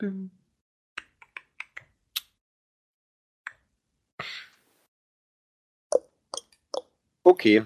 Bim. Okay.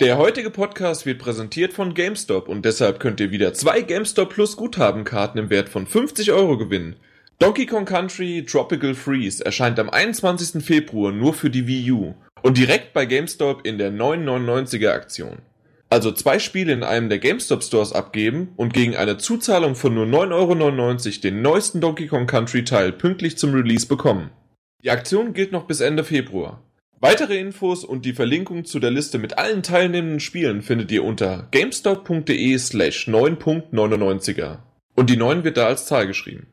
Der heutige Podcast wird präsentiert von GameStop und deshalb könnt ihr wieder zwei GameStop Plus Guthabenkarten im Wert von 50 Euro gewinnen. Donkey Kong Country Tropical Freeze erscheint am 21. Februar nur für die Wii U und direkt bei GameStop in der 999er Aktion. Also zwei Spiele in einem der GameStop Stores abgeben und gegen eine Zuzahlung von nur 9,99 Euro den neuesten Donkey Kong Country Teil pünktlich zum Release bekommen. Die Aktion gilt noch bis Ende Februar. Weitere Infos und die Verlinkung zu der Liste mit allen teilnehmenden Spielen findet ihr unter gamestop.de slash 9.99er. Und die 9 wird da als Zahl geschrieben.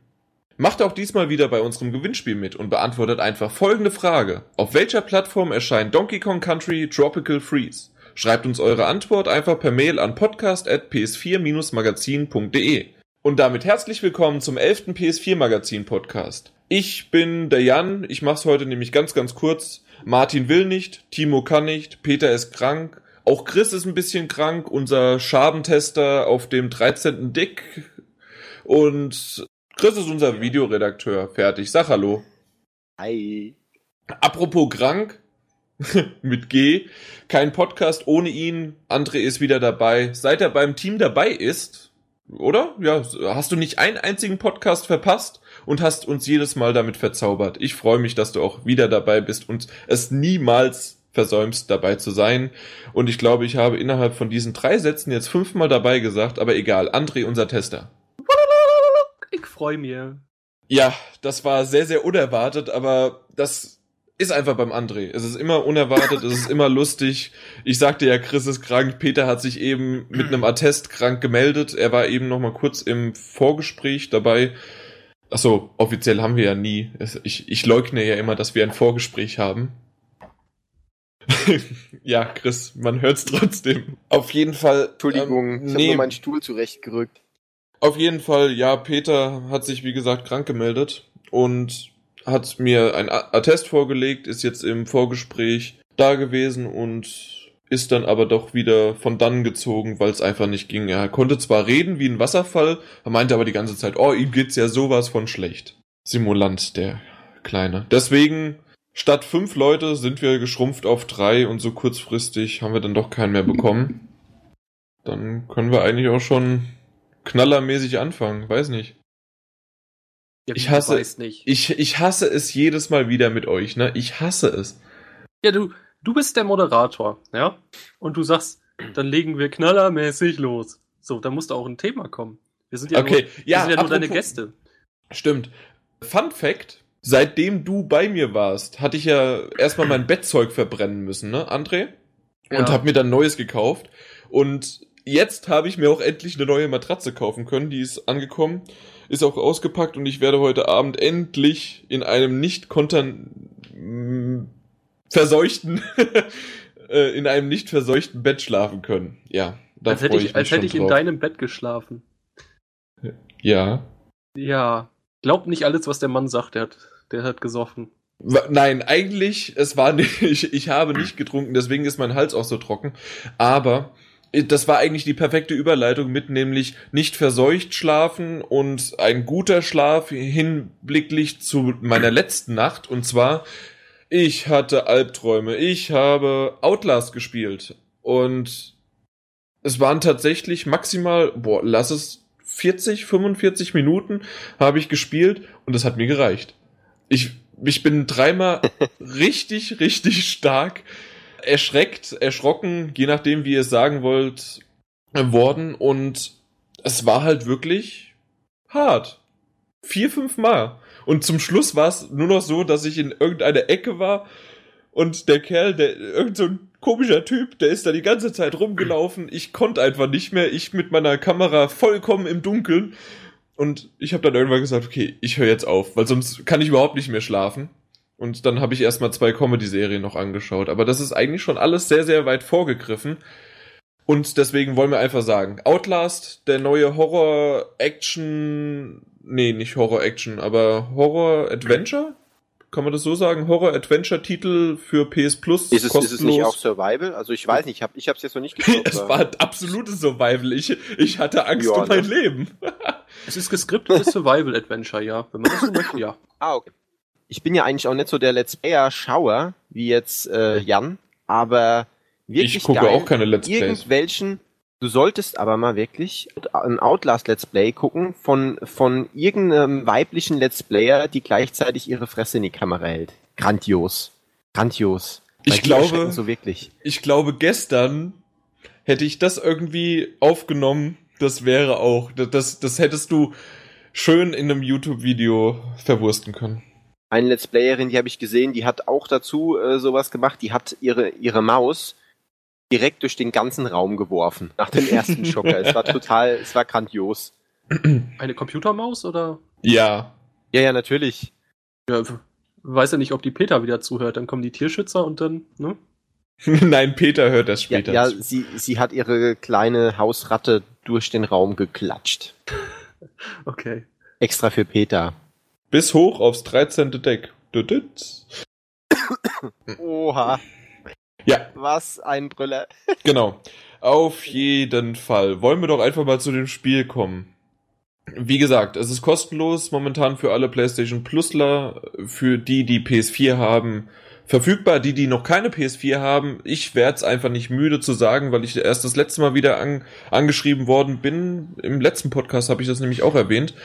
Macht auch diesmal wieder bei unserem Gewinnspiel mit und beantwortet einfach folgende Frage. Auf welcher Plattform erscheint Donkey Kong Country Tropical Freeze? Schreibt uns eure Antwort einfach per Mail an podcast.ps4-magazin.de. Und damit herzlich willkommen zum 11. PS4 Magazin Podcast. Ich bin der Jan, ich mach's heute nämlich ganz, ganz kurz. Martin will nicht, Timo kann nicht, Peter ist krank, auch Chris ist ein bisschen krank, unser Schabentester auf dem 13. Dick. Und Chris ist unser Videoredakteur. Fertig. Sag Hallo. Hi. Apropos krank, mit G, kein Podcast ohne ihn. André ist wieder dabei. Seit er beim Team dabei ist, oder? Ja, hast du nicht einen einzigen Podcast verpasst und hast uns jedes Mal damit verzaubert. Ich freue mich, dass du auch wieder dabei bist und es niemals versäumst, dabei zu sein. Und ich glaube, ich habe innerhalb von diesen drei Sätzen jetzt fünfmal dabei gesagt, aber egal. André, unser Tester. Freue mich. Ja, das war sehr, sehr unerwartet, aber das ist einfach beim André. Es ist immer unerwartet, es ist immer lustig. Ich sagte ja, Chris ist krank. Peter hat sich eben mit einem Attest krank gemeldet. Er war eben noch mal kurz im Vorgespräch dabei. Achso, offiziell haben wir ja nie. Ich, ich leugne ja immer, dass wir ein Vorgespräch haben. ja, Chris, man hört's trotzdem. Auf jeden Fall. Entschuldigung, ähm, ich habe nee, nur meinen Stuhl zurechtgerückt. Auf jeden Fall, ja, Peter hat sich, wie gesagt, krank gemeldet und hat mir ein Attest vorgelegt, ist jetzt im Vorgespräch da gewesen und ist dann aber doch wieder von dann gezogen, weil es einfach nicht ging. Er konnte zwar reden wie ein Wasserfall, er meinte aber die ganze Zeit, oh, ihm geht's ja sowas von schlecht. Simulant, der Kleine. Deswegen, statt fünf Leute sind wir geschrumpft auf drei und so kurzfristig haben wir dann doch keinen mehr bekommen. Dann können wir eigentlich auch schon knallermäßig anfangen, weiß nicht. Ja, Ich du hasse- nicht. Ich, ich hasse es jedes Mal wieder mit euch, ne? Ich hasse es. Ja, du, du bist der Moderator, ja? Und du sagst, dann legen wir knallermäßig los. So, da muss da auch ein Thema kommen. Wir sind ja Okay, nur, wir ja, sind ja nur deine Gäste. Stimmt. Fun Fact: Seitdem du bei mir warst, hatte ich ja erstmal mein Bettzeug verbrennen müssen, ne, André? Und Ja. hab mir dann neues gekauft. Und jetzt habe ich mir auch endlich eine neue Matratze kaufen können. Die ist angekommen, ist auch ausgepackt und ich werde heute Abend endlich in einem nicht kontern verseuchten äh, in einem nicht verseuchten Bett schlafen können. Ja, da als hätte ich, ich, als hätte ich in drauf. deinem Bett geschlafen. Ja. Ja. Glaub nicht alles, was der Mann sagt, der hat, der hat gesoffen. Nein, eigentlich, es war nicht, ich, ich habe nicht getrunken, deswegen ist mein Hals auch so trocken. Aber das war eigentlich die perfekte Überleitung mit nämlich nicht verseucht schlafen und ein guter Schlaf hinblicklich zu meiner letzten Nacht. Und zwar, ich hatte Albträume. Ich habe Outlast gespielt. Und es waren tatsächlich maximal, boah, lass es 40, 45 Minuten habe ich gespielt und das hat mir gereicht. Ich, ich bin dreimal richtig, richtig stark erschreckt, erschrocken, je nachdem, wie ihr es sagen wollt, worden und es war halt wirklich hart. Vier, fünf Mal. Und zum Schluss war es nur noch so, dass ich in irgendeiner Ecke war und der Kerl, der, irgend so ein komischer Typ, der ist da die ganze Zeit rumgelaufen. Ich konnte einfach nicht mehr. Ich mit meiner Kamera vollkommen im Dunkeln. Und ich habe dann irgendwann gesagt, okay, ich höre jetzt auf, weil sonst kann ich überhaupt nicht mehr schlafen. Und dann habe ich erstmal zwei Comedy-Serien noch angeschaut. Aber das ist eigentlich schon alles sehr, sehr weit vorgegriffen. Und deswegen wollen wir einfach sagen, Outlast, der neue Horror-Action, nee, nicht Horror-Action, aber Horror-Adventure? kann man das so sagen? Horror-Adventure-Titel für PS Plus. Ist es, ist es nicht auch Survival? Also ich weiß nicht, ich habe ich hab's jetzt noch nicht geguckt. es war absolutes Survival. Ich, ich hatte Angst Ja, um mein ne? Leben. Es ist geskriptetes Survival-Adventure, ja. Wenn man das so möchte, ja. Ah, okay. Ich bin ja eigentlich auch nicht so der Let's Player-Schauer, wie jetzt äh, Jan, aber wirklich ich gucke geil. auch keine Let's Plays. irgendwelchen. Du solltest aber mal wirklich ein Outlast Let's Play gucken von, von irgendeinem weiblichen Let's Player, die gleichzeitig ihre Fresse in die Kamera hält. Grandios. Grandios. Ich Weil glaube- So wirklich. Ich glaube, gestern hätte ich das irgendwie aufgenommen. Das wäre auch, das, das hättest du schön in einem YouTube-Video verwursten können. Eine Let's Playerin, die habe ich gesehen, die hat auch dazu äh, sowas gemacht. Die hat ihre, ihre Maus direkt durch den ganzen Raum geworfen. Nach dem ersten Schocker. es war total, es war grandios. Eine Computermaus oder? Ja. Ja, ja, natürlich. Ja, weiß ja nicht, ob die Peter wieder zuhört. Dann kommen die Tierschützer und dann, ne? Nein, Peter hört das Ja, später. ja zu. sie, sie hat ihre kleine Hausratte durch den Raum geklatscht. Okay. Extra für Peter. Bis hoch aufs 13. Deck. Oha, Ja, was ein Brüller. genau. Auf jeden Fall. Wollen wir doch einfach mal zu dem Spiel kommen. Wie gesagt, es ist kostenlos momentan für alle PlayStation Plusler, für die, die PS4 haben, verfügbar. Die, die noch keine PS4 haben, ich werde es einfach nicht müde zu sagen, weil ich erst das letzte Mal wieder an, angeschrieben worden bin. Im letzten Podcast habe ich das nämlich auch erwähnt.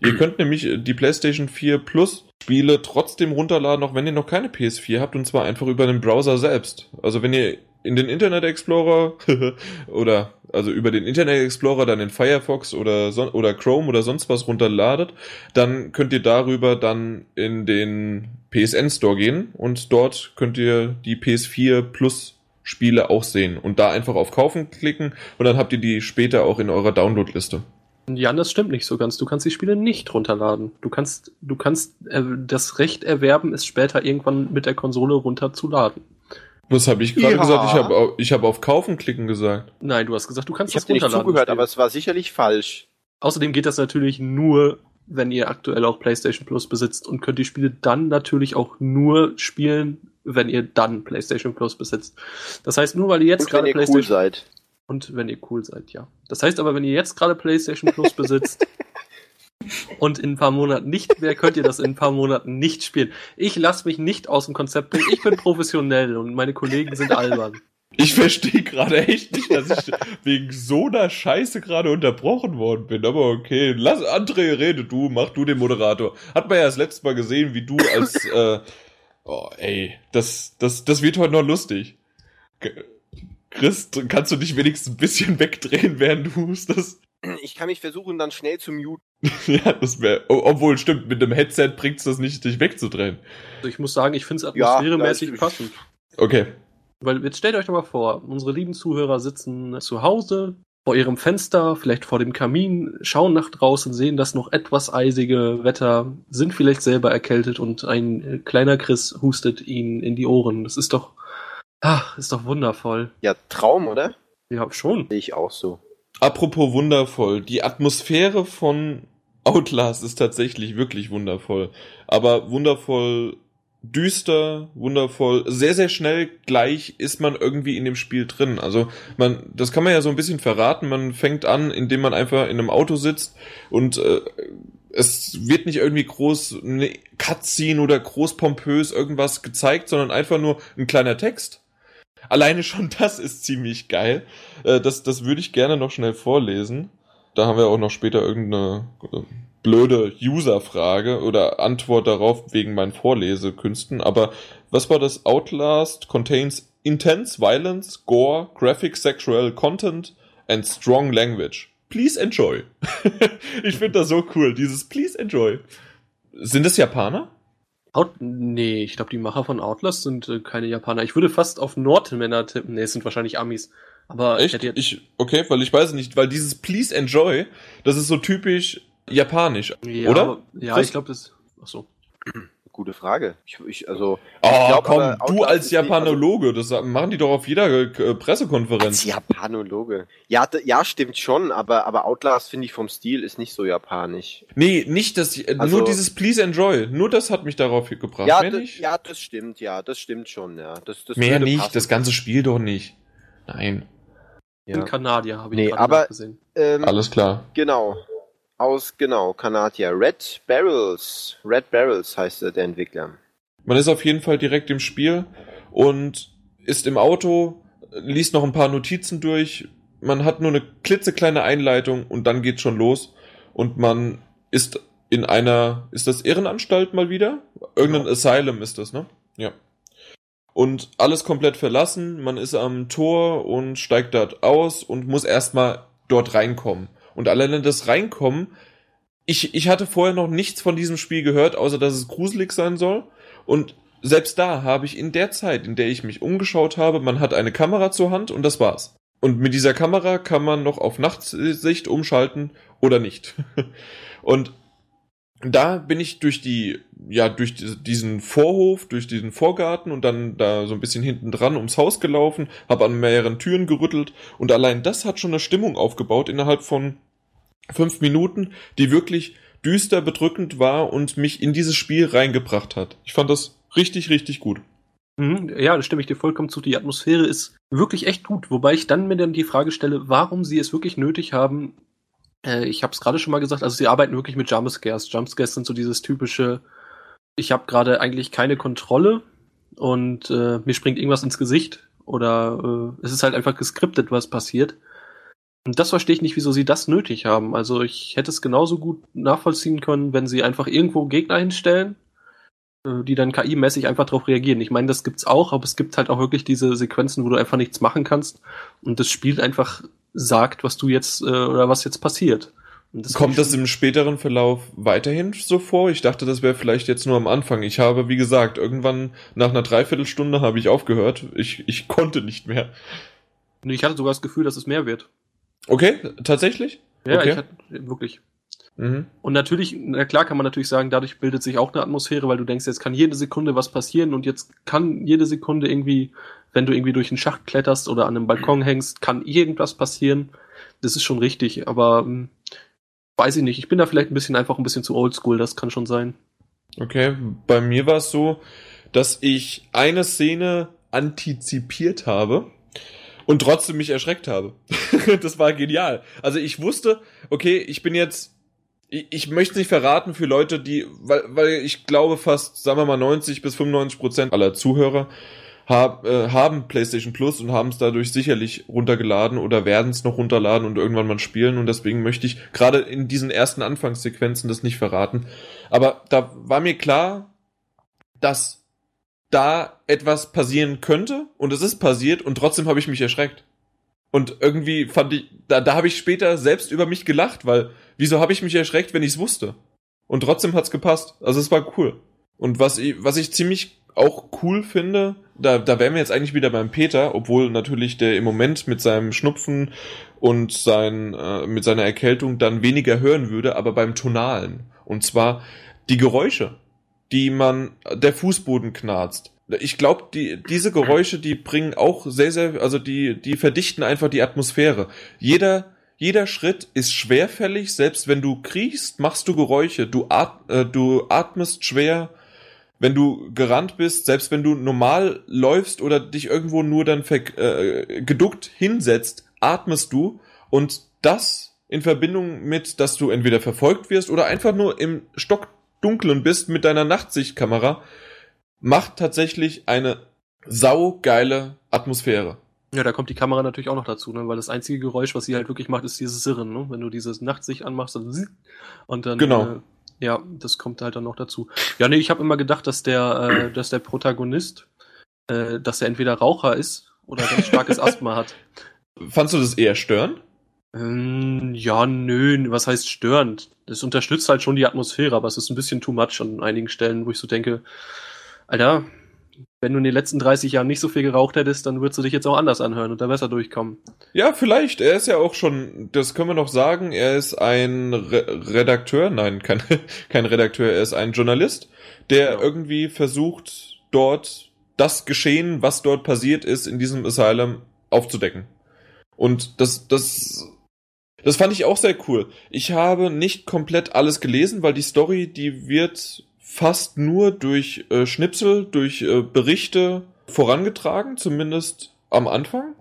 Ihr könnt nämlich die PlayStation 4 Plus Spiele trotzdem runterladen, auch wenn ihr noch keine PS4 habt, und zwar einfach über den Browser selbst. Also wenn ihr in den Internet Explorer oder also über den Internet Explorer dann in Firefox oder son oder Chrome oder sonst was runterladet, dann könnt ihr darüber dann in den PSN Store gehen und dort könnt ihr die PS4 Plus Spiele auch sehen und da einfach auf kaufen klicken und dann habt ihr die später auch in eurer Downloadliste. Jan, das stimmt nicht so ganz. Du kannst die Spiele nicht runterladen. Du kannst, du kannst äh, das Recht erwerben, es später irgendwann mit der Konsole runterzuladen. Was habe ich gerade Ja. gesagt? Ich habe ich habe auf kaufen klicken gesagt. Nein, du hast gesagt, du kannst Ich habe das dir nicht runterladen. zugehört, das aber es war sicherlich falsch. Außerdem geht das natürlich nur, wenn ihr aktuell auch PlayStation Plus besitzt und könnt die Spiele dann natürlich auch nur spielen, wenn ihr dann PlayStation Plus besitzt. Das heißt, nur weil ihr jetzt gerade ihr cool PlayStation seid. und wenn ihr cool seid, ja. Das heißt aber, wenn ihr jetzt gerade PlayStation Plus besitzt und in ein paar Monaten nicht mehr, könnt ihr das in ein paar Monaten nicht spielen. Ich lasse mich nicht aus dem Konzept bringen. Ich bin professionell und meine Kollegen sind albern. Ich verstehe gerade echt nicht, dass ich wegen so einer Scheiße gerade unterbrochen worden bin. Aber okay, lass André rede du, mach du den Moderator. Hat man ja das letzte Mal gesehen, wie du als äh, oh ey, das das das wird heute noch lustig. Chris, kannst du dich wenigstens ein bisschen wegdrehen, während du hustest? Ich kann mich versuchen, dann schnell zu muten. ja, das wäre obwohl stimmt, mit einem Headset bringt's das nicht dich wegzudrehen. Also ich muss sagen, ich finde es Ja, atmosphäremäßig das- passend. Okay. Weil jetzt stellt euch doch mal vor, unsere lieben Zuhörer sitzen zu Hause vor ihrem Fenster, vielleicht vor dem Kamin, schauen nach draußen, sehen das noch etwas eisige Wetter, sind vielleicht selber erkältet und ein äh, kleiner Chris hustet ihnen in die Ohren. Das ist doch, ach, ist doch wundervoll. Ja, Traum, oder? Ja, schon. Sehe ich auch so. Apropos wundervoll, die Atmosphäre von Outlast ist tatsächlich wirklich wundervoll. Aber wundervoll düster, wundervoll, sehr, sehr schnell gleich ist man irgendwie in dem Spiel drin. Also man, das kann man ja so ein bisschen verraten. Man fängt an, indem man einfach in einem Auto sitzt und äh, es wird nicht irgendwie groß eine Cutscene oder groß pompös irgendwas gezeigt, sondern einfach nur ein kleiner Text. Alleine schon das ist ziemlich geil. Äh, das, das würde ich gerne noch schnell vorlesen. Da haben wir auch noch später irgendeine blöde User-Frage oder Antwort darauf wegen meinen Vorlesekünsten. Aber was war das? Outlast contains intense violence, gore, graphic sexual content and strong language. Please enjoy. ich finde das so cool, dieses Please enjoy. Sind das Japaner? Out nee, ich glaube, die Macher von Outlast sind äh, keine Japaner. Ich würde fast auf Nordmänner tippen. Nee, es sind wahrscheinlich Amis. Aber ich Echt? jetzt, Ich, okay, weil ich weiß nicht, weil dieses Please enjoy, das ist so typisch japanisch, ja, oder? aber- Ja, Was? ich glaube, das. Ach so. Gute Frage. Ich, ich, also, Oh, ich glaub, komm, aber du als nicht- Japanologe, das machen die doch auf jeder äh, Pressekonferenz. Als Japanologe. Ja, d- ja, stimmt schon, aber, aber Outlast finde ich vom Stil ist nicht so japanisch. Nee, nicht das, äh, Also- nur dieses Please Enjoy. Nur das hat mich darauf gebracht. Ja, Mehr d- nicht? ja, das stimmt, ja, das stimmt schon, ja. Das, das Mehr nicht, passen. das ganze Spiel doch nicht. Nein, In ja. Kanadier habe ich Nee, gerade aber- nachgesehen. ähm, alles klar. Genau. Aus, genau, Kanadier. Red Barrels. Red Barrels heißt der Entwickler. Man ist auf jeden Fall direkt im Spiel und ist im Auto, liest noch ein paar Notizen durch. Man hat nur eine klitzekleine Einleitung und dann geht's schon los. Und man ist in einer, ist das Irrenanstalt mal wieder? Irgendein Asylum ist das, ne? Ja. Und alles komplett verlassen. Man ist am Tor und steigt dort aus und muss erstmal dort reinkommen. Und alleine das Reinkommen, ich, ich hatte vorher noch nichts von diesem Spiel gehört, außer dass es gruselig sein soll. Und selbst da habe ich in der Zeit, in der ich mich umgeschaut habe, man hat eine Kamera zur Hand und das war's. Und mit dieser Kamera kann man noch auf Nachtsicht umschalten oder nicht. und da bin ich durch die, ja, durch die- diesen Vorhof, durch diesen Vorgarten und dann da so ein bisschen hinten dran ums Haus gelaufen, habe an mehreren Türen gerüttelt und allein das hat schon eine Stimmung aufgebaut innerhalb von fünf Minuten, die wirklich düster, bedrückend war und mich in dieses Spiel reingebracht hat. Ich fand das richtig, richtig gut. Mhm, ja, da stimme ich dir vollkommen zu. Die Atmosphäre ist wirklich echt gut. Wobei ich dann mir dann die Frage stelle, warum sie es wirklich nötig haben. Äh, ich habe es gerade schon mal gesagt, also sie arbeiten wirklich mit Jumpscares. Jumpscares sind so dieses typische, ich habe gerade eigentlich keine Kontrolle und äh, mir springt irgendwas ins Gesicht oder äh, es ist halt einfach geskriptet, was passiert. Und das verstehe ich nicht, wieso sie das nötig haben. Also ich hätte es genauso gut nachvollziehen können, wenn sie einfach irgendwo Gegner hinstellen äh, die dann KI-mäßig einfach darauf reagieren. Ich meine, das gibt's auch, aber es gibt halt auch wirklich diese Sequenzen, wo du einfach nichts machen kannst und das Spiel einfach sagt, was du jetzt äh, oder was jetzt passiert. Das Kommt das im späteren Verlauf weiterhin so vor? Ich dachte, das wäre vielleicht jetzt nur am Anfang. Ich habe, wie gesagt, irgendwann nach einer Dreiviertelstunde habe ich aufgehört. Ich, ich konnte nicht mehr. ich, ich hatte sogar das Gefühl, dass es mehr wird. Okay, tatsächlich? Ja, Okay. ich hatte wirklich. Mhm. Und natürlich, na klar kann man natürlich sagen, dadurch bildet sich auch eine Atmosphäre, weil du denkst, jetzt kann jede Sekunde was passieren und jetzt kann jede Sekunde irgendwie, wenn du irgendwie durch einen Schacht kletterst oder an einem Balkon hängst, kann irgendwas passieren. Das ist schon richtig, aber hm, weiß ich nicht. Ich bin da vielleicht ein bisschen einfach ein bisschen zu oldschool, das kann schon sein. Okay, bei mir war es so, dass ich eine Szene antizipiert habe und trotzdem mich erschreckt habe. das war genial. Also ich wusste, okay, ich bin jetzt, ich, ich möchte nicht verraten für Leute, die, weil, weil ich glaube fast, sagen wir mal 90 bis 95 Prozent aller Zuhörer hab, äh, haben PlayStation Plus und haben es dadurch sicherlich runtergeladen oder werden es noch runterladen und irgendwann mal spielen und deswegen möchte ich gerade in diesen ersten Anfangssequenzen das nicht verraten. Aber da war mir klar, dass da etwas passieren könnte und es ist passiert und trotzdem habe ich mich erschreckt. Und irgendwie fand ich, da, da habe ich später selbst über mich gelacht, weil wieso habe ich mich erschreckt, wenn ich es wusste? Und trotzdem hat's gepasst. Also es war cool. Und was ich, was ich ziemlich auch cool finde, da, da wären wir jetzt eigentlich wieder beim Peter, obwohl natürlich der im Moment mit seinem Schnupfen und sein, äh, mit seiner Erkältung dann weniger hören würde, aber beim Tonalen. Und zwar die Geräusche, die man, der Fußboden knarzt. Ich glaube, die, diese Geräusche, die bringen auch sehr, sehr, also die, die verdichten einfach die Atmosphäre. Jeder, jeder Schritt ist schwerfällig, selbst wenn du kriechst, machst du Geräusche, du, at, äh, du atmest schwer, wenn du gerannt bist, selbst wenn du normal läufst oder dich irgendwo nur dann äh, geduckt hinsetzt, atmest du. Und das in Verbindung mit, dass du entweder verfolgt wirst oder einfach nur im Stockdunklen bist mit deiner Nachtsichtkamera, macht tatsächlich eine saugeile Atmosphäre. Ja, da kommt die Kamera natürlich auch noch dazu, ne? weil das einzige Geräusch, was sie halt wirklich macht, ist dieses Sirren. Ne? Wenn du dieses Nachtsicht anmachst, dann und dann Genau. Äh, ja, das kommt halt dann noch dazu. Ja, nee, ich habe immer gedacht, dass der, äh, dass der Protagonist, äh, dass er entweder Raucher ist oder ganz starkes Asthma hat. Fandst du das eher störend? Ähm, ja, nö, was heißt störend? Das unterstützt halt schon die Atmosphäre, aber es ist ein bisschen too much an einigen Stellen, wo ich so denke, Alter, wenn du in den letzten 30 Jahren nicht so viel geraucht hättest, dann würdest du dich jetzt auch anders anhören und da besser durchkommen. Ja, vielleicht. Er ist ja auch schon, das können wir noch sagen, er ist ein Re Redakteur, nein, kein, kein Redakteur, er ist ein Journalist, der Genau. irgendwie versucht, dort das Geschehen, was dort passiert ist, in diesem Asylum aufzudecken. Und das, das, das fand ich auch sehr cool. Ich habe nicht komplett alles gelesen, weil die Story, die wird fast nur durch äh, Schnipsel, durch äh, Berichte vorangetragen, zumindest am Anfang.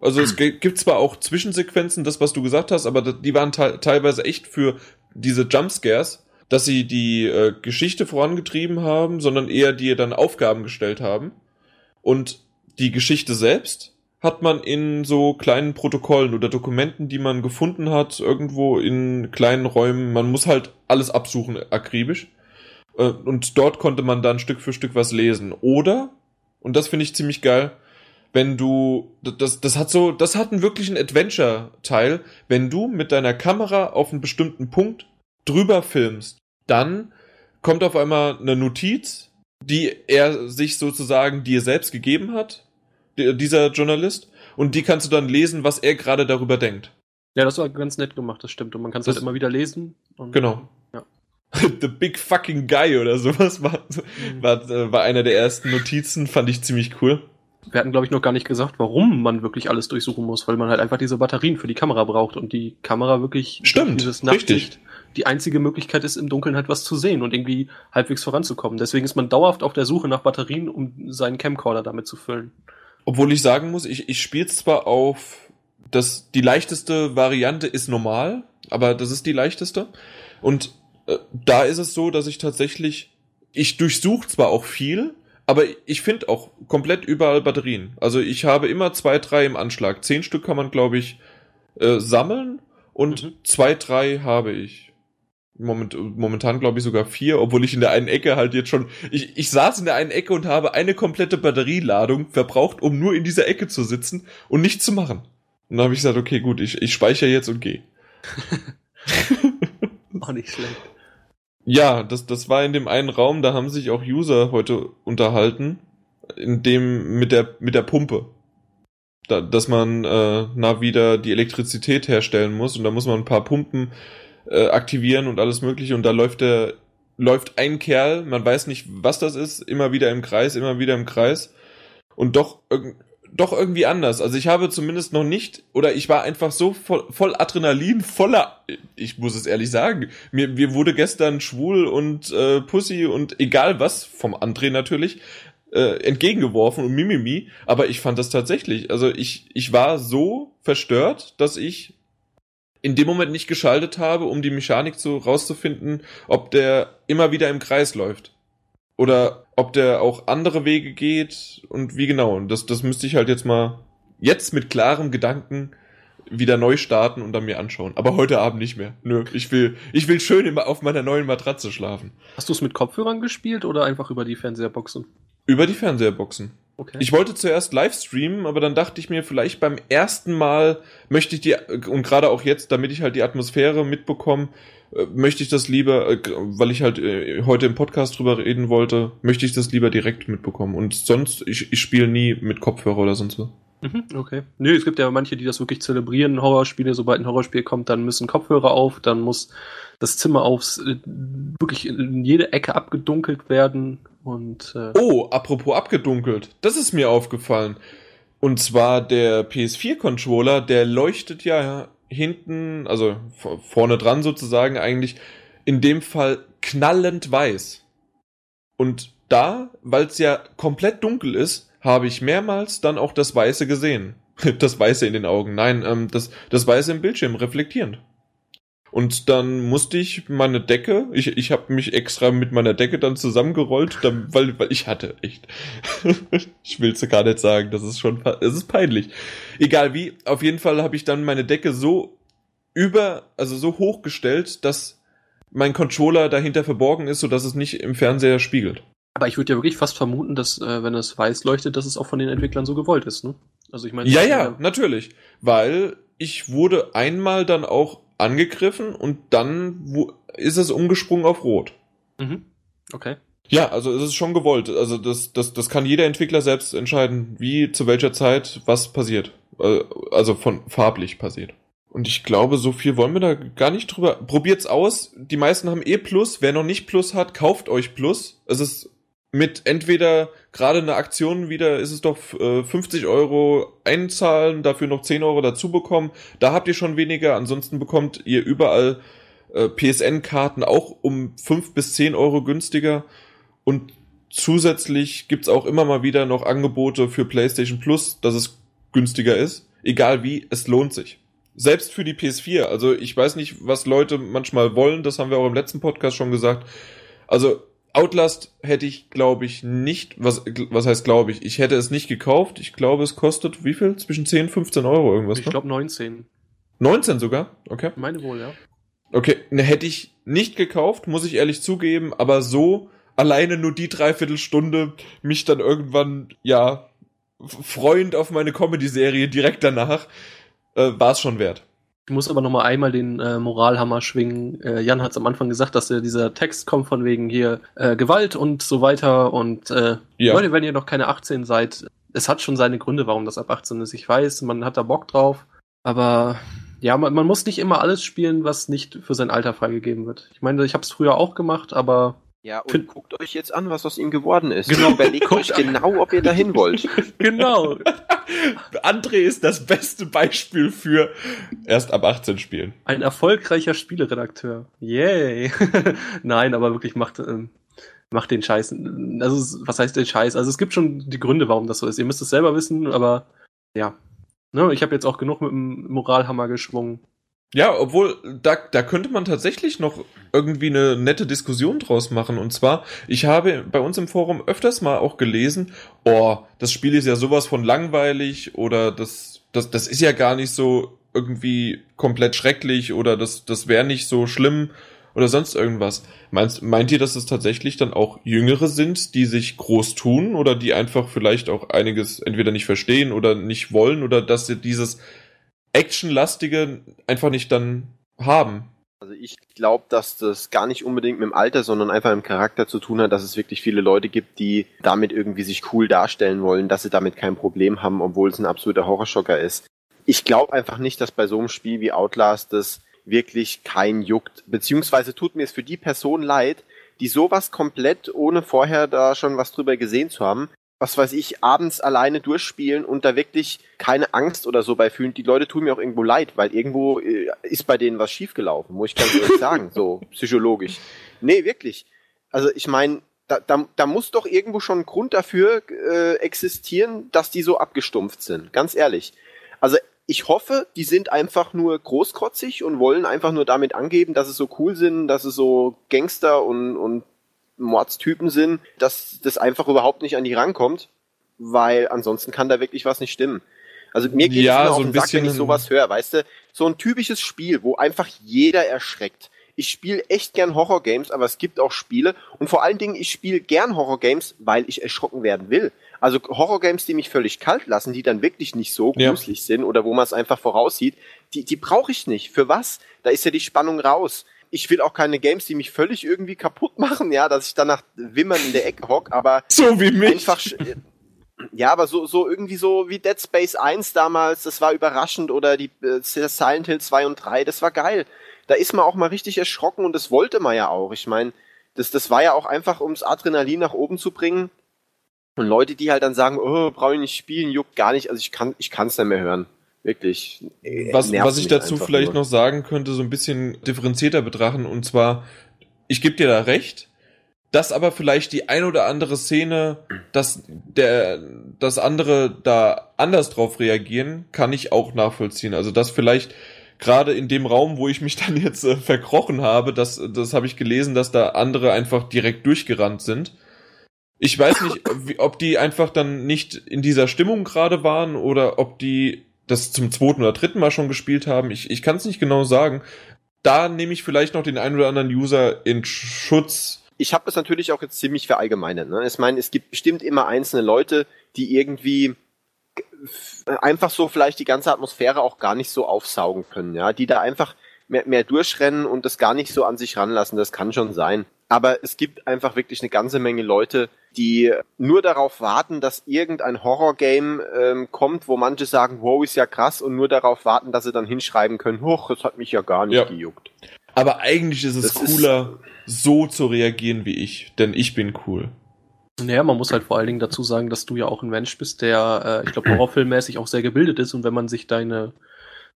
Also es gibt zwar auch Zwischensequenzen, das was du gesagt hast, aber die waren te teilweise echt für diese Jumpscares, dass sie die äh, Geschichte vorangetrieben haben, sondern eher dir dann Aufgaben gestellt haben. Und die Geschichte selbst hat man in so kleinen Protokollen oder Dokumenten, die man gefunden hat, irgendwo in kleinen Räumen. Man muss halt alles absuchen, akribisch. Äh, Und dort konnte man dann Stück für Stück was lesen. Oder, und das finde ich ziemlich geil, wenn du, das, das hat so, das hat einen wirklichen Adventure-Teil, wenn du mit deiner Kamera auf einen bestimmten Punkt drüber filmst, dann kommt auf einmal eine Notiz, die er sich sozusagen dir selbst gegeben hat, die- dieser Journalist, und die kannst du dann lesen, was er gerade darüber denkt. Ja, das war ganz nett gemacht, das stimmt. Und man kann es Das- halt immer wieder lesen. Genau. The Big Fucking Guy oder sowas war, war, äh, war einer der ersten Notizen, fand ich ziemlich cool. Wir hatten, glaube ich, noch gar nicht gesagt, warum man wirklich alles durchsuchen muss, weil man halt einfach diese Batterien für die Kamera braucht und die Kamera wirklich Stimmt, dieses richtig. Nachtsicht die einzige Möglichkeit ist, im Dunkeln halt was zu sehen und irgendwie halbwegs voranzukommen. Deswegen ist man dauerhaft auf der Suche nach Batterien, um seinen Camcorder damit zu füllen. Obwohl ich sagen muss, ich, ich spiele zwar auf das, die leichteste Variante ist normal, aber das ist die leichteste. Und da ist es so, dass ich tatsächlich, ich durchsuche zwar auch viel, aber ich finde auch komplett überall Batterien. Also ich habe immer zwei, drei im Anschlag. Zehn Stück kann man, glaube ich, äh, sammeln und Mhm. zwei, drei habe ich. Moment, momentan glaube ich sogar vier, obwohl ich in der einen Ecke halt jetzt schon. Ich, ich saß in der einen Ecke und habe eine komplette Batterieladung verbraucht, um nur in dieser Ecke zu sitzen und nichts zu machen. Und dann habe ich gesagt, okay, gut, ich, ich speichere jetzt und gehe. Auch nicht schlecht. Ja, das, das war in dem einen Raum, da haben sich auch User heute unterhalten, in dem mit der mit der Pumpe. Da, dass man äh, na wieder die Elektrizität herstellen muss und da muss man ein paar Pumpen äh, aktivieren und alles mögliche und da läuft der läuft ein Kerl, man weiß nicht, was das ist, immer wieder im Kreis, immer wieder im Kreis und doch doch irgendwie anders. Also ich habe zumindest noch nicht oder ich war einfach so voll, voll Adrenalin, voller ich muss es ehrlich sagen, mir, mir wurde gestern schwul und äh, Pussy und egal was, vom André natürlich, äh, entgegengeworfen und Mimimi, aber ich fand das tatsächlich, also ich, ich war so verstört, dass ich in dem Moment nicht geschaltet habe, um die Mechanik zu rauszufinden, ob der immer wieder im Kreis läuft. Oder ob der auch andere Wege geht und wie genau. Und das, das müsste ich halt jetzt mal jetzt mit klarem Gedanken wieder neu starten und dann mir anschauen. Aber heute Abend nicht mehr. Nö, ich will, ich will schön immer auf meiner neuen Matratze schlafen. Hast du es mit Kopfhörern gespielt oder einfach über die Fernseherboxen? Über die Fernseherboxen. Okay. Ich wollte zuerst live streamen, aber dann dachte ich mir, vielleicht beim ersten Mal möchte ich die, und gerade auch jetzt, damit ich halt die Atmosphäre mitbekomme, äh, möchte ich das lieber, äh, weil ich halt äh, heute im Podcast drüber reden wollte, möchte ich das lieber direkt mitbekommen. Und sonst, ich, ich spiele nie mit Kopfhörer oder sonst so. Mhm, okay. Nö, es gibt ja manche, die das wirklich zelebrieren, Horrorspiele. Sobald ein Horrorspiel kommt, dann müssen Kopfhörer auf, dann muss das Zimmer aufs, äh, wirklich in jede Ecke abgedunkelt werden und äh, Oh, apropos abgedunkelt, das ist mir aufgefallen. Und zwar der PS4-Controller, der leuchtet ja hinten, also vorne dran sozusagen eigentlich, in dem Fall knallend weiß. Und da, weil es ja komplett dunkel ist, habe ich mehrmals dann auch das Weiße gesehen. Das Weiße in den Augen. Nein, ähm, das, das Weiße im Bildschirm, reflektierend. Und dann musste ich meine Decke, ich, ich habe mich extra mit meiner Decke dann zusammengerollt, dann, weil, weil ich hatte echt. ich will's gar nicht sagen, das ist schon, es ist peinlich. Egal wie, auf jeden Fall habe ich dann meine Decke so über, also so hochgestellt, dass mein Controller dahinter verborgen ist, sodass es nicht im Fernseher spiegelt. Aber ich würde ja wirklich fast vermuten, dass äh, wenn es weiß leuchtet, dass es auch von den Entwicklern so gewollt ist, ne? Also ich meine, Ja, ja, natürlich. Weil ich wurde einmal dann auch angegriffen und dann wo, ist es umgesprungen auf Rot. Mhm. Okay. Ja, also es ist schon gewollt. Also das, das, das kann jeder Entwickler selbst entscheiden, wie, zu welcher Zeit, was passiert. Äh, Also von farblich passiert. Und ich glaube, so viel wollen wir da gar nicht drüber. Probiert's aus. Die meisten haben eh Plus. Wer noch nicht Plus hat, kauft euch Plus. Es ist mit entweder gerade eine Aktion wieder, ist es doch äh, 50 Euro einzahlen, dafür noch 10 Euro dazu bekommen. Da habt ihr schon weniger. Ansonsten bekommt ihr überall äh, PSN-Karten auch um 5 bis 10 Euro günstiger. Und zusätzlich gibt's auch immer mal wieder noch Angebote für PlayStation Plus, dass es günstiger ist. Egal wie, es lohnt sich. Selbst für die PS4. Also ich weiß nicht, was Leute manchmal wollen. Das haben wir auch im letzten Podcast schon gesagt. Also Outlast hätte ich, glaube ich, nicht, was, was heißt glaube ich? Ich hätte es nicht gekauft. Ich glaube, es kostet wie viel? Zwischen 10, 15 Euro irgendwas. Ich ne? glaube 19. 19 sogar? Okay. Meine wohl, ja. Okay, ne, hätte ich nicht gekauft, muss ich ehrlich zugeben, aber so alleine nur die Dreiviertelstunde mich dann irgendwann, ja, f- Freund auf meine Comedy-Serie direkt danach, äh, war es schon wert. Ich muss aber noch mal einmal den äh, Moralhammer schwingen. Äh, Jan hat es am Anfang gesagt, dass äh, dieser Text kommt von wegen hier äh, Gewalt und so weiter. Und äh, Ja. Leute, wenn ihr noch keine 18 seid, es hat schon seine Gründe, warum das ab 18 ist. Ich weiß, man hat da Bock drauf. Aber ja, man, man muss nicht immer alles spielen, was nicht für sein Alter freigegeben wird. Ich meine, ich habe es früher auch gemacht, aber Ja, und Fin- guckt euch jetzt an, was aus ihm geworden ist. Genau. Überlegt euch genau, ob ihr dahin wollt. genau. André ist das beste Beispiel für erst ab 18 spielen. Ein erfolgreicher Spieleredakteur. Yay. Nein, aber wirklich macht, ähm, macht den Scheiß. Also, was heißt den Scheiß? Also, es gibt schon die Gründe, warum das so ist. Ihr müsst es selber wissen, aber ja. Ne, ich habe jetzt auch genug mit dem Moralhammer geschwungen. Ja, obwohl, da, da könnte man tatsächlich noch irgendwie eine nette Diskussion draus machen. Und zwar, ich habe bei uns im Forum öfters mal auch gelesen, oh, das Spiel ist ja sowas von langweilig oder das, das, das ist ja gar nicht so irgendwie komplett schrecklich oder das, das wäre nicht so schlimm oder sonst irgendwas. Meinst, meint ihr, dass es tatsächlich dann auch Jüngere sind, die sich groß tun oder die einfach vielleicht auch einiges entweder nicht verstehen oder nicht wollen oder dass sie dieses Actionlastige einfach nicht dann haben. Also ich glaube, dass das gar nicht unbedingt mit dem Alter, sondern einfach im Charakter zu tun hat, dass es wirklich viele Leute gibt, die damit irgendwie sich cool darstellen wollen, dass sie damit kein Problem haben, obwohl es ein absoluter Horrorschocker ist. Ich glaube einfach nicht, dass bei so einem Spiel wie Outlast das wirklich kein juckt. Beziehungsweise tut mir es für die Person leid, die sowas komplett, ohne vorher da schon was drüber gesehen zu haben, was weiß ich, abends alleine durchspielen und da wirklich keine Angst oder so bei fühlen. Die Leute tun mir auch irgendwo leid, weil irgendwo äh, ist bei denen was schiefgelaufen, muss ich ganz ehrlich sagen, so psychologisch. Nee, wirklich. Also ich meine, da, da, da muss doch irgendwo schon ein Grund dafür äh, existieren, dass die so abgestumpft sind, ganz ehrlich. Also ich hoffe, die sind einfach nur großkotzig und wollen einfach nur damit angeben, dass sie so cool sind, dass sie so Gangster und, und Mordstypen sind, dass das einfach überhaupt nicht an die rankommt, weil ansonsten kann da wirklich was nicht stimmen. Also mir geht Ja, es nur so auf ein den Sack, wenn ich sowas höre, weißt du? So ein typisches Spiel, wo einfach jeder erschreckt. Ich spiele echt gern Horrorgames, aber es gibt auch Spiele und vor allen Dingen, ich spiele gern Horrorgames, weil ich erschrocken werden will. Also Horrorgames, die mich völlig kalt lassen, die dann wirklich nicht so Ja. gruselig sind oder wo man es einfach voraussieht, die, die brauche ich nicht. Für was? Da ist ja die Spannung raus. Ich will auch keine Games, die mich völlig irgendwie kaputt machen, ja, dass ich danach wimmern in der Ecke hock, aber So wie mich. einfach sch- ja, aber so so irgendwie so wie Dead Space 1 damals, das war überraschend oder die äh, Silent Hill 2 und 3, das war geil. Da ist man auch mal richtig erschrocken und das wollte man ja auch. Ich meine, das das war ja auch einfach ums Adrenalin nach oben zu bringen. Und Leute, die halt dann sagen, oh, brauche ich nicht spielen, juckt gar nicht, also ich kann ich kann's nicht mehr hören. Wirklich. Äh, was, was ich dazu vielleicht nur. noch sagen könnte, so ein bisschen differenzierter betrachten, und zwar, ich gebe dir da recht, dass aber vielleicht die ein oder andere Szene, dass der, dass andere da anders drauf reagieren, kann ich auch nachvollziehen. Also, dass vielleicht gerade in dem Raum, wo ich mich dann jetzt äh, verkrochen habe, das, das habe ich gelesen, dass da andere einfach direkt durchgerannt sind. Ich weiß nicht, ob die einfach dann nicht in dieser Stimmung gerade waren oder ob die das zum zweiten oder dritten Mal schon gespielt haben. Ich, ich kann es nicht genau sagen. Da nehme ich vielleicht noch den einen oder anderen User in Schutz. ich habe das natürlich auch jetzt ziemlich verallgemeinert. Ne? Ich meine, es gibt bestimmt immer einzelne Leute, die irgendwie einfach so vielleicht die ganze Atmosphäre auch gar nicht so aufsaugen können, ja, die da einfach mehr, mehr durchrennen und das gar nicht so an sich ranlassen. Das kann schon sein. Aber es gibt einfach wirklich eine ganze Menge Leute, die nur darauf warten, dass irgendein Horrorgame ähm, kommt, wo manche sagen, wow, ist ja krass, und nur darauf warten, dass sie dann hinschreiben können, hoch, das hat mich ja gar nicht Ja. gejuckt. Aber eigentlich ist es Das ist- cooler, so zu reagieren wie ich, denn ich bin cool. Naja, man muss halt vor allen Dingen dazu sagen, dass du ja auch ein Mensch bist, der, äh, ich glaube, horrorfilmmäßig auch sehr gebildet ist. Und wenn man sich deine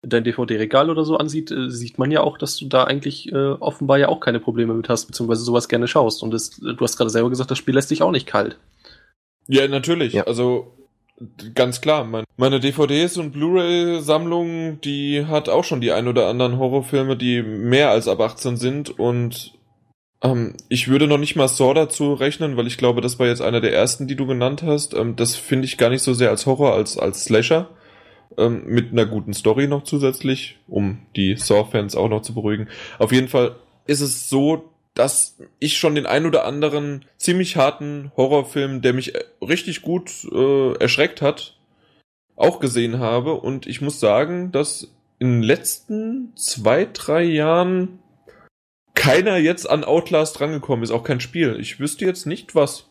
dein DVD-Regal oder so ansieht, äh, sieht man ja auch, dass du da eigentlich äh, offenbar ja auch keine Probleme mit hast, beziehungsweise sowas gerne schaust. Und das, du hast gerade selber gesagt, das Spiel lässt dich auch nicht kalt. Ja, natürlich. Ja. Also ganz klar. Mein, meine DVDs und Blu-ray-Sammlung, die hat auch schon die ein oder anderen Horrorfilme, die mehr als ab 18 sind. Und ähm, ich würde noch nicht mal Saw dazu rechnen, weil ich glaube, das war jetzt einer der ersten, die du genannt hast. Ähm, das finde ich gar nicht so sehr als Horror, als als Slasher. Ähm, mit einer guten Story noch zusätzlich, um die Saw-Fans auch noch zu beruhigen. Auf jeden Fall ist es so, dass ich schon den ein oder anderen ziemlich harten Horrorfilm, der mich äh, richtig gut äh, erschreckt hat, auch gesehen habe. Und ich muss sagen, dass in den letzten zwei, drei Jahren keiner jetzt an Outlast rangekommen ist, auch kein Spiel. Ich wüsste jetzt nicht was.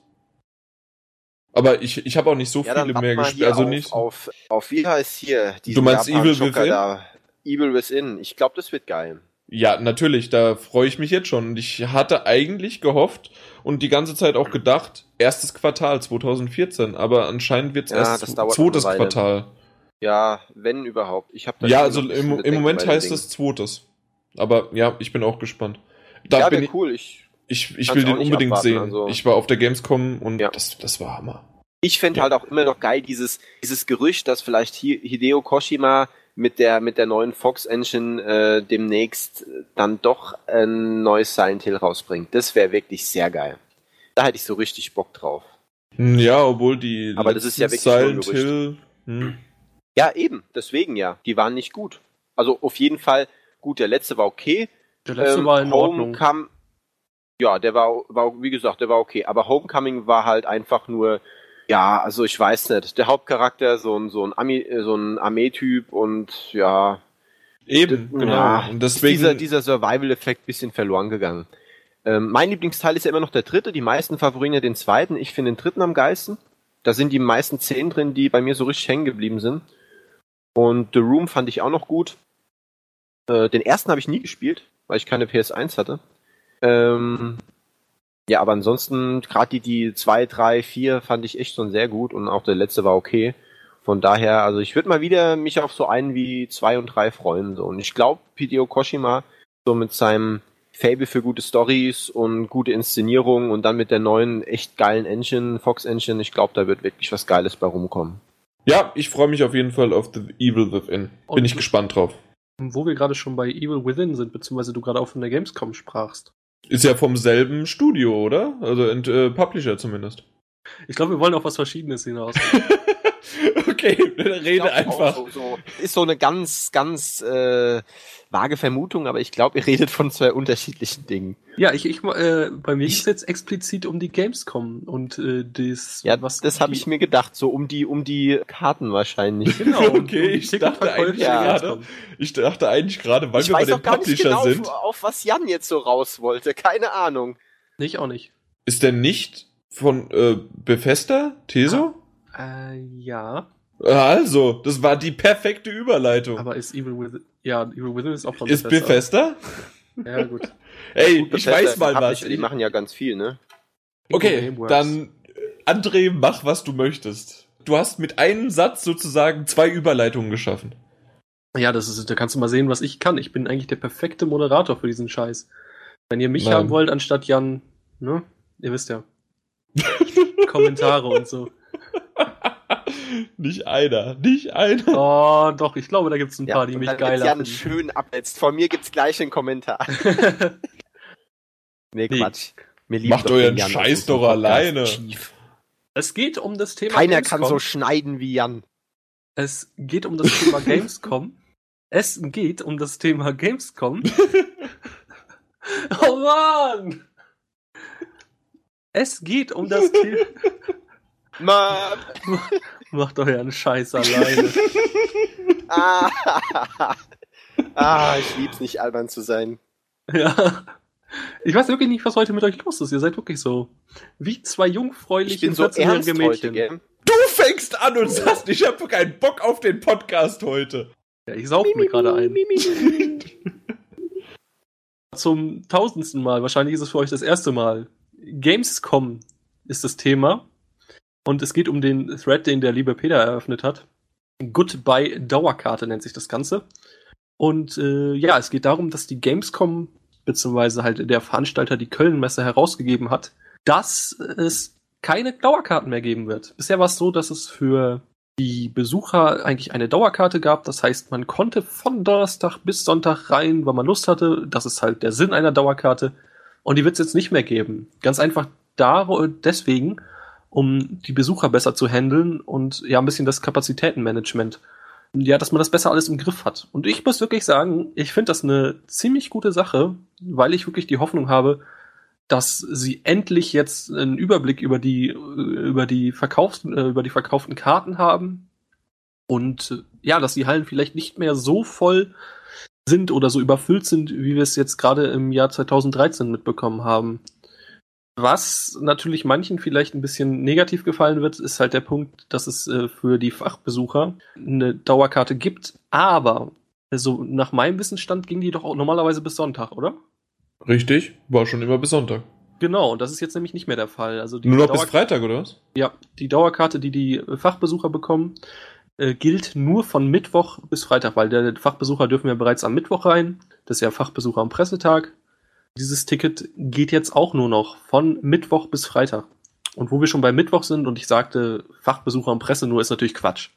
Aber ich, ich habe auch nicht so Ja, viele mehr gespielt. Also auf, nicht. auf, auf, wie heißt hier? Du meinst Evil Within? Da. Evil Within. Ich glaube, das wird geil. Ja, natürlich, da freue ich mich jetzt schon. Und ich hatte eigentlich gehofft und die ganze Zeit auch gedacht, erstes Quartal 2014, aber anscheinend wird es Ja, erst zweites. Quartal. Ja, wenn überhaupt. Ich habe Ja, also im, im Moment heißt es zweites. Aber ja, ich bin auch gespannt. Da ja, bin ich, cool. Ich, ich, ich will den unbedingt abwarten, sehen. also- Ich war auf der Gamescom und Ja. das, das war Hammer. ich fände Ja. halt auch immer noch geil dieses, dieses Gerücht, dass vielleicht Hi- Hideo Koshima mit der, mit der neuen Fox Engine äh, demnächst dann doch ein neues Silent Hill rausbringt. Das wäre wirklich sehr geil. Da hätte ich so richtig Bock drauf. Hm, Ja, obwohl die Aber das ist ja letzten wirklich Silent Hill. Hm. Ja, eben. Deswegen ja. Die waren nicht gut. Also auf jeden Fall gut. Der letzte war okay. Der letzte Ähm, war in Ordnung. Homecoming, ja, der war, war, wie gesagt, der war okay. Aber Homecoming war halt einfach nur, ja, also ich weiß nicht. Der Hauptcharakter, so ein, so ein Ami, äh, so ein Armeetyp und ja, Eben, genau. ja, und ist deswegen. dieser, dieser Survival-Effekt bisschen verloren gegangen. Ähm, mein Lieblingsteil ist ja immer noch der dritte. Die meisten favorisieren ja den zweiten. Ich finde den dritten am geilsten. Da sind die meisten Szenen drin, die bei mir so richtig hängen geblieben sind. Und The Room fand ich auch noch gut. Äh, den ersten habe ich nie gespielt, weil ich keine PS1 hatte. Ähm, ja, aber ansonsten, gerade die, die zwei, drei, vier fand ich echt schon sehr gut und auch der letzte war okay. Von daher, also ich würde mal wieder mich auf so einen wie zwei und drei freuen. So. Und ich glaube, Hideo Koshima, so mit seinem Fable für gute Stories und gute Inszenierung und dann mit der neuen echt geilen Engine, Fox Engine, ich glaube, da wird wirklich was Geiles bei rumkommen. Ja, ich freue mich auf jeden Fall auf The Evil Within. Bin Und- ich gespannt drauf. Wo wir gerade schon bei Evil Within sind, beziehungsweise du gerade auch von der Gamescom sprachst. Ist ja vom selben Studio, oder? Also äh, Publisher zumindest. Ich glaube, wir wollen auf was Verschiedenes hinaus. okay, rede Ich glaub einfach. So, so, ist so eine ganz, ganz äh, vage Vermutung, aber ich glaube, ihr redet von zwei unterschiedlichen Dingen. ja, ich, ich, äh, bei mir Ich- es jetzt explizit um die Gamescom und äh, das, Ja, was das habe ich mir gedacht, so um die, um die Karten wahrscheinlich. Genau, Okay, ich die dachte eigentlich der gerade-. Ich dachte eigentlich gerade, weil ich wir bei weiß dem auch gar nicht Publisher genau, sind, auf, auf was Jan jetzt so raus wollte. Keine Ahnung. Ich auch nicht. ist der nicht von äh, Bethesda, Teso? Äh, ja, Also, das war die perfekte Überleitung. aber ist Evil Within, ja, Evil Within ist auch von ist Bethesda? Ja, gut. Ey, Gut, ich Bethesda weiß ist mal was. Die machen ja ganz viel, ne? Okay, dann äh, André, mach was du möchtest. Du hast mit einem Satz sozusagen zwei Überleitungen geschaffen. Ja, das ist, da kannst du mal sehen, was ich kann. Ich bin eigentlich der perfekte Moderator für diesen Scheiß. Wenn ihr mich Nein. haben wollt, anstatt Jan, ne? Ihr wisst ja. Kommentare und so. Nicht einer, nicht einer. Oh, doch, ich glaube, da gibt's ein paar, die mich Jan finden. schön abletzt. Von mir gibt's gleich einen Kommentar. Nee, Nee. Quatsch. Macht doch euren Jan Scheiß doch alleine. Es geht um das Thema Keiner Gamescom. kann so schneiden wie Jan. Es geht um das Thema Gamescom. Es geht um das Thema Gamescom. oh Mann! Es geht um das Thema. Ma Macht euren Scheiß alleine. ah, Ah, ich lieb's nicht, albern zu sein. Ja. Ich weiß wirklich nicht, was heute mit euch los ist. Ihr seid wirklich so wie zwei Ich jungfräuliche so 14-jährige ernst heute, gell? Du fängst an und sagst, ich habe keinen Bock auf den Podcast heute. Ja, ich saug mir gerade ein. Zum tausendsten Mal, wahrscheinlich ist es für euch das erste Mal. Gamescom ist das Thema. Und es geht um den Thread, den der liebe Peter eröffnet hat. Goodbye Dauerkarte nennt sich das Ganze. Und äh, ja, es geht darum, dass die Gamescom, beziehungsweise halt der Veranstalter die Köln-Messe herausgegeben hat, dass es keine Dauerkarten mehr geben wird. Bisher war es so, dass es für die Besucher eigentlich eine Dauerkarte gab. Das heißt, man konnte von Donnerstag bis Sonntag rein, weil man Lust hatte. Das ist halt der Sinn einer Dauerkarte. Und die wird es jetzt nicht mehr geben. Ganz einfach deswegen, um die Besucher besser zu handeln und ja ein bisschen das Kapazitätenmanagement. Ja, dass man das besser alles im Griff hat. Und ich muss wirklich sagen, ich finde das eine ziemlich gute Sache, weil ich wirklich die Hoffnung habe, dass sie endlich jetzt einen Überblick über die über die Verkaufs äh, über die verkauften Karten haben und ja, dass die Hallen vielleicht nicht mehr so voll sind oder so überfüllt sind, wie wir es jetzt gerade im Jahr 2013 mitbekommen haben. Was natürlich manchen vielleicht ein bisschen negativ gefallen wird, ist halt der Punkt, dass es äh, für die Fachbesucher eine Dauerkarte gibt, aber also nach meinem Wissensstand ging die doch auch normalerweise bis Sonntag, oder? Richtig, war schon immer bis Sonntag. Genau, und das ist jetzt nämlich nicht mehr der Fall. Also die Nur noch bis Freitag, oder was? Ja, die Dauerkarte, die die Fachbesucher bekommen, äh, gilt nur von Mittwoch bis Freitag, weil der Fachbesucher dürfen ja bereits am Mittwoch rein. Das ist ja Fachbesucher am Pressetag. Dieses Ticket geht jetzt auch nur noch von Mittwoch bis Freitag. Und wo wir schon bei Mittwoch sind und ich sagte Fachbesucher und Presse nur, ist natürlich Quatsch.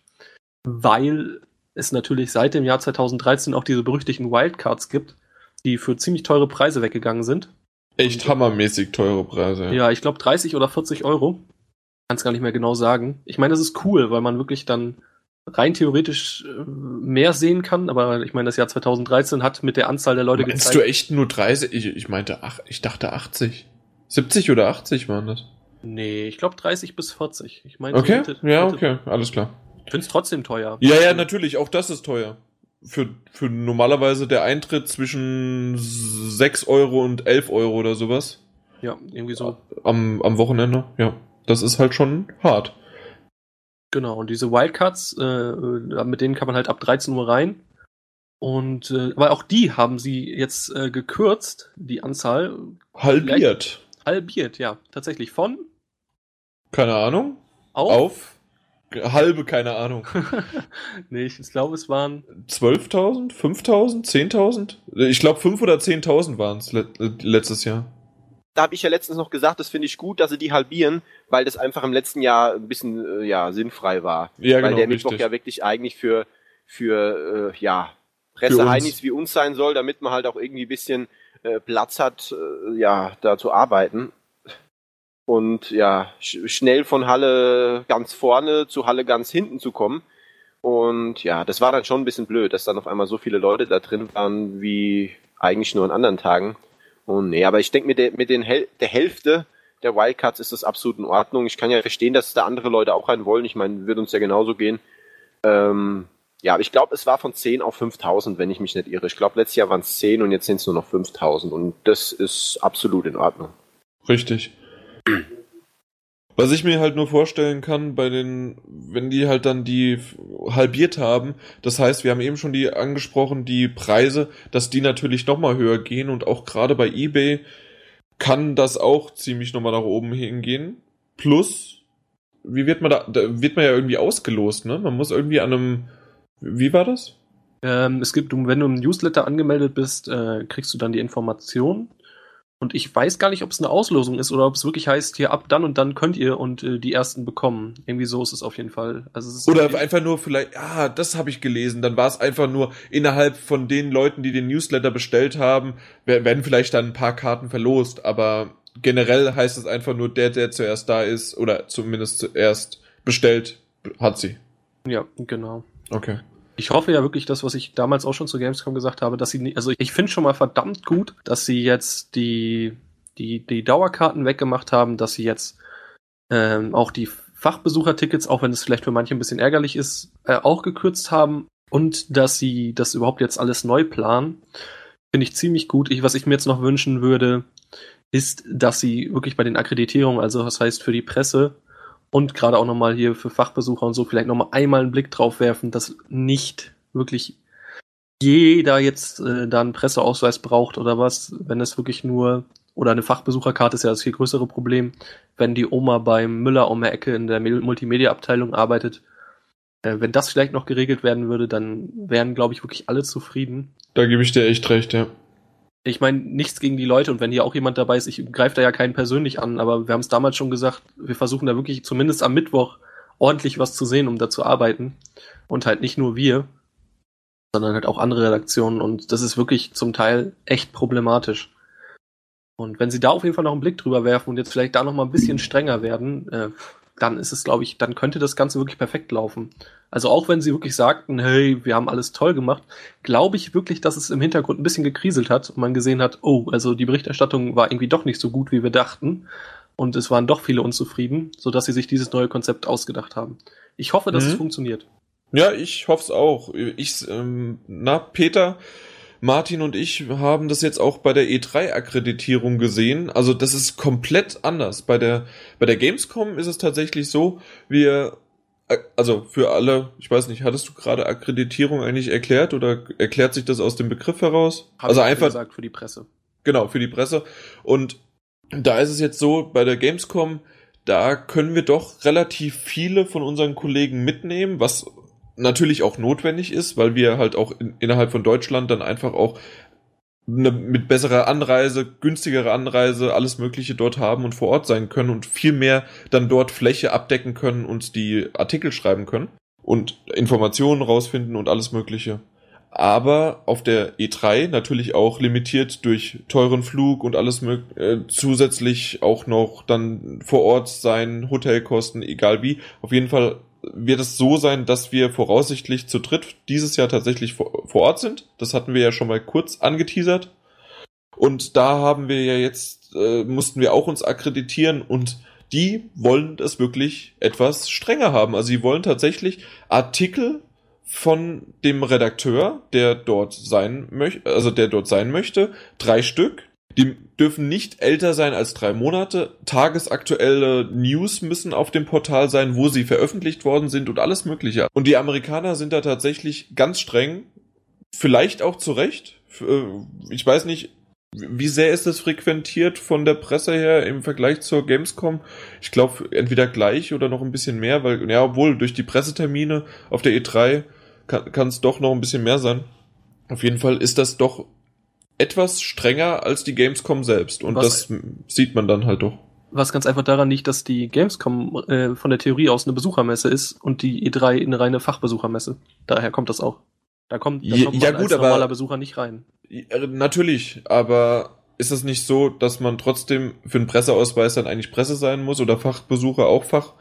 Weil es natürlich seit dem Jahr 2013 auch diese berüchtigten Wildcards gibt, die für ziemlich teure Preise weggegangen sind. Echt hammermäßig teure Preise. Ja, ich glaube 30 oder 40 Euro. Kann es gar nicht mehr genau sagen. Ich meine, das ist cool, weil man wirklich dann rein theoretisch äh, mehr sehen kann, aber ich meine, das Jahr 2013 hat mit der Anzahl der Leute Meinst gezeigt. du echt nur 30? Ich, ich meinte, ach, ich dachte 80. 70 oder 80 waren das. Nee, ich glaube 30 bis 40. Ich meine, Okay, so Mitte- ja, Mitte- okay, alles klar. Ich finde es trotzdem teuer. Ja, ja, natürlich, auch das ist teuer. Für, für normalerweise der Eintritt zwischen 6 Euro und 11 Euro oder sowas Ja, irgendwie so. am, am Wochenende. Ja, das ist halt schon hart. Genau, und diese Wildcards, äh, äh, mit denen kann man halt ab 13 Uhr rein. Und äh, aber auch die haben sie jetzt äh, gekürzt, die Anzahl Halbiert. halbiert, ja, tatsächlich von Keine Ahnung. auf. Auf. Halbe, keine Ahnung. nee, ich glaube, es waren 12.000? 5.000? 10.000? Ich glaube 5 oder 10.000 waren es le letztes Jahr. Da habe ich ja letztens noch gesagt, das finde ich gut, dass sie die halbieren, weil das einfach im letzten Jahr ein bisschen äh, ja sinnfrei war. Ja, weil genau, der Mittwoch richtig. ja wirklich eigentlich für für äh, ja Presseheinis wie uns sein soll, damit man halt auch irgendwie ein bisschen äh, Platz hat, äh, ja, da zu arbeiten. Und ja, sch schnell von Halle ganz vorne zu Halle ganz hinten zu kommen. Und ja, das war dann schon ein bisschen blöd, dass dann auf einmal so viele Leute da drin waren, wie eigentlich nur an anderen Tagen. Und nee, aber ich denke, mit, der, mit den Hel der Hälfte der Wildcards ist das absolut in Ordnung. Ich kann ja verstehen, dass da andere Leute auch rein wollen. Ich meine, wird uns ja genauso gehen. Ähm, ja, aber ich glaube, es war von 10 auf 5000, wenn ich mich nicht irre. Ich glaube, letztes Jahr waren es 10 und jetzt sind es nur noch 5000 und das ist absolut in Ordnung. Richtig. Was ich mir halt nur vorstellen kann, bei den, wenn die halt dann die halbiert haben, das heißt, wir haben eben schon die angesprochen, die Preise, dass die natürlich nochmal höher gehen und auch gerade bei eBay kann das auch ziemlich nochmal nach oben hingehen. Plus, wie wird man da, da wird man ja irgendwie ausgelost, ne? Man muss irgendwie an einem, wie war das? Ähm, es gibt, wenn du im Newsletter angemeldet bist, äh, kriegst du dann die Information. Und ich weiß gar nicht, ob es eine Auslosung ist oder ob es wirklich heißt, hier ab dann und dann könnt ihr und äh, die ersten bekommen. Irgendwie so ist es auf jeden Fall. Also Oder einfach nur vielleicht, ah, das habe ich gelesen, dann war es einfach nur innerhalb von den Leuten, die den Newsletter bestellt haben, wer- werden vielleicht dann ein paar Karten verlost, aber generell heißt es einfach nur, der, der zuerst da ist oder zumindest zuerst bestellt, hat sie. ja, genau. Okay. Ich hoffe ja wirklich das, was ich damals auch schon zu Gamescom gesagt habe, dass sie, nie- also ich finde schon mal verdammt gut, dass sie jetzt die, die, die Dauerkarten weggemacht haben, dass sie jetzt ähm, auch die Fachbesuchertickets, auch wenn es vielleicht für manche ein bisschen ärgerlich ist, äh, auch gekürzt haben. Und dass sie das überhaupt jetzt alles neu planen, finde ich ziemlich gut. Ich, was ich mir jetzt noch wünschen würde, ist, dass sie wirklich bei den Akkreditierungen, also das heißt für die Presse und gerade auch nochmal hier für Fachbesucher und so, vielleicht nochmal einmal einen Blick drauf werfen, dass nicht wirklich jeder jetzt äh, da einen Presseausweis braucht oder was, wenn es wirklich nur, oder eine Fachbesucherkarte ist ja das viel größere Problem, wenn die Oma beim Müller um der Ecke in der Multimedia-Abteilung arbeitet. Äh, wenn das vielleicht noch geregelt werden würde, dann wären, glaube ich, wirklich alle zufrieden. Da gebe ich dir echt recht, ja. Ich meine, nichts gegen die Leute und wenn hier auch jemand dabei ist, ich greife da ja keinen persönlich an, aber wir haben es damals schon gesagt, wir versuchen da wirklich zumindest am Mittwoch ordentlich was zu sehen, um da zu arbeiten. Und halt nicht nur wir sondern halt auch andere Redaktionen und das ist wirklich zum Teil echt problematisch. Und wenn sie da auf jeden Fall noch einen Blick drüber werfen und jetzt vielleicht da noch mal ein bisschen strenger werden, äh, dann ist es, glaube ich, dann könnte das Ganze wirklich perfekt laufen. Also auch wenn sie wirklich sagten, hey, wir haben alles toll gemacht, glaube ich wirklich, dass es im Hintergrund ein bisschen gekriselt hat und man gesehen hat, oh, also die Berichterstattung war irgendwie doch nicht so gut, wie wir dachten. Und es waren doch viele unzufrieden, sodass sie sich dieses neue Konzept ausgedacht haben. Ich hoffe, dass mhm. es funktioniert. Ja, ich hoffe es auch. Ich, ähm, na, Peter, Martin und ich haben das jetzt auch bei der E3-Akkreditierung gesehen. Also das ist komplett anders. Bei der, bei der Gamescom ist es tatsächlich so, wir, äh, also für alle, ich weiß nicht, hattest du gerade Akkreditierung eigentlich erklärt oder erklärt sich das aus dem Begriff heraus? Hab also einfach gesagt für die Presse. Genau, für die Presse. Und da ist es jetzt so, bei der Gamescom, da können wir doch relativ viele von unseren Kollegen mitnehmen, was natürlich auch notwendig ist, weil wir halt auch in, innerhalb von Deutschland dann einfach auch eine, mit besserer Anreise, günstigerer Anreise, alles Mögliche dort haben und vor Ort sein können und viel mehr dann dort Fläche abdecken können und die Artikel schreiben können und Informationen rausfinden und alles Mögliche. Aber auf der E3 natürlich auch limitiert durch teuren Flug und alles äh, zusätzlich auch noch dann vor Ort sein, Hotelkosten, egal wie. Auf jeden Fall wird es so sein, dass wir voraussichtlich zu dritt dieses Jahr tatsächlich vor, Ort sind. Das hatten wir ja schon mal kurz angeteasert. Und da haben wir ja jetzt, äh, mussten wir auch uns akkreditieren und die wollen es wirklich etwas strenger haben. Also sie wollen tatsächlich Artikel von dem Redakteur, der dort sein möchte, also der dort sein möchte, drei Stück, die dürfen nicht älter sein als drei Monate. Tagesaktuelle News müssen auf dem Portal sein, wo sie veröffentlicht worden sind und alles Mögliche. Und die Amerikaner sind da tatsächlich ganz streng. Vielleicht auch zu Recht. Äh, ich weiß nicht, wie sehr ist das frequentiert von der Presse her im Vergleich zur Gamescom? Ich glaube, entweder gleich oder noch ein bisschen mehr, weil, ja, obwohl durch die Pressetermine auf der E3 kann es doch noch ein bisschen mehr sein. Auf jeden Fall ist das doch etwas strenger als die Gamescom selbst. Und was, das sieht man dann halt doch. Was ganz einfach daran liegt, dass die Gamescom äh, von der Theorie aus eine Besuchermesse ist und die E3 eine reine Fachbesuchermesse. Daher kommt das auch. Da kommt, da kommt ja, man gut, als normaler Besucher nicht rein. Äh, natürlich, aber ist es nicht so, dass man trotzdem für einen Presseausweis dann eigentlich Presse sein muss oder Fachbesucher auch Fach?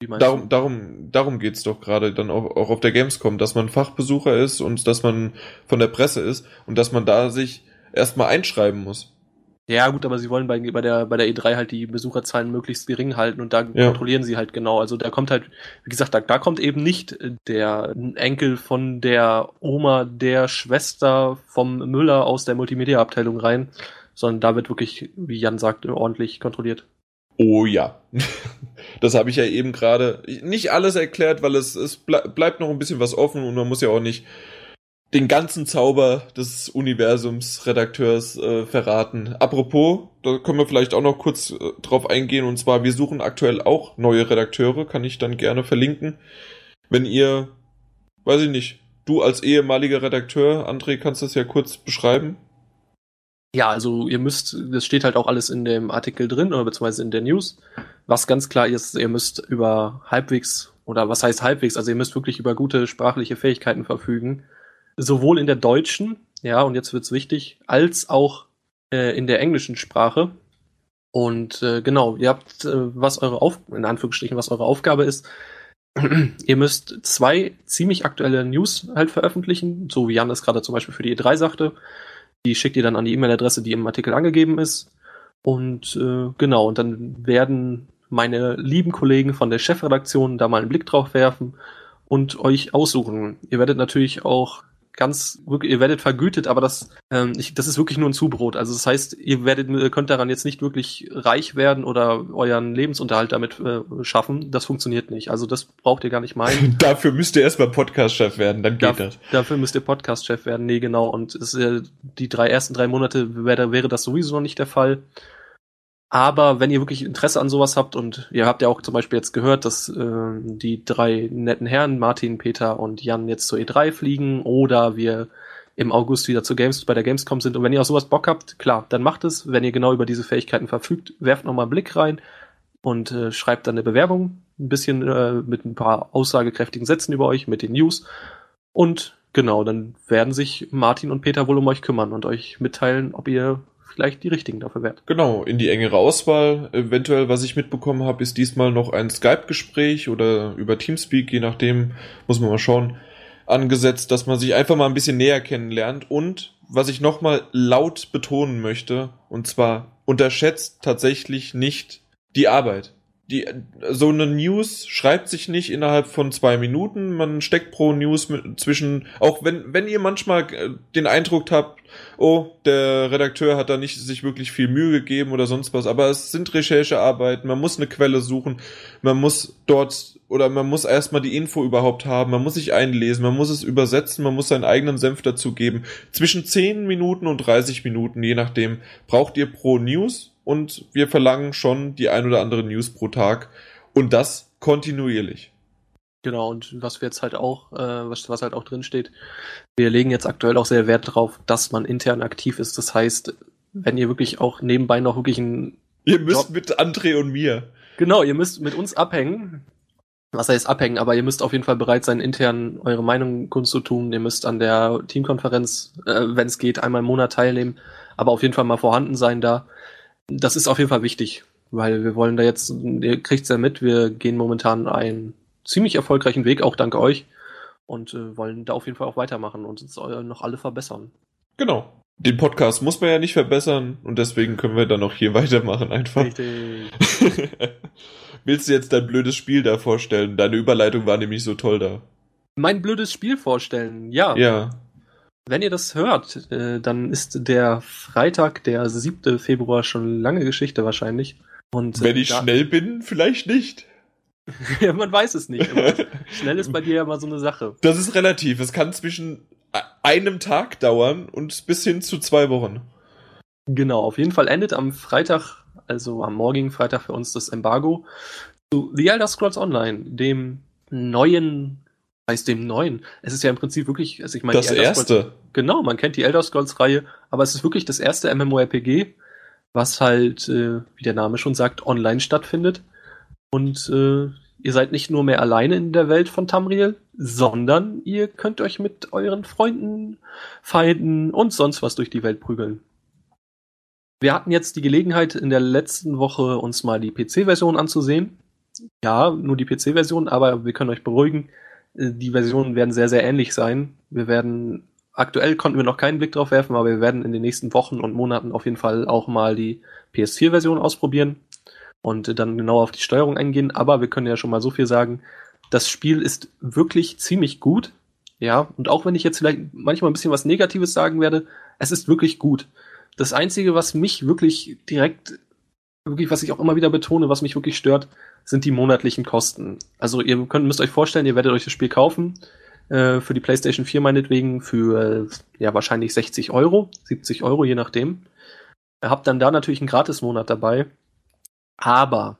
Darum, darum, darum geht's doch gerade dann auch, auch auf der Gamescom, dass man Fachbesucher ist und dass man von der Presse ist und dass man da sich erstmal einschreiben muss. Ja, gut, aber sie wollen bei, bei, der, bei der E3 halt die Besucherzahlen möglichst gering halten und da ja. kontrollieren sie halt genau. Also da kommt halt, wie gesagt, da, da kommt eben nicht der Enkel von der Oma der Schwester vom Müller aus der Multimedia-Abteilung rein, sondern da wird wirklich, wie Jan sagt, ordentlich kontrolliert. Oh ja. Das habe ich ja eben gerade nicht alles erklärt, weil es, es bleibt noch ein bisschen was offen und man muss ja auch nicht den ganzen Zauber des Universums Redakteurs äh, verraten. Apropos, da können wir vielleicht auch noch kurz äh, drauf eingehen und zwar wir suchen aktuell auch neue Redakteure, kann ich dann gerne verlinken. Wenn ihr, weiß ich nicht, du als ehemaliger Redakteur, André, kannst das ja kurz beschreiben? Ja, also ihr müsst, das steht halt auch alles in dem Artikel drin oder beziehungsweise in der News. Was ganz klar ist, ihr müsst über halbwegs oder was heißt halbwegs, also ihr müsst wirklich über gute sprachliche Fähigkeiten verfügen. Sowohl in der deutschen, ja, und jetzt wird's wichtig, als auch äh, in der englischen Sprache. Und äh, genau, ihr habt, äh, was eure Auf in Anführungsstrichen, was eure Aufgabe ist, ihr müsst zwei ziemlich aktuelle News halt veröffentlichen, so wie Jan das gerade zum Beispiel für die E3 sagte. Die schickt ihr dann an die E-Mail-Adresse, die im Artikel angegeben ist. Und äh, genau, und dann werden meine lieben Kollegen von der Chefredaktion da mal einen Blick drauf werfen und euch aussuchen. Ihr werdet natürlich auch ganz wirklich, ihr werdet vergütet, aber das, ähm, ich, das ist wirklich nur ein Zubrot. Also das heißt, ihr werdet, ihr könnt daran jetzt nicht wirklich reich werden oder euren Lebensunterhalt damit äh, schaffen. Das funktioniert nicht. Also das braucht ihr gar nicht meinen. dafür müsst ihr erstmal Podcast-Chef werden, dann geht Darf, das. Dafür müsst ihr Podcast-Chef werden. Nee, genau. Und es, äh, die drei ersten drei Monate wäre, wäre das sowieso noch nicht der Fall. Aber wenn ihr wirklich Interesse an sowas habt und ihr habt ja auch zum Beispiel jetzt gehört, dass äh, die drei netten Herren, Martin, Peter und Jan, jetzt zur E3 fliegen oder wir im August wieder zu Games, bei der Gamescom sind. Und wenn ihr auf sowas Bock habt, klar, dann macht es. Wenn ihr genau über diese Fähigkeiten verfügt, werft nochmal einen Blick rein und äh, schreibt dann eine Bewerbung, ein bisschen äh, mit ein paar aussagekräftigen Sätzen über euch, mit den News. Und genau, dann werden sich Martin und Peter wohl um euch kümmern und euch mitteilen, ob ihr vielleicht die richtigen dafür wärt. Genau, in die engere Auswahl. Eventuell, was ich mitbekommen habe, ist diesmal noch ein Skype-Gespräch oder über Teamspeak, je nachdem, muss man mal schauen, angesetzt, dass man sich einfach mal ein bisschen näher kennenlernt. Und was ich nochmal laut betonen möchte, und zwar unterschätzt tatsächlich nicht die Arbeit die, so eine News schreibt sich nicht innerhalb von zwei Minuten. Man steckt pro News mit, zwischen, auch wenn, wenn ihr manchmal äh, den Eindruck habt, oh, der Redakteur hat da nicht sich wirklich viel Mühe gegeben oder sonst was, aber es sind Recherchearbeiten, man muss eine Quelle suchen, man muss dort oder man muss erstmal die Info überhaupt haben, man muss sich einlesen, man muss es übersetzen, man muss seinen eigenen Senf dazugeben. Zwischen 10 Minuten und 30 Minuten, je nachdem, braucht ihr pro News und wir verlangen schon die ein oder andere News pro Tag und das kontinuierlich. Genau, und was wir jetzt halt auch, äh, was, was halt auch drin steht, wir legen jetzt aktuell auch sehr Wert darauf, dass man intern aktiv ist. Das heißt, wenn ihr wirklich auch nebenbei noch wirklich ein Ihr müsst Job mit André und mir. Genau, ihr müsst mit uns abhängen. Was heißt abhängen, aber ihr müsst auf jeden Fall bereit sein, intern eure Meinung kundzutun. Ihr müsst an der Teamkonferenz, äh, wenn es geht, einmal im Monat teilnehmen, aber auf jeden Fall mal vorhanden sein da das ist auf jeden Fall wichtig, weil wir wollen da jetzt, ihr kriegt's ja mit, wir gehen momentan einen ziemlich erfolgreichen Weg, auch dank euch, und äh, wollen da auf jeden Fall auch weitermachen und uns noch alle verbessern. Genau. Den Podcast muss man ja nicht verbessern und deswegen können wir dann auch hier weitermachen einfach. Richtig. Willst du jetzt dein blödes Spiel da vorstellen? Deine Überleitung war nämlich so toll da. Mein blödes Spiel vorstellen, ja. Ja. Wenn ihr das hört, äh, dann ist der Freitag, der 7. Februar, schon lange Geschichte wahrscheinlich. Und, äh, Wenn ich schnell bin, vielleicht nicht. Ja, man weiß es nicht. Aber schnell ist bei dir ja mal so eine Sache. Das ist relativ. Es kann zwischen einem Tag dauern und bis hin zu zwei Wochen. Genau, auf jeden Fall endet am Freitag, also am morgigen Freitag für uns das Embargo zu The Elder Scrolls Online, dem neuen heißt dem neuen. Es ist ja im Prinzip wirklich, also ich meine, das erste. genau, man kennt die Elder Scrolls Reihe, aber es ist wirklich das erste MMORPG, was halt, äh, wie der Name schon sagt, online stattfindet. Und äh, ihr seid nicht nur mehr alleine in der Welt von Tamriel, sondern ihr könnt euch mit euren Freunden, Feinden und sonst was durch die Welt prügeln. Wir hatten jetzt die Gelegenheit, in der letzten Woche uns mal die PC-Version anzusehen. Ja, nur die PC-Version, aber wir können euch beruhigen, die Versionen werden sehr, sehr ähnlich sein. Wir werden, aktuell konnten wir noch keinen Blick drauf werfen, aber wir werden in den nächsten Wochen und Monaten auf jeden Fall auch mal die PS4-Version ausprobieren und dann genauer auf die Steuerung eingehen. Aber wir können ja schon mal so viel sagen, das Spiel ist wirklich ziemlich gut. Ja, und auch wenn ich jetzt vielleicht manchmal ein bisschen was Negatives sagen werde, es ist wirklich gut. Das Einzige, was mich wirklich direkt, wirklich, was ich auch immer wieder betone, was mich wirklich stört, sind die monatlichen Kosten. Also ihr könnt, müsst euch vorstellen, ihr werdet euch das Spiel kaufen, äh, für die PlayStation 4 meinetwegen für äh, ja wahrscheinlich 60 Euro, 70 Euro, je nachdem. Ihr habt dann da natürlich einen Gratis-Monat dabei. Aber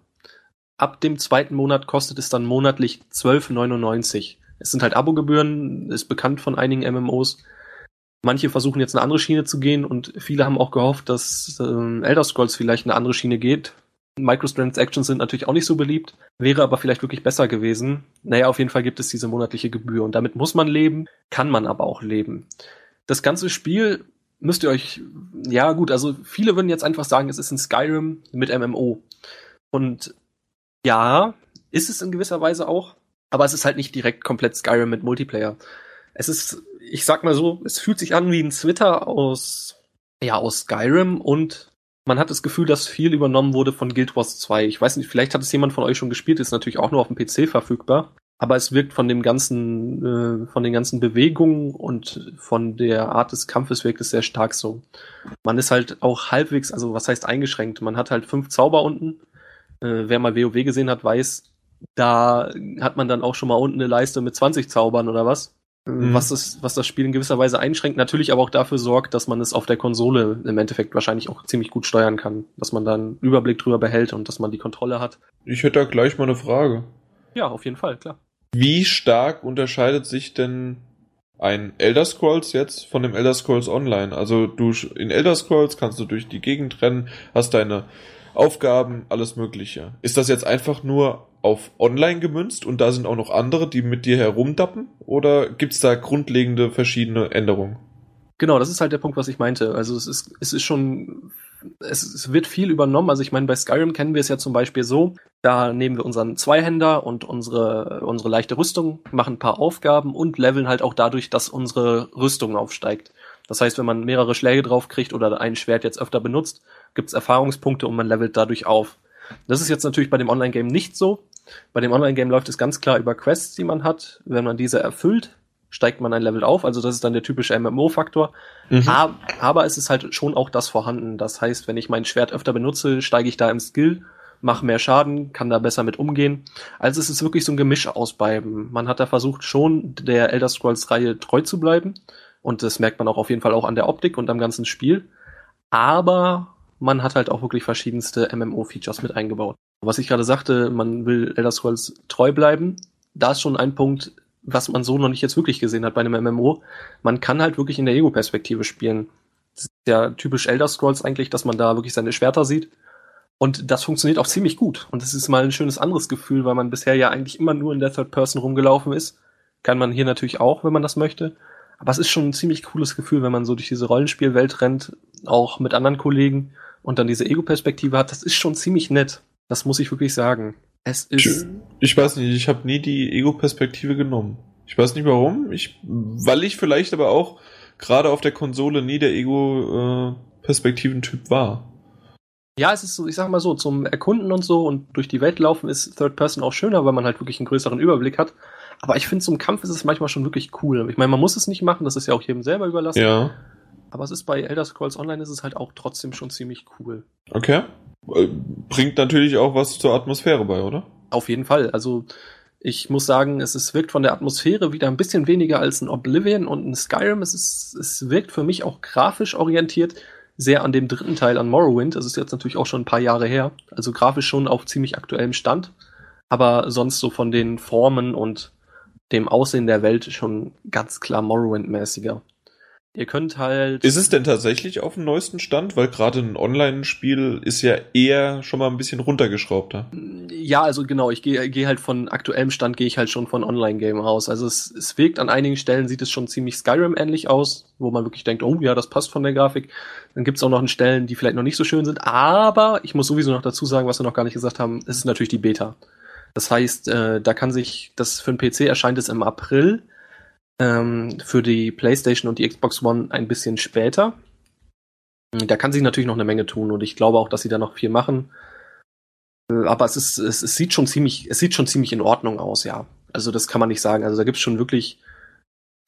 ab dem zweiten Monat kostet es dann monatlich 12,99. Es sind halt Abogebühren, ist bekannt von einigen MMOs. Manche versuchen jetzt eine andere Schiene zu gehen und viele haben auch gehofft, dass äh, Elder Scrolls vielleicht eine andere Schiene geht, Microtransactions sind natürlich auch nicht so beliebt, wäre aber vielleicht wirklich besser gewesen. Naja, auf jeden Fall gibt es diese monatliche Gebühr und damit muss man leben, kann man aber auch leben. Das ganze Spiel müsst ihr euch, ja gut, also viele würden jetzt einfach sagen, es ist ein Skyrim mit MMO. Und ja, ist es in gewisser Weise auch, aber es ist halt nicht direkt komplett Skyrim mit Multiplayer. Es ist, ich sag mal so, es fühlt sich an wie ein Twitter aus, ja, aus Skyrim und man hat das Gefühl, dass viel übernommen wurde von Guild Wars 2. Ich weiß nicht, vielleicht hat es jemand von euch schon gespielt, ist natürlich auch nur auf dem PC verfügbar. aber es wirkt von dem ganzen, äh, von den ganzen Bewegungen und von der Art des Kampfes wirkt es sehr stark so. Man ist halt auch halbwegs, also was heißt eingeschränkt? Man hat halt fünf Zauber unten. Äh, wer mal WoW gesehen hat, weiß, da hat man dann auch schon mal unten eine Leiste mit 20 Zaubern oder was. Mhm. Was, das, was das Spiel in gewisser Weise einschränkt, natürlich aber auch dafür sorgt, dass man es auf der Konsole im Endeffekt wahrscheinlich auch ziemlich gut steuern kann. Dass man da einen Überblick drüber behält und dass man die Kontrolle hat. Ich hätte da gleich mal eine Frage. Ja, auf jeden Fall, klar. Wie stark unterscheidet sich denn ein Elder Scrolls jetzt von dem Elder Scrolls Online? Also du in Elder Scrolls kannst du durch die Gegend rennen, hast deine Aufgaben, alles Mögliche. Ist das jetzt einfach nur auf Online gemünzt und da sind auch noch andere, die mit dir herumdappen? Oder gibt's da grundlegende verschiedene Änderungen? Genau, das ist halt der Punkt, was ich meinte. Also es ist, es ist schon, es, es wird viel übernommen. Also ich meine, bei Skyrim kennen wir es ja zum Beispiel so, da nehmen wir unseren Zweihänder und unsere, unsere leichte Rüstung, machen ein paar Aufgaben und leveln halt auch dadurch, dass unsere Rüstung aufsteigt. Das heißt, wenn man mehrere Schläge drauf kriegt oder ein Schwert jetzt öfter benutzt, gibt's Erfahrungspunkte und man levelt dadurch auf. Das ist jetzt natürlich bei dem Online-Game nicht so. Bei dem Online-Game läuft es ganz klar über Quests, die man hat. Wenn man diese erfüllt, steigt man ein Level auf. Also das ist dann der typische MMO-Faktor. Mhm. Aber, aber es ist halt schon auch das vorhanden. Das heißt, wenn ich mein Schwert öfter benutze, steige ich da im Skill, mache mehr Schaden, kann da besser mit umgehen. Also es ist wirklich so ein Gemisch aus beiden. Man hat da versucht, schon der Elder Scrolls-Reihe treu zu bleiben. Und das merkt man auch auf jeden Fall auch an der Optik und am ganzen Spiel. Aber man hat halt auch wirklich verschiedenste MMO-Features mit eingebaut. Was ich gerade sagte, man will Elder Scrolls treu bleiben. Da ist schon ein Punkt, was man so noch nicht jetzt wirklich gesehen hat bei einem MMO. Man kann halt wirklich in der Ego-Perspektive spielen. Das ist ja typisch Elder Scrolls eigentlich, dass man da wirklich seine Schwerter sieht. Und das funktioniert auch ziemlich gut. Und das ist mal ein schönes anderes Gefühl, weil man bisher ja eigentlich immer nur in der Third Person rumgelaufen ist. Kann man hier natürlich auch, wenn man das möchte. Aber es ist schon ein ziemlich cooles Gefühl, wenn man so durch diese Rollenspielwelt rennt, auch mit anderen Kollegen und dann diese Ego-Perspektive hat. Das ist schon ziemlich nett. Das muss ich wirklich sagen. Es ist. Ich weiß nicht, ich habe nie die Ego-Perspektive genommen. Ich weiß nicht warum. Ich, weil ich vielleicht aber auch gerade auf der Konsole nie der Ego-Perspektiven-Typ war. Ja, es ist so, ich sag mal so, zum Erkunden und so und durch die Welt laufen ist Third Person auch schöner, weil man halt wirklich einen größeren Überblick hat. Aber ich finde, zum Kampf ist es manchmal schon wirklich cool. Ich meine, man muss es nicht machen, das ist ja auch jedem selber überlassen. Ja. Aber es ist bei Elder Scrolls Online ist es halt auch trotzdem schon ziemlich cool. Okay. Äh, bringt natürlich auch was zur Atmosphäre bei, oder? Auf jeden Fall. Also ich muss sagen, es ist, wirkt von der Atmosphäre wieder ein bisschen weniger als ein Oblivion und ein Skyrim. Es, ist, es wirkt für mich auch grafisch orientiert sehr an dem dritten Teil an Morrowind. Das ist jetzt natürlich auch schon ein paar Jahre her. Also grafisch schon auf ziemlich aktuellem Stand. Aber sonst so von den Formen und dem Aussehen der Welt schon ganz klar Morrowind-mäßiger. Ihr könnt halt. Ist es denn tatsächlich auf dem neuesten Stand? Weil gerade ein Online-Spiel ist ja eher schon mal ein bisschen runtergeschraubter. Ja, also genau, ich gehe geh halt von aktuellem Stand, gehe ich halt schon von Online-Game aus. Also es, es wirkt an einigen Stellen, sieht es schon ziemlich Skyrim-ähnlich aus, wo man wirklich denkt, oh ja, das passt von der Grafik. Dann gibt's auch noch an Stellen, die vielleicht noch nicht so schön sind. Aber ich muss sowieso noch dazu sagen, was wir noch gar nicht gesagt haben, es ist natürlich die Beta. Das heißt, äh, da kann sich, das für den PC erscheint es im April ähm, für die PlayStation und die Xbox One ein bisschen später. Da kann sich natürlich noch eine Menge tun und ich glaube auch, dass sie da noch viel machen. Äh, aber es ist, es, es sieht schon ziemlich, es sieht schon ziemlich in Ordnung aus, ja. Also das kann man nicht sagen. Also da gibt's schon wirklich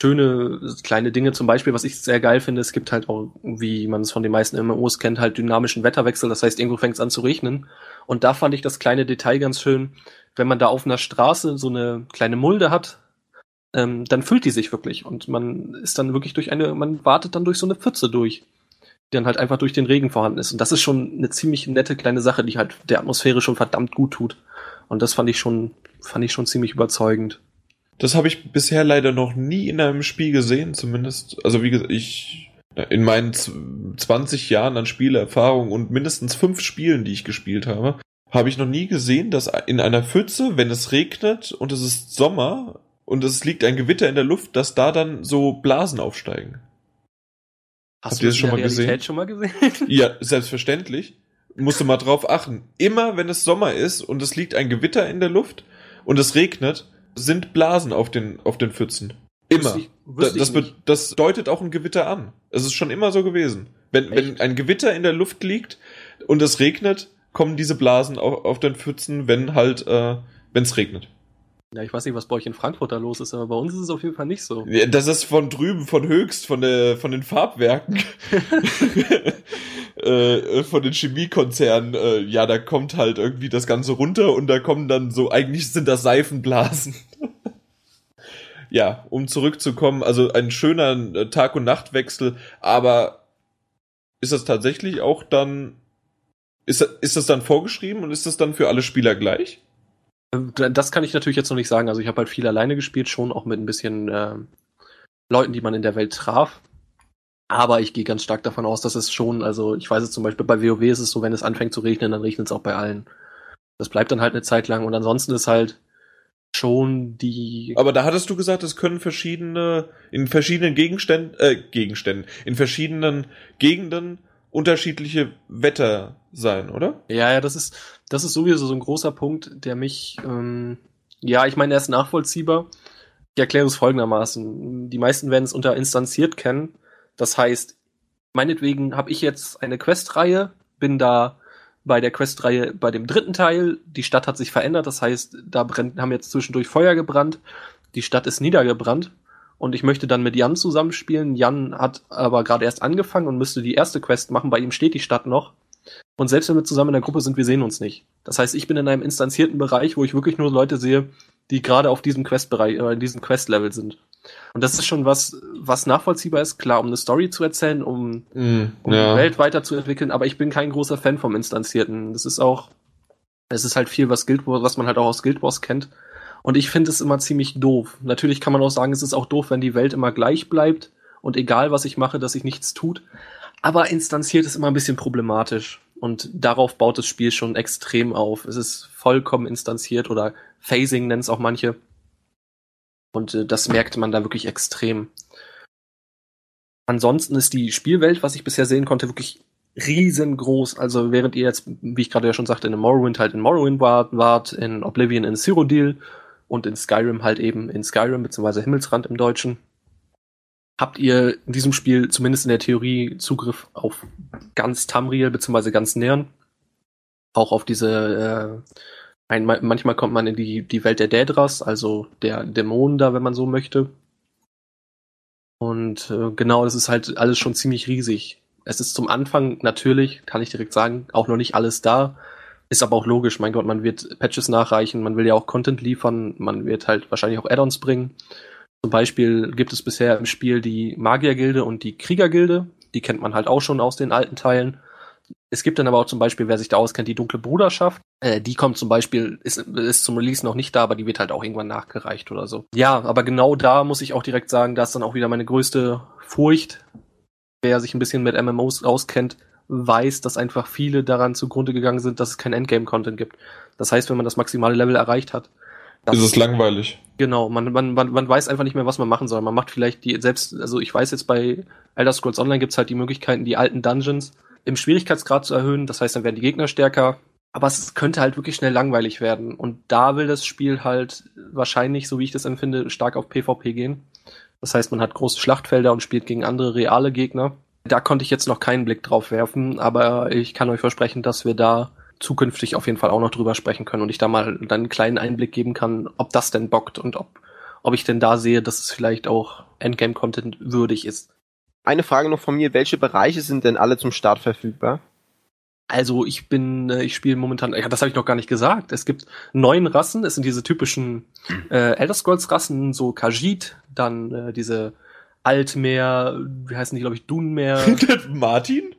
schöne kleine Dinge. Zum Beispiel, was ich sehr geil finde, es gibt halt auch, wie man es von den meisten MMOs kennt, halt dynamischen Wetterwechsel. Das heißt, irgendwo fängt es an zu regnen. Und da fand ich das kleine Detail ganz schön, wenn man da auf einer Straße so eine kleine Mulde hat, ähm, dann füllt die sich wirklich und man ist dann wirklich durch eine, man wartet dann durch so eine Pfütze durch, die dann halt einfach durch den Regen vorhanden ist. Und das ist schon eine ziemlich nette kleine Sache, die halt der Atmosphäre schon verdammt gut tut. Und das fand ich schon, fand ich schon ziemlich überzeugend. Das habe ich bisher leider noch nie in einem Spiel gesehen, zumindest. Also wie gesagt, ich in meinen 20 Jahren an Spielerfahrung und mindestens fünf Spielen, die ich gespielt habe, habe ich noch nie gesehen, dass in einer Pfütze, wenn es regnet und es ist Sommer, und es liegt ein Gewitter in der Luft, dass da dann so Blasen aufsteigen. Hast Habt ihr das schon mal, gesehen? schon mal gesehen? Ja, selbstverständlich. Musst du mal drauf achten. Immer wenn es Sommer ist und es liegt ein Gewitter in der Luft und es regnet, sind Blasen auf den, auf den Pfützen. Immer. Ich, das, das, das, deutet auch ein Gewitter an. Es ist schon immer so gewesen. Wenn, wenn ein Gewitter in der Luft liegt und es regnet, kommen diese Blasen auf, auf den Pfützen, wenn halt, äh, wenn es regnet. Ja, ich weiß nicht, was bei euch in Frankfurt da los ist, aber bei uns ist es auf jeden Fall nicht so. Ja, das ist von drüben, von höchst, von der, von den Farbwerken. äh, von den Chemiekonzernen, äh, ja, da kommt halt irgendwie das Ganze runter und da kommen dann so, eigentlich sind das Seifenblasen. ja, um zurückzukommen, also ein schöner äh, Tag- und Nachtwechsel, aber ist das tatsächlich auch dann, ist, ist das dann vorgeschrieben und ist das dann für alle Spieler gleich? Äh, das kann ich natürlich jetzt noch nicht sagen. Also ich habe halt viel alleine gespielt, schon auch mit ein bisschen äh, Leuten, die man in der Welt traf. Aber ich gehe ganz stark davon aus, dass es schon, also ich weiß es zum Beispiel bei WoW ist es so, wenn es anfängt zu regnen, dann regnet es auch bei allen. Das bleibt dann halt eine Zeit lang und ansonsten ist halt schon die. Aber da hattest du gesagt, es können verschiedene, in verschiedenen Gegenständen, äh, Gegenständen, in verschiedenen Gegenden unterschiedliche Wetter sein, oder? Ja, ja, das ist, das ist sowieso so ein großer Punkt, der mich, ähm, ja, ich meine, er ist nachvollziehbar. Ich erkläre es folgendermaßen. Die meisten werden es unter instanziert kennen. Das heißt, meinetwegen habe ich jetzt eine Questreihe, bin da bei der Questreihe bei dem dritten Teil. Die Stadt hat sich verändert, das heißt, da brennt, haben jetzt zwischendurch Feuer gebrannt. Die Stadt ist niedergebrannt und ich möchte dann mit Jan zusammenspielen. Jan hat aber gerade erst angefangen und müsste die erste Quest machen. Bei ihm steht die Stadt noch. Und selbst wenn wir zusammen in der Gruppe sind, wir sehen uns nicht. Das heißt, ich bin in einem instanzierten Bereich, wo ich wirklich nur Leute sehe, die gerade auf diesem Questbereich, äh, in diesem Quest-Level sind. Und das ist schon was, was nachvollziehbar ist, klar, um eine Story zu erzählen, um, mm, um ja. die Welt weiterzuentwickeln, aber ich bin kein großer Fan vom Instanzierten. Das ist auch, es ist halt viel, was Guild Wars, was man halt auch aus Guild Wars kennt. Und ich finde es immer ziemlich doof. Natürlich kann man auch sagen, es ist auch doof, wenn die Welt immer gleich bleibt und egal was ich mache, dass sich nichts tut. Aber instanziert ist immer ein bisschen problematisch. Und darauf baut das Spiel schon extrem auf. Es ist vollkommen instanziert oder Phasing nennen es auch manche. Und äh, das merkt man da wirklich extrem. Ansonsten ist die Spielwelt, was ich bisher sehen konnte, wirklich riesengroß. Also während ihr jetzt, wie ich gerade ja schon sagte, in Morrowind halt in Morrowind wart, wart in Oblivion in Cyrodiil und in Skyrim halt eben in Skyrim beziehungsweise Himmelsrand im Deutschen, habt ihr in diesem Spiel zumindest in der Theorie Zugriff auf ganz Tamriel beziehungsweise ganz Nern. Auch auf diese, äh, ein, manchmal kommt man in die, die Welt der Daedras, also der Dämonen da, wenn man so möchte. Und äh, genau, das ist halt alles schon ziemlich riesig. Es ist zum Anfang natürlich, kann ich direkt sagen, auch noch nicht alles da. Ist aber auch logisch, mein Gott, man wird Patches nachreichen, man will ja auch Content liefern, man wird halt wahrscheinlich auch Add-ons bringen. Zum Beispiel gibt es bisher im Spiel die Magiergilde und die Kriegergilde. Die kennt man halt auch schon aus den alten Teilen. Es gibt dann aber auch zum Beispiel, wer sich da auskennt, die dunkle Bruderschaft. Äh, die kommt zum Beispiel, ist, ist zum Release noch nicht da, aber die wird halt auch irgendwann nachgereicht oder so. Ja, aber genau da muss ich auch direkt sagen, da ist dann auch wieder meine größte Furcht. Wer sich ein bisschen mit MMOs auskennt, weiß, dass einfach viele daran zugrunde gegangen sind, dass es kein Endgame-Content gibt. Das heißt, wenn man das maximale Level erreicht hat, ist es langweilig. Genau, man, man, man, man weiß einfach nicht mehr, was man machen soll. Man macht vielleicht die, selbst, also ich weiß jetzt bei Elder Scrolls Online gibt's halt die Möglichkeiten, die alten Dungeons im Schwierigkeitsgrad zu erhöhen. Das heißt, dann werden die Gegner stärker. Aber es könnte halt wirklich schnell langweilig werden. Und da will das Spiel halt wahrscheinlich, so wie ich das empfinde, stark auf PvP gehen. Das heißt, man hat große Schlachtfelder und spielt gegen andere reale Gegner. Da konnte ich jetzt noch keinen Blick drauf werfen, aber ich kann euch versprechen, dass wir da zukünftig auf jeden Fall auch noch drüber sprechen können und ich da mal dann einen kleinen Einblick geben kann, ob das denn bockt und ob, ob ich denn da sehe, dass es vielleicht auch Endgame-Content würdig ist. Eine Frage noch von mir, welche Bereiche sind denn alle zum Start verfügbar? Also ich bin, äh, ich spiele momentan, ja, das habe ich noch gar nicht gesagt. Es gibt neun Rassen, es sind diese typischen äh, Elder Scrolls Rassen, so Khajiit, dann äh, diese Altmeer, wie heißen die, glaube ich, Dunmeer. Martin?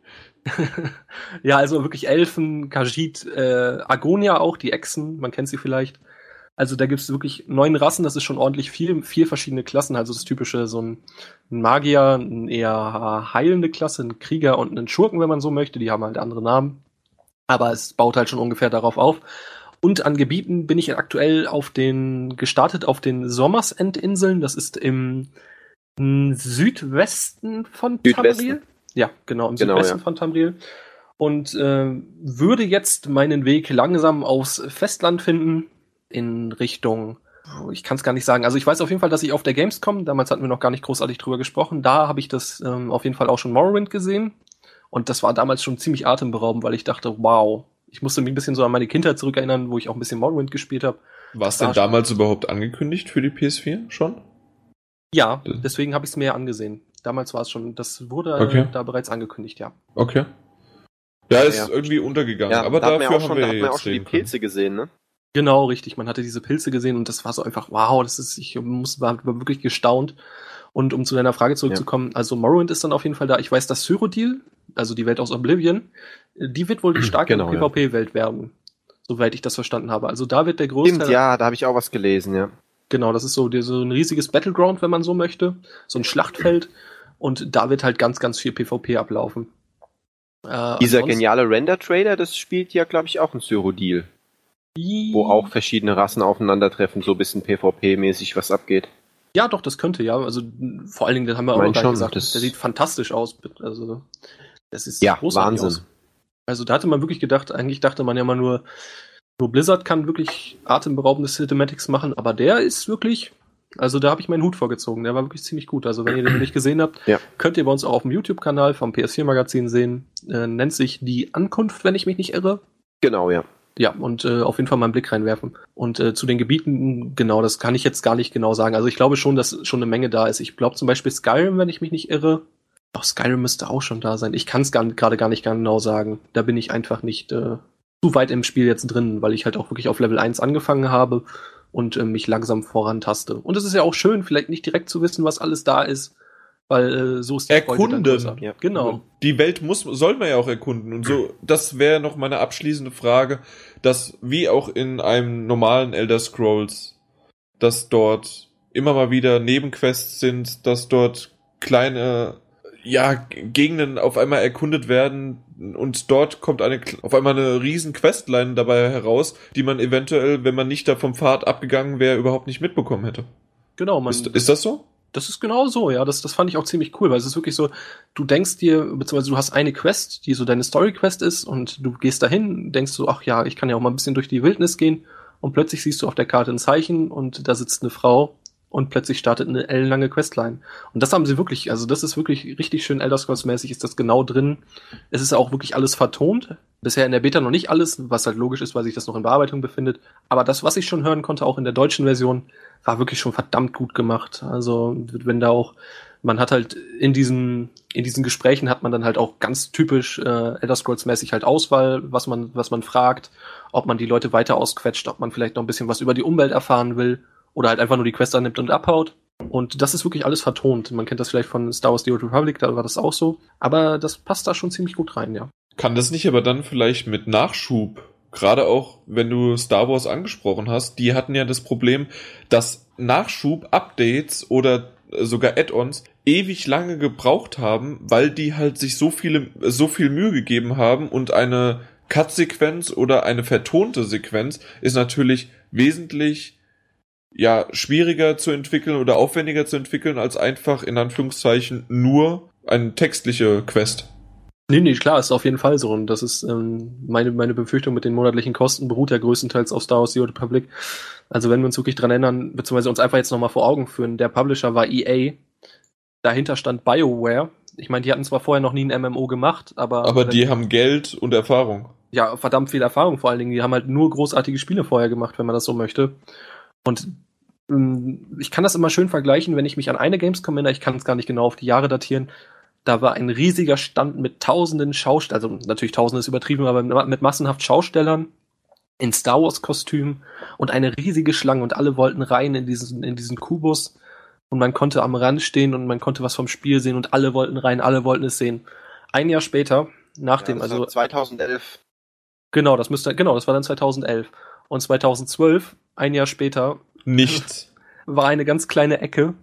ja, also wirklich Elfen, Khajiit, äh, Agonia auch, die Echsen, man kennt sie vielleicht. Also da gibt's wirklich neun Rassen, das ist schon ordentlich viel, vier verschiedene Klassen. Also das typische, so ein, Magier, ein eher heilende Klasse, ein Krieger und einen Schurken, wenn man so möchte. Die haben halt andere Namen. Aber es baut halt schon ungefähr darauf auf. Und an Gebieten bin ich aktuell auf den, gestartet auf den Sommersentinseln. Das ist im Südwesten von Südwesten. Tamriel. Ja, genau, im Genau, Südwesten ja. von Tamriel. Und äh, würde jetzt meinen Weg langsam aufs Festland finden, in Richtung, ich kann es gar nicht sagen. Also ich weiß auf jeden Fall, dass ich auf der Gamescom, damals hatten wir noch gar nicht großartig drüber gesprochen, da habe ich das ähm, auf jeden Fall auch schon Morrowind gesehen. Und das war damals schon ziemlich atemberaubend, weil ich dachte, wow, ich musste mich ein bisschen so an meine Kindheit zurückerinnern, wo ich auch ein bisschen Morrowind gespielt habe. War es denn damals überhaupt angekündigt für die PS4 schon? Ja, deswegen habe ich es mir angesehen. Damals war es schon, das wurde Okay. da bereits angekündigt, ja. Okay. Ja, ist Ja. irgendwie untergegangen. Ja, aber da hat man dafür ja auch schon, haben da wir man jetzt auch schon die. Pilze gesehen, ne? Genau, richtig. Man hatte diese Pilze gesehen und das war so einfach, wow, das ist, ich muss, war war wirklich gestaunt. Und um zu deiner Frage zurückzukommen, also Morrowind ist dann auf jeden Fall da. Ich weiß, dass Cyrodiil, also die Welt aus Oblivion, die wird wohl die starke Genau, ja. PvP-Welt werden. Soweit ich das verstanden habe. Also da wird der Großteil. Stimmt, ja, da habe ich auch was gelesen, ja. Genau, das ist so, so ein riesiges Battleground, wenn man so möchte. So ein Schlachtfeld. Und da wird halt ganz, ganz viel PvP ablaufen. Äh, Dieser geniale Render-Trader, das spielt ja, glaube ich, auch ein Cyrodiil, wo auch verschiedene Rassen aufeinandertreffen, so ein bisschen PvP-mäßig was abgeht. Ja, doch, das könnte, ja. Also vor allen Dingen, das haben wir auch noch gar schon, gesagt. das- der sieht fantastisch aus. Also, das ist Ja, großartig Wahnsinn. Aus. Also da hatte man wirklich gedacht, eigentlich dachte man ja mal nur, nur Blizzard kann wirklich atemberaubende Cinematics machen, aber der ist wirklich, also da habe ich meinen Hut vorgezogen. Der war wirklich ziemlich gut. Also wenn ihr den noch nicht gesehen habt, Ja. könnt ihr bei uns auch auf dem YouTube-Kanal vom PS4-Magazin sehen. Äh, nennt sich Die Ankunft, wenn ich mich nicht irre. Genau, ja. Ja, und äh, auf jeden Fall mal einen Blick reinwerfen. Und äh, zu den Gebieten, genau, das kann ich jetzt gar nicht genau sagen. Also ich glaube schon, dass schon eine Menge da ist. Ich glaube zum Beispiel Skyrim, wenn ich mich nicht irre. Auch Skyrim müsste auch schon da sein. Ich kann es gerade gar nicht genau sagen. Da bin ich einfach nicht äh, zu weit im Spiel jetzt drin, weil ich halt auch wirklich auf Level 1 angefangen habe und äh, mich langsam vorantaste. Und es ist ja auch schön, vielleicht nicht direkt zu wissen, was alles da ist, weil äh, so ist die Freude dann Erkunden. Ja. Genau. Die Welt muss, soll man ja auch erkunden. Und so, das wäre noch meine abschließende Frage, dass wie auch in einem normalen Elder Scrolls, dass dort immer mal wieder Nebenquests sind, dass dort kleine, ja, Gegenden auf einmal erkundet werden und dort kommt eine, auf einmal eine riesen Questline dabei heraus, die man eventuell, wenn man nicht da vom Pfad abgegangen wäre, überhaupt nicht mitbekommen hätte. Genau, man, Ist, ist das so? Das ist genau so, ja. Das, das fand ich auch ziemlich cool, weil es ist wirklich so, du denkst dir, beziehungsweise du hast eine Quest, die so deine Story-Quest ist und du gehst dahin, denkst du, ach ja, ich kann ja auch mal ein bisschen durch die Wildnis gehen und plötzlich siehst du auf der Karte ein Zeichen und da sitzt eine Frau und plötzlich startet eine ellenlange Questline. Und das haben sie wirklich, also das ist wirklich richtig schön Elder Scrolls-mäßig, ist das genau drin. Es ist auch wirklich alles vertont. Bisher in der Beta noch nicht alles, was halt logisch ist, weil sich das noch in Bearbeitung befindet. Aber das, was ich schon hören konnte, auch in der deutschen Version, war wirklich schon verdammt gut gemacht. Also, wenn da auch, man hat halt in diesen, in diesen Gesprächen hat man dann halt auch ganz typisch äh, Elder Scrolls-mäßig halt Auswahl, was man, was man fragt, ob man die Leute weiter ausquetscht, ob man vielleicht noch ein bisschen was über die Umwelt erfahren will oder halt einfach nur die Quest annimmt und abhaut. Und das ist wirklich alles vertont. Man kennt das vielleicht von Star Wars The Old Republic, da war das auch so. Aber das passt da schon ziemlich gut rein, ja. Kann das nicht aber dann vielleicht mit Nachschub, gerade auch wenn du Star Wars angesprochen hast, die hatten ja das Problem, dass Nachschub, Updates oder sogar Add-ons ewig lange gebraucht haben, weil die halt sich so viele, so viel Mühe gegeben haben und eine Cut-Sequenz oder eine vertonte Sequenz ist natürlich wesentlich ja, schwieriger zu entwickeln oder aufwendiger zu entwickeln als einfach in Anführungszeichen nur eine textliche Quest. Nee, nee, klar, ist auf jeden Fall so. Und das ist ähm, meine, meine Befürchtung mit den monatlichen Kosten beruht ja größtenteils auf Star Wars The Old Republic. Also wenn wir uns wirklich dran erinnern, beziehungsweise uns einfach jetzt nochmal vor Augen führen, der Publisher war EA, dahinter stand BioWare. Ich meine, die hatten zwar vorher noch nie ein MMO gemacht, aber, Aber die haben Geld und Erfahrung. ja verdammt viel Erfahrung vor allen Dingen. Die haben halt nur großartige Spiele vorher gemacht, wenn man das so möchte. Und ähm, ich kann das immer schön vergleichen, wenn ich mich an eine Gamescom erinnere, ich kann es gar nicht genau auf die Jahre datieren. Da war ein riesiger Stand mit tausenden Schaustellern, also natürlich tausende ist übertrieben, aber mit, massenhaft Schaustellern in Star Wars Kostümen und eine riesige Schlange und alle wollten rein in diesen, in diesen Kubus und man konnte am Rand stehen und man konnte was vom Spiel sehen und alle wollten rein, alle wollten es sehen. Ein Jahr später, nach dem, das also war 2011. Genau, das müsste, genau, das war dann 2011. Und 2012, ein Jahr später, Nichts. war eine ganz kleine Ecke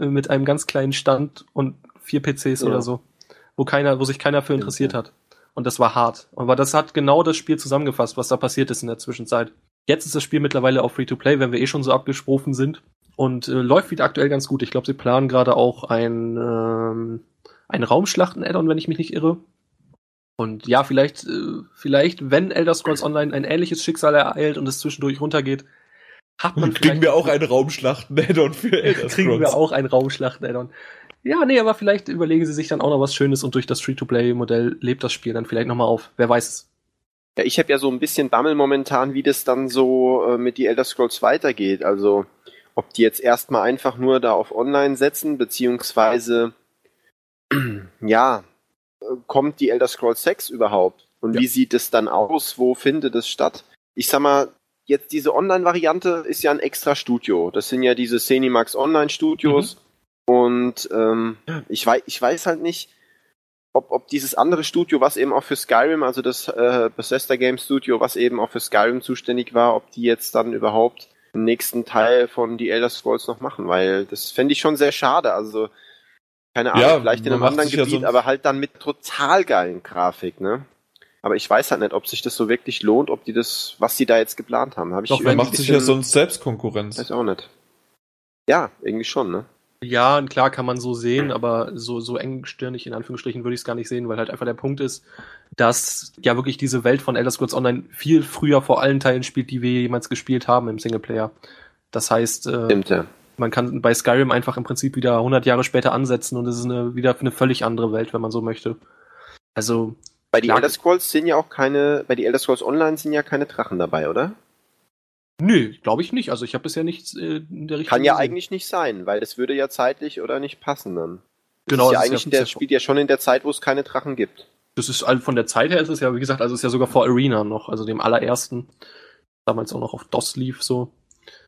äh, mit einem ganz kleinen Stand und vier PCs Ja. oder so, wo keiner, wo sich keiner für interessiert hat. Und das war hart. Aber das hat genau das Spiel zusammengefasst, was da passiert ist in der Zwischenzeit. Jetzt ist das Spiel mittlerweile auf Free-to-Play, wenn wir eh schon so abgesprochen sind. Und äh, läuft wieder aktuell ganz gut. Ich glaube, sie planen gerade auch ein, ähm, ein Raumschlachten-Add-on, wenn ich mich nicht irre. Und ja, vielleicht, äh, vielleicht, wenn Elder Scrolls Online ein ähnliches Schicksal ereilt und es zwischendurch runtergeht, hat man Kriegen vielleicht- wir auch einen Raumschlachten-Add-on für Elder kriegen wir Scrolls. auch ein Raumschlachten-Add-on. Ja, nee, aber vielleicht überlegen sie sich dann auch noch was Schönes und durch das Free-to-Play-Modell lebt das Spiel dann vielleicht nochmal auf. Wer weiß es. Ja, ich habe ja so ein bisschen Bammel momentan, wie das dann so äh, mit die Elder Scrolls weitergeht. Also ob die jetzt erstmal einfach nur da auf Online setzen, beziehungsweise ja, äh, kommt die Elder Scrolls 6 überhaupt? Und Ja. wie sieht es dann aus? Wo findet es statt? Ich sag mal, jetzt diese Online-Variante ist ja ein extra Studio. Das sind ja diese Cinemax Online-Studios. Und ähm, ich, weiß, ich weiß halt nicht, ob, ob dieses andere Studio, was eben auch für Skyrim, also das äh, Bethesda Game Studio, was eben auch für Skyrim zuständig war, ob die jetzt dann überhaupt den nächsten Teil von The Elder Scrolls noch machen, weil das fände ich schon sehr schade. Also, keine Ahnung, Ja, vielleicht in einem anderen sich ja Gebiet, so- aber halt dann mit total geilen Grafik, ne? Aber ich weiß halt nicht, ob sich das so wirklich lohnt, ob die das, was die da jetzt geplant haben. Hab ich Doch, Man macht sich ja sonst selbst Konkurrenz. Weiß auch nicht. Ja, irgendwie schon, ne? Ja, und klar kann man so sehen, aber so, so engstirnig in Anführungsstrichen würde ich es gar nicht sehen, weil halt einfach der Punkt ist, dass ja wirklich diese Welt von Elder Scrolls Online viel früher vor allen Teilen spielt, die wir jemals gespielt haben im Singleplayer. Das heißt, äh, Stimmt, ja. man kann bei Skyrim einfach im Prinzip wieder 100 Jahre später ansetzen und es ist eine, wieder eine völlig andere Welt, wenn man so möchte. Also, Bei die. Elder Scrolls sind ja auch keine, bei die Elder Scrolls Online sind ja keine Drachen dabei, oder? nö, glaube ich nicht. Also ich habe bisher nichts äh, in der Richtung Kann ja gesehen. eigentlich nicht sein, weil das würde ja zeitlich oder nicht passen dann. Genau, das ist ja das ist eigentlich, ja- der ist ja- spielt ja schon in der Zeit, wo es keine Drachen gibt. Das ist von der Zeit her ist es ja, wie gesagt, also es ist ja sogar vor Arena noch, also dem allerersten. Damals auch noch auf DOS lief so.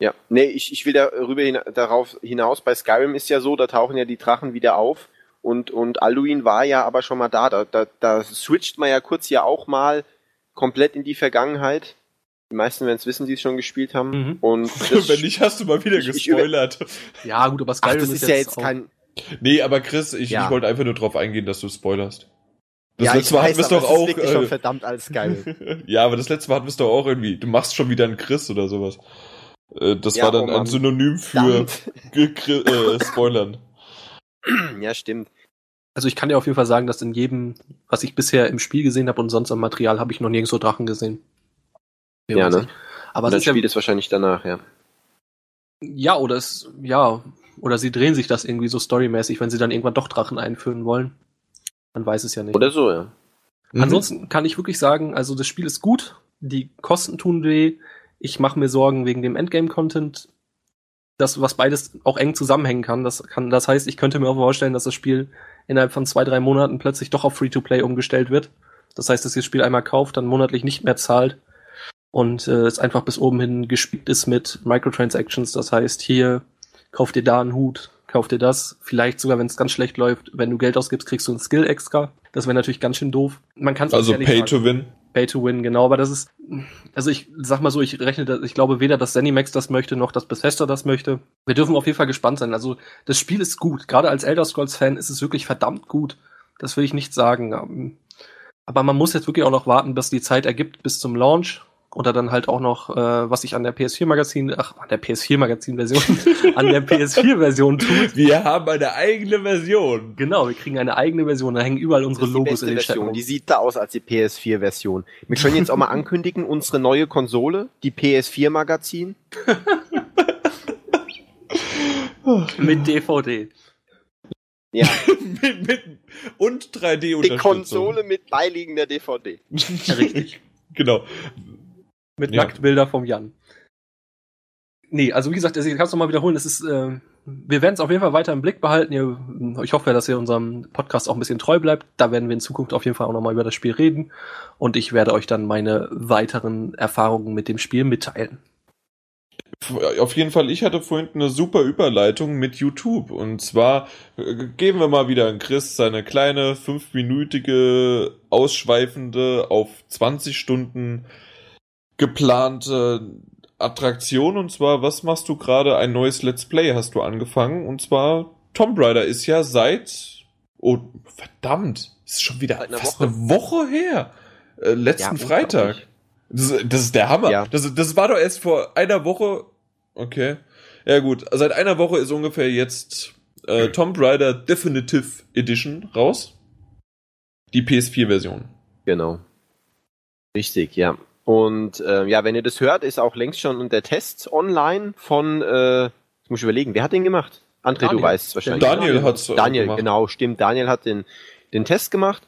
Ja, nee, ich, ich will darüber hina darauf hinaus, bei Skyrim ist ja so, da tauchen ja die Drachen wieder auf und, und Alduin war ja aber schon mal da. Da, da, da switcht man ja kurz ja auch mal komplett in die Vergangenheit. Die meisten werden es wissen, die es schon gespielt haben. Mhm. Und Wenn nicht, hast du mal wieder Ich- ich gespoilert. Ja, gut, aber ach, Skyrim das ist ja jetzt auch- kein. Nee, aber Chris, ich, Ja. ich wollte einfach nur drauf eingehen, dass du spoilerst. Das ja, letzte Mal hatten wir es doch ist auch. wirklich schon Äh, verdammt als Skyrim. ja, aber das letzte Mal hatten wir es doch auch irgendwie. Du machst schon wieder einen Chris oder sowas. Äh, das Ja, war dann oh ein Synonym für äh, Spoilern. ja, stimmt. Also ich kann dir auf jeden Fall sagen, dass in jedem, was ich bisher im Spiel gesehen habe und sonst am Material, habe ich noch nirgends so Drachen gesehen. Wer Ja, ne? nicht. Aber das ist ja, Spiel ist wahrscheinlich danach, ja. ja, oder es, ja, oder sie drehen sich das irgendwie so storymäßig, wenn sie dann irgendwann doch Drachen einführen wollen. Man weiß es ja nicht. Oder so, ja. Mhm. Ansonsten kann ich wirklich sagen, also das Spiel ist gut, die Kosten tun weh, ich mache mir Sorgen wegen dem Endgame-Content, das, was beides auch eng zusammenhängen kann. Das kann, das heißt, ich könnte mir auch vorstellen, dass das Spiel innerhalb von zwei, drei Monaten plötzlich doch auf Free-to-Play umgestellt wird. Das heißt, dass ihr das Spiel einmal kauft, dann monatlich nicht mehr zahlt und äh, es einfach bis oben hin gespielt ist mit Microtransactions. Das heißt, hier kauft ihr da einen Hut, kauft ihr das. Vielleicht sogar, wenn es ganz schlecht läuft, wenn du Geld ausgibst, kriegst du einen Skill extra. Das wäre natürlich ganz schön doof. Man kann Also Pay to Win. Pay to Win, genau, aber das ist, also ich sag mal so, ich rechne, ich glaube weder, dass Zenimax das möchte, noch dass Bethesda das möchte. Wir dürfen auf jeden Fall gespannt sein. Also das Spiel ist gut. Gerade als Elder Scrolls Fan ist es wirklich verdammt gut. Das will ich nicht sagen. Ähm, Aber man muss jetzt wirklich auch noch warten, bis die Zeit ergibt bis zum Launch. Oder dann halt auch noch, äh, was sich an der PS4-Magazin, ach, an der PS4-Magazin-Version, an der PS4-Version tut. Wir haben eine eigene Version. Genau, wir kriegen eine eigene Version. Da hängen überall unsere Logos in den Version. Die sieht da aus als die PS4-Version. Wir können jetzt auch mal ankündigen, unsere neue Konsole, die PS4-Magazin. Mit DVD. Ja, mit, mit, und 3D-Unterstützung. die Konsole mit beiliegender DVD. Richtig. genau. Mit Ja. Nacktbilder vom Jan. Nee, also wie gesagt, also ich kann es nochmal wiederholen, es ist, äh, wir werden es auf jeden Fall weiter im Blick behalten. Ihr, ich hoffe, dass ihr unserem Podcast auch ein bisschen treu bleibt. Da werden wir in Zukunft auf jeden Fall auch nochmal über das Spiel reden. Und ich werde euch dann meine weiteren Erfahrungen mit dem Spiel mitteilen. Auf jeden Fall, ich hatte vorhin eine super Überleitung mit YouTube. Und zwar äh, geben wir mal wieder an Chris seine kleine, fünfminütige, ausschweifende, auf 20 Stunden geplante Attraktion. Und zwar, was machst du gerade? Ein neues Let's Play hast du angefangen. Und zwar, Tomb Raider ist ja seit, oh, verdammt, ist schon wieder einer fast Woche. eine Woche her. Äh, letzten Ja, Freitag. Das, ist- das ist der Hammer. Ja. Das, das war doch erst vor einer Woche. Okay. Ja gut, seit einer Woche ist ungefähr jetzt äh, Tomb Raider Definitive Edition raus. Die PS4-Version. Genau. Richtig, ja. Und äh, ja, wenn ihr das hört, ist auch längst schon der Test online von, äh, jetzt muss ich überlegen, wer hat den gemacht? André, Daniel. du weißt es wahrscheinlich. Daniel hat's äh, Daniel, gemacht. genau, stimmt. Daniel hat den, den Test gemacht.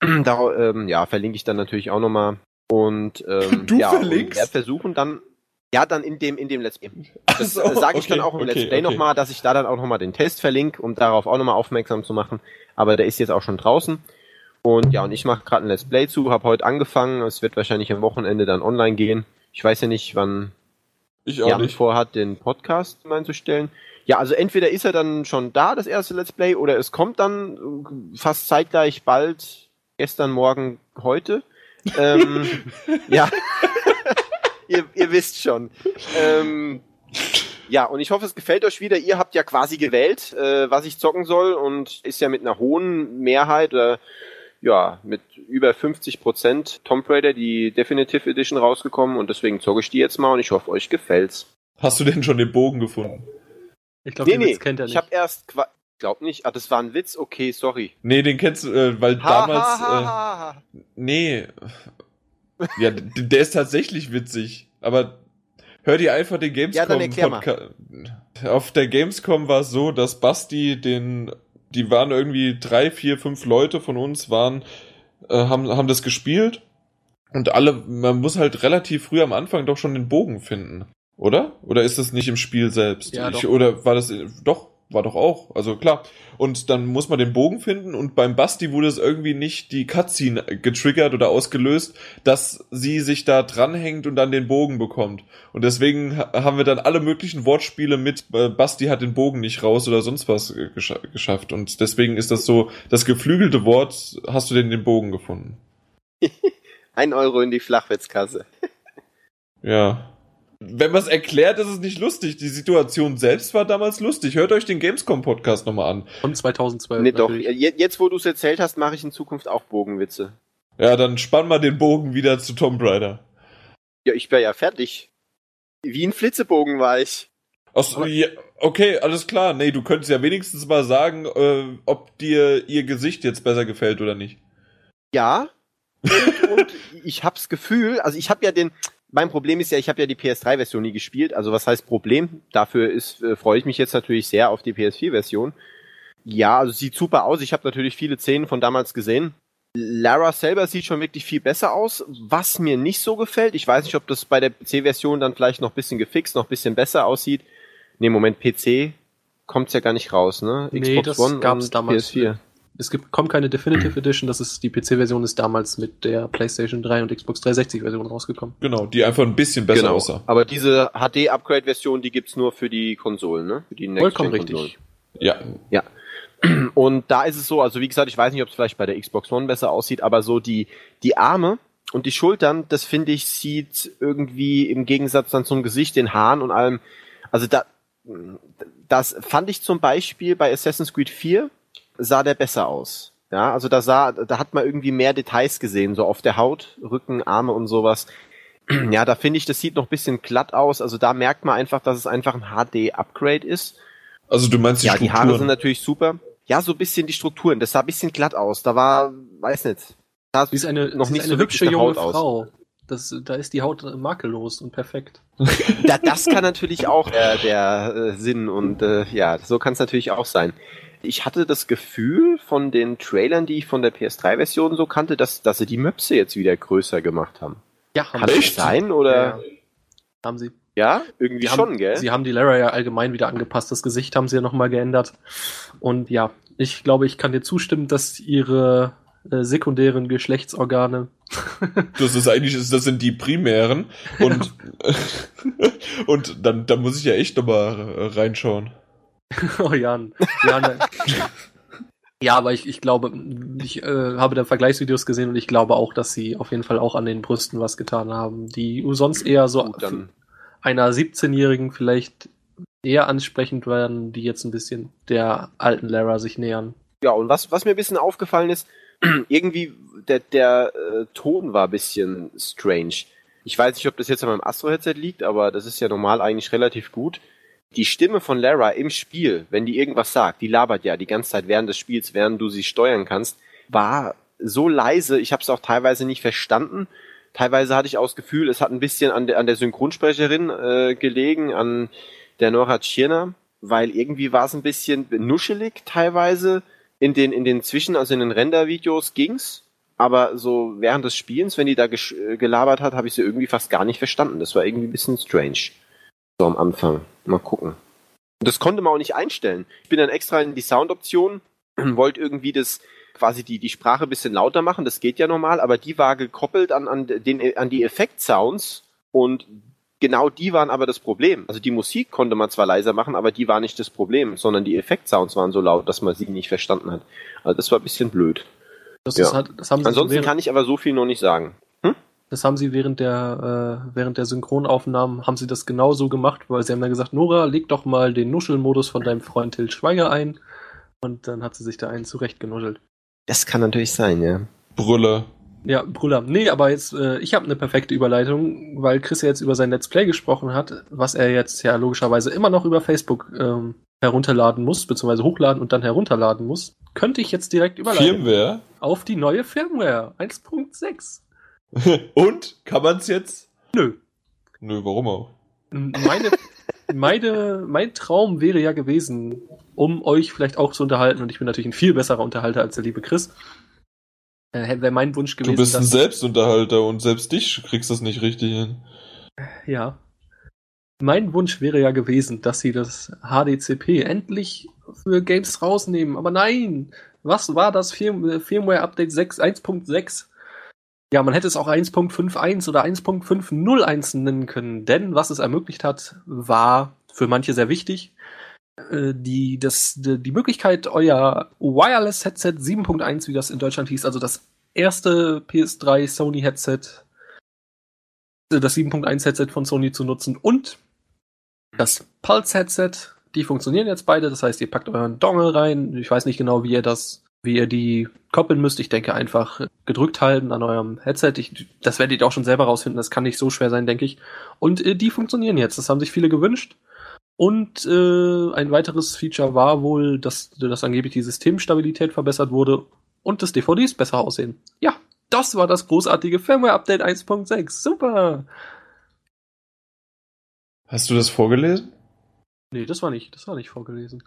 da, ähm, ja, verlinke ich dann natürlich auch nochmal Und ähm, Du ja, verlinkst? und werde versuchen dann ja dann in dem in dem Let's Play. Das so, äh, sage ich okay, dann auch im okay, Let's Play okay. nochmal, dass ich da dann auch nochmal den Test verlinke, um darauf auch nochmal aufmerksam zu machen. Aber der ist jetzt auch schon draußen. Und ja, und ich mache gerade ein Let's Play zu, habe heute angefangen. Es wird wahrscheinlich am Wochenende dann online gehen. Ich weiß ja nicht, wann Ich auch Jan nicht. vorhat, den Podcast einzustellen. Ja, also entweder ist er dann schon da, das erste Let's Play, oder es kommt dann äh, fast zeitgleich bald, gestern, morgen, heute. Ähm, ja, ihr, ihr wisst schon. Ähm, ja, und ich hoffe, es gefällt euch wieder. Ihr habt ja quasi gewählt, äh, was ich zocken soll und ist ja mit einer hohen Mehrheit, äh, ja, mit über 50 Prozent Tomb Raider, die Definitive Edition rausgekommen und deswegen zocke ich die jetzt mal und ich hoffe, euch gefällt's. Hast du denn schon den Bogen gefunden? Ich glaube, Nee, den nee, Witz kennt er ich nicht. habe erst, qua- glaub nicht, ah, das war ein Witz, okay, sorry. Nee, den kennst du, äh, weil Ha, damals. ha, ha, Äh, nee. Ja, der ist tatsächlich witzig. Aber hör dir einfach den Ja, Gamescom dann erklär mal. Podca- Auf der Gamescom war es so, dass Basti den, die waren irgendwie drei, vier, fünf Leute von uns waren, äh, haben, haben das gespielt. Und alle, man muss halt relativ früh am Anfang doch schon den Bogen finden. Oder? Oder ist das nicht im Spiel selbst? Ja, ich, oder war das, doch, war doch auch. Also klar. Und dann muss man den Bogen finden und beim Basti wurde es irgendwie nicht die Cutscene getriggert oder ausgelöst, dass sie sich da dranhängt und dann den Bogen bekommt. Und deswegen ha- haben wir dann alle möglichen Wortspiele mit äh, Basti hat den Bogen nicht raus oder sonst was äh, gescha geschafft. Und deswegen ist das so, das geflügelte Wort, hast du denn den Bogen gefunden? Ein Euro in die Flachwitzkasse. Ja. Wenn man es erklärt, ist es nicht lustig. Die Situation selbst war damals lustig. Hört euch den Gamescom-Podcast nochmal an. Von 2012. Nee, doch, natürlich. jetzt wo du es erzählt hast, mache ich in Zukunft auch Bogenwitze. Ja, dann spann mal den Bogen wieder zu Tomb Raider. Ja, ich wäre ja fertig. Wie ein Flitzebogen war ich. Ach so, ja, okay, alles klar. Nee, du könntest ja wenigstens mal sagen, äh, ob dir ihr Gesicht jetzt besser gefällt oder nicht. Ja. Und, und ich hab's Gefühl, also ich habe ja den, mein Problem ist ja, ich habe ja die PS3-Version nie gespielt. Also was heißt Problem? Dafür ist, äh, freue ich mich jetzt natürlich sehr auf die PS4-Version. Ja, also sieht super aus. Ich habe natürlich viele Szenen von damals gesehen. Lara selber sieht schon wirklich viel besser aus. Was mir nicht so gefällt, ich weiß nicht, ob das bei der PC-Version dann vielleicht noch ein bisschen gefixt, noch ein bisschen besser aussieht. Nee, Moment, PC kommt's ja gar nicht raus, ne? Nee, das gab's und damals. PS4. Es gibt, kommt keine Definitive Edition, das ist die PC-Version ist damals mit der PlayStation 3 und Xbox 360-Version rausgekommen. Genau, die einfach ein bisschen besser genau. aussah. Aber diese HD-Upgrade-Version, die gibt's nur für die Konsolen, ne? Für die Vollkommen Next-Gen-Konsolen. richtig. Ja. Und da ist es so, also wie gesagt, ich weiß nicht, ob es vielleicht bei der Xbox One besser aussieht, aber so die, die Arme und die Schultern, das finde ich, sieht irgendwie im Gegensatz dann zum Gesicht, den Haaren und allem, also da, das fand ich zum Beispiel bei Assassin's Creed 4, sah der besser aus. Ja, also da sah, da hat man irgendwie mehr Details gesehen, so auf der Haut, Rücken, Arme und sowas. Ja, da finde ich, das sieht noch ein bisschen glatt aus. Also da merkt man einfach, dass es einfach ein HD-Upgrade ist. Also du meinst die Ja, die Strukturen. Haare sind natürlich super. Ja, so ein bisschen die Strukturen. Das sah ein bisschen glatt aus. Da war, weiß nicht. Da Sie ist eine, noch sie nicht ist eine so hübsche junge Haut aus. Frau. Das, da ist die Haut makellos und perfekt. Da, das kann natürlich auch äh, der äh, Sinn und äh, ja, so kann es natürlich auch sein. Ich hatte das Gefühl von den Trailern, die ich von der PS3-Version so kannte, dass, dass sie die Möpse jetzt wieder größer gemacht haben. Ja, haben Kann sie. das sein oder? Ja. Haben sie. Ja, irgendwie Die schon, haben, gell? Sie haben die Lara ja allgemein wieder angepasst. Das Gesicht haben sie ja nochmal geändert. Und ja, ich glaube, ich kann dir zustimmen, dass ihre äh, sekundären Geschlechtsorgane. Das ist eigentlich, das sind die primären. Und, und dann, dann muss ich ja echt nochmal reinschauen. oh Jan. Jan ja, aber ich, ich glaube, ich äh, habe da Vergleichsvideos gesehen und ich glaube auch, dass sie auf jeden Fall auch an den Brüsten was getan haben, die sonst eher so Gut, dann, einer 17-Jährigen vielleicht eher ansprechend werden, die jetzt ein bisschen der alten Lara sich nähern. ja, und was, was mir ein bisschen aufgefallen ist, irgendwie der, der äh, Ton war ein bisschen strange. Ich weiß nicht, ob das jetzt an meinem Astro-Headset liegt, aber das ist ja normal eigentlich relativ gut. Die Stimme von Lara im Spiel, wenn die irgendwas sagt, die labert ja die ganze Zeit während des Spiels, während du sie steuern kannst, war so leise, ich habe es auch teilweise nicht verstanden. Teilweise hatte ich auch das Gefühl, es hat ein bisschen an der, an der Synchronsprecherin äh, gelegen, an der Nora Tschirner, weil irgendwie war es ein bisschen nuschelig teilweise. In den, in den Zwischen, also in den Render-Videos ging's, aber so während des Spielens, wenn die da äh, gelabert hat, habe ich sie irgendwie fast gar nicht verstanden. Das war irgendwie ein bisschen strange. So am Anfang. Mal gucken. Und das konnte man auch nicht einstellen. Ich bin dann extra in die Soundoption, wollte irgendwie das quasi die, die Sprache ein bisschen lauter machen, das geht ja normal, aber die war gekoppelt an, an, den, an die Effekt-Sounds und genau die waren aber das Problem. Also die Musik konnte man zwar leiser machen, aber die war nicht das Problem, sondern die Effekt-Sounds waren so laut, dass man sie nicht verstanden hat. Also das war ein bisschen blöd. Das ja. halt, Ansonsten kann ich aber so viel noch nicht sagen. Das haben sie während der, äh, während der Synchronaufnahmen haben sie das genauso gemacht, weil sie haben dann gesagt, Nora, leg doch mal den Nuschelmodus von deinem Freund Till Schweiger ein. Und dann hat sie sich da einen zurechtgenuschelt. Das kann natürlich sein, ja. Brüller. Ja, Brüller. Nee, aber jetzt, äh, ich habe eine perfekte Überleitung, weil Chris ja jetzt über sein Let's Play gesprochen hat, was er jetzt ja logischerweise immer noch über Facebook ähm, herunterladen muss, beziehungsweise hochladen und dann herunterladen muss, könnte ich jetzt direkt überleiten. Firmware? Auf die neue Firmware 1.6. und? Kann man's jetzt? Nö. Nö, warum auch? Meine, meine, mein Traum wäre ja gewesen, um euch vielleicht auch zu unterhalten, und ich bin natürlich ein viel besserer Unterhalter als der liebe Chris, äh, wäre mein Wunsch gewesen. Du bist ein Selbstunterhalter und selbst dich kriegst das nicht richtig hin. Ja. Mein Wunsch wäre ja gewesen, dass sie das HDCP endlich für Games rausnehmen. Aber nein! Was war das Firm Firmware Update 1.6? Ja, man hätte es auch 1.51 oder 1.501 nennen können, denn was es ermöglicht hat, war für manche sehr wichtig, äh, die, das, die, Möglichkeit, euer Wireless Headset 7.1, wie das in Deutschland hieß, also das erste PS3 Sony Headset, äh, das 7.1 Headset von Sony zu nutzen und das Pulse Headset, die funktionieren jetzt beide, das heißt, ihr packt euren Dongle rein, ich weiß nicht genau, wie ihr das, wie ihr die koppeln müsst, ich denke einfach gedrückt halten an eurem Headset, ich, das werdet ihr auch schon selber rausfinden, das kann nicht so schwer sein, denke ich, und äh, die funktionieren jetzt, das haben sich viele gewünscht und äh, ein weiteres Feature war wohl, dass, dass angeblich die Systemstabilität verbessert wurde und das DVDs besser aussehen. Ja, das war das großartige Firmware-Update 1.6. Super! Hast du das vorgelesen? Nee, das war nicht, das war nicht vorgelesen.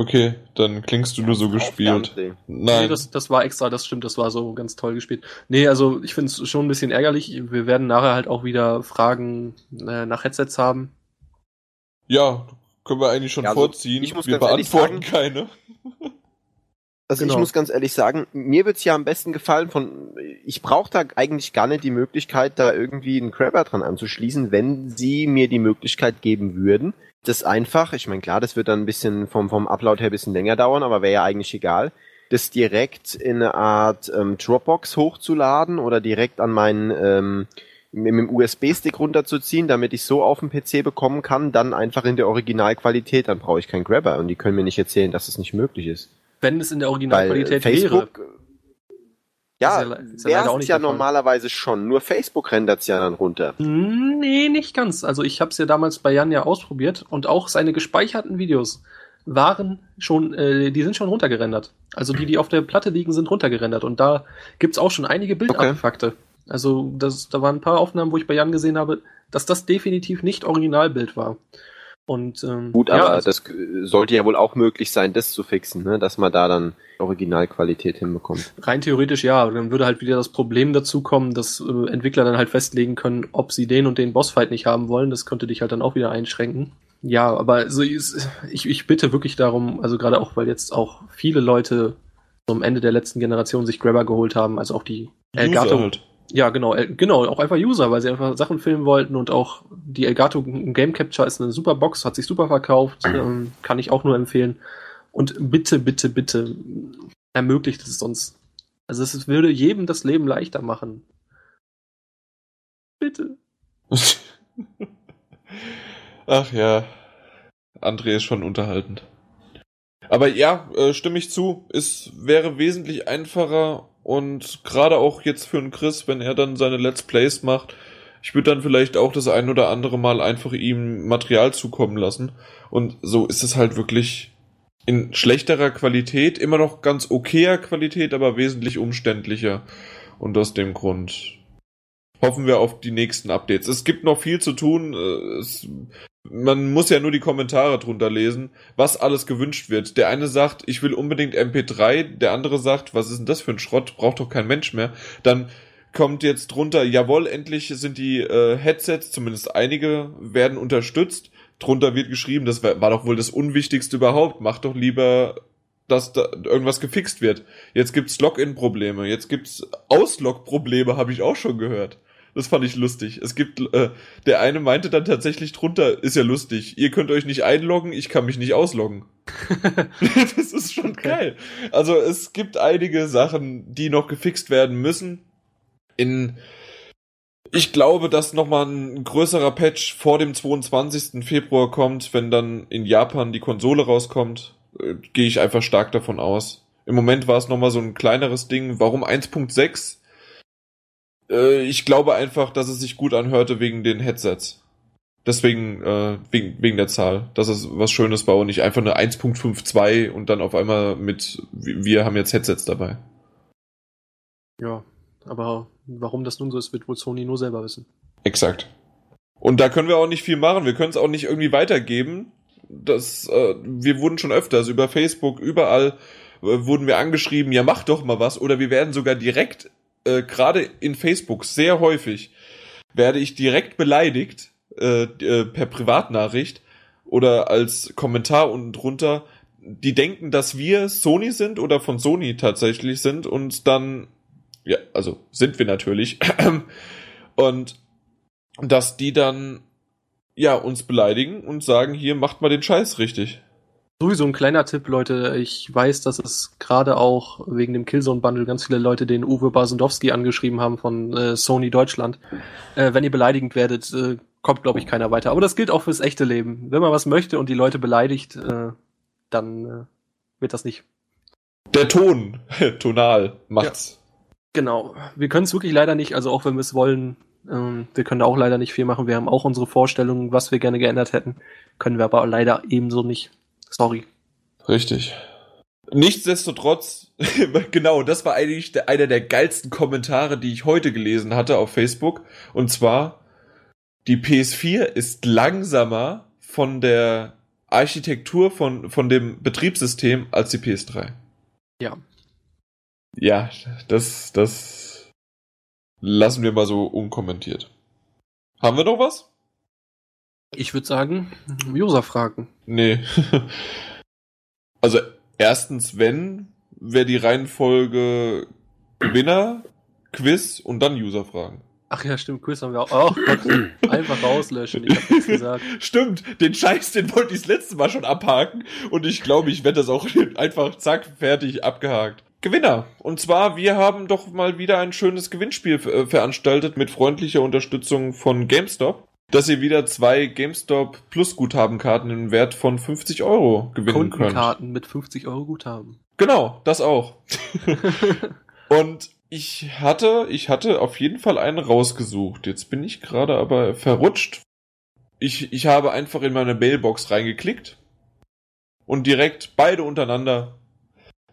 Okay, dann klingst du nur so gespielt. Nein. Nee, das, das war extra, das stimmt, das war so ganz toll gespielt. Nee, also ich finde es schon ein bisschen ärgerlich. Wir werden nachher halt auch wieder Fragen äh, nach Headsets haben. Ja, können wir eigentlich schon ja, also vorziehen. Ich muss wir beantworten sagen, keine. Also genau. ich muss ganz ehrlich sagen, mir wird's ja am besten gefallen von, ich brauche da eigentlich gar nicht die Möglichkeit, da irgendwie einen Crabber dran anzuschließen, wenn sie mir die Möglichkeit geben würden. Das einfach, ich meine klar, das wird dann ein bisschen vom, vom Upload her ein bisschen länger dauern, aber wäre ja eigentlich egal, das direkt in eine Art ähm, Dropbox hochzuladen oder direkt an meinen ähm, mit dem USB-Stick runterzuziehen, damit ich so auf dem PC bekommen kann, dann einfach in der Originalqualität, dann brauche ich keinen Grabber und die können mir nicht erzählen, dass es nicht möglich ist. Wenn es in der Originalqualität Facebook, wäre. Ja, wäre es ja normalerweise schon, nur Facebook rendert es ja dann runter. Nee, nicht ganz. Also ich habe es ja damals bei Jan ja ausprobiert und auch seine gespeicherten Videos waren schon, äh, die sind schon runtergerendert. Also die, die auf der Platte liegen, sind runtergerendert und da gibt's auch schon einige Bildartefakte. Okay. Also das, da waren ein paar Aufnahmen, wo ich bei Jan gesehen habe, dass das definitiv nicht Originalbild war. Und, ähm, Gut, aber ja, also, das sollte ja wohl auch möglich sein, das zu fixen, ne? dass man da dann Originalqualität hinbekommt. Rein theoretisch ja, dann würde halt wieder das Problem dazu kommen, dass äh, Entwickler dann halt festlegen können, ob sie den und den Bossfight nicht haben wollen. Das könnte dich halt dann auch wieder einschränken. Ja, aber so ist, ich, ich bitte wirklich darum, also gerade auch, weil jetzt auch viele Leute zum Ende der letzten Generation sich Grabber geholt haben, also auch die Elgato, halt. Ja, genau, genau, auch einfach User, weil sie einfach Sachen filmen wollten und auch die Elgato Game Capture ist eine super Box, hat sich super verkauft, ähm, kann ich auch nur empfehlen. Und bitte, bitte, bitte ermöglicht es uns. Also es würde jedem das Leben leichter machen. Bitte. Ach ja, André ist schon unterhaltend. Aber ja, äh, stimme ich zu. Es wäre wesentlich einfacher und gerade auch jetzt für einen Chris, wenn er dann seine Let's Plays macht, ich würde dann vielleicht auch das ein oder andere Mal einfach ihm Material zukommen lassen. Und so ist es halt wirklich in schlechterer Qualität, immer noch ganz okayer Qualität, aber wesentlich umständlicher. Und aus dem Grund hoffen wir auf die nächsten Updates. Es gibt noch viel zu tun. äh, Es, man muss ja nur die Kommentare drunter lesen, was alles gewünscht wird. Der eine sagt, ich will unbedingt MP3, der andere sagt, was ist denn das für ein Schrott, braucht doch kein Mensch mehr. Dann kommt jetzt drunter, jawohl, endlich sind die äh, Headsets, zumindest einige, werden unterstützt. Drunter wird geschrieben, das war, war doch wohl das Unwichtigste überhaupt. Mach doch lieber, dass da irgendwas gefixt wird. Jetzt gibt's Login-Probleme, jetzt gibt's Auslog-Probleme, habe ich auch schon gehört. Das fand ich lustig. Es gibt, äh, der eine meinte dann tatsächlich drunter, ist ja lustig, ihr könnt euch nicht einloggen, ich kann mich nicht ausloggen. das ist schon Okay. geil. Also es gibt einige Sachen, die noch gefixt werden müssen. In, ich glaube, dass nochmal ein größerer Patch vor dem 22. Februar kommt, wenn dann in Japan die Konsole rauskommt, äh, gehe ich einfach stark davon aus. Im Moment war es nochmal so ein kleineres Ding. Warum 1.6? Äh, ich glaube einfach, dass es sich gut anhörte wegen den Headsets. Deswegen, äh, wegen, wegen der Zahl, dass es was Schönes war und nicht einfach eine 1.52 und dann auf einmal mit, wir haben jetzt Headsets dabei. Ja, aber warum das nun so ist, wird wohl Sony nur selber wissen. Exakt. Und da können wir auch nicht viel machen. Wir können es auch nicht irgendwie weitergeben. Das, äh, wir wurden schon öfters über Facebook, überall äh, wurden wir angeschrieben, ja mach doch mal was. Oder wir werden sogar direkt, äh, gerade in Facebook sehr häufig, werde ich direkt beleidigt äh, äh, per Privatnachricht oder als Kommentar unten drunter. Die denken, dass wir Sony sind oder von Sony tatsächlich sind und dann, ja, also sind wir natürlich. und dass die dann ja uns beleidigen und sagen, hier macht mal den Scheiß richtig. Sowieso ein kleiner Tipp, Leute. Ich weiß, dass es gerade auch wegen dem Killzone-Bundle ganz viele Leute den Uwe Basendowski angeschrieben haben von äh, Sony Deutschland. Äh, wenn ihr beleidigend werdet, äh, kommt, glaube ich, keiner weiter. Aber das gilt auch fürs echte Leben. Wenn man was möchte und die Leute beleidigt, äh, dann äh, wird das nicht. Der Ton, tonal, macht's. Genau. Wir können es wirklich leider nicht, also auch wenn wir es wollen, ähm, wir können da auch leider nicht viel machen. Wir haben auch unsere Vorstellungen, was wir gerne geändert hätten. Können wir aber leider ebenso nicht. Sorry. Richtig. Nichtsdestotrotz, genau, das war eigentlich der, einer der geilsten Kommentare, die ich heute gelesen hatte auf Facebook. Und zwar, die PS4 ist langsamer von der Architektur von, von dem Betriebssystem als die PS3. Ja. Ja, das, das lassen wir mal so unkommentiert. Haben wir noch was? Ich würde sagen, User fragen. Nee. also erstens, wenn, wäre die Reihenfolge Gewinner, Quiz und dann User-Fragen. Ach ja, stimmt, Quiz haben wir auch. Oh Gott, einfach rauslöschen. Ich hab nichts gesagt. Stimmt, den Scheiß, den wollte ich das letzte Mal schon abhaken und ich glaube, ich werde das auch einfach zack, fertig, abgehakt. Gewinner. Und zwar, wir haben doch mal wieder ein schönes Gewinnspiel äh, veranstaltet mit freundlicher Unterstützung von GameStop, dass ihr wieder zwei GameStop Plus Guthabenkarten im Wert von 50 Euro gewinnen könnt. Kundenkarten mit 50 Euro Guthaben. Genau, das auch. Und ich hatte, ich hatte auf jeden Fall einen rausgesucht. Jetzt bin ich gerade aber verrutscht. Ich, ich habe einfach in meine Mailbox reingeklickt und direkt beide untereinander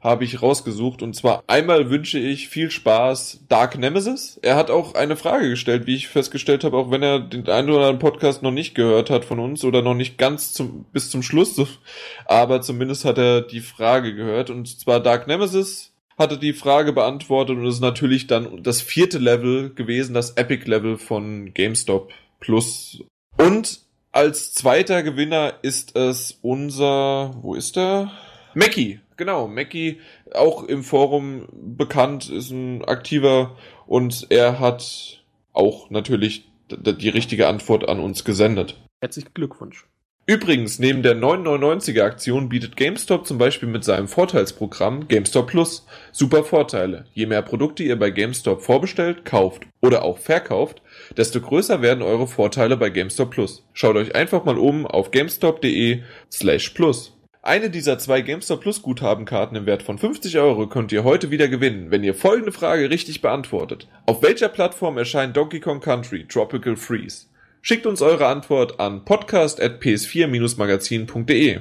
habe ich rausgesucht. Und zwar einmal wünsche ich viel Spaß Dark Nemesis. Er hat auch eine Frage gestellt, wie ich festgestellt habe, auch wenn er den einen oder anderen Podcast noch nicht gehört hat von uns oder noch nicht ganz zum, bis zum Schluss. Aber zumindest hat er die Frage gehört. Und zwar Dark Nemesis hatte die Frage beantwortet und ist natürlich dann das vierte Level gewesen, das Epic Level von GameStop Plus. Und als zweiter Gewinner ist es unser, wo ist er? Mackie, genau, Mackie, auch im Forum bekannt, ist ein aktiver und er hat auch natürlich die richtige Antwort an uns gesendet. Herzlichen Glückwunsch. Übrigens, neben der 999er Aktion bietet GameStop zum Beispiel mit seinem Vorteilsprogramm GameStop Plus super Vorteile. Je mehr Produkte ihr bei GameStop vorbestellt, kauft oder auch verkauft, desto größer werden eure Vorteile bei GameStop Plus. Schaut euch einfach mal um auf gamestop.de slash plus. Eine dieser zwei GameStop Plus Guthabenkarten im Wert von 50 Euro könnt ihr heute wieder gewinnen, wenn ihr folgende Frage richtig beantwortet. Auf welcher Plattform erscheint Donkey Kong Country Tropical Freeze? Schickt uns eure Antwort an podcast.ps4-magazin.de.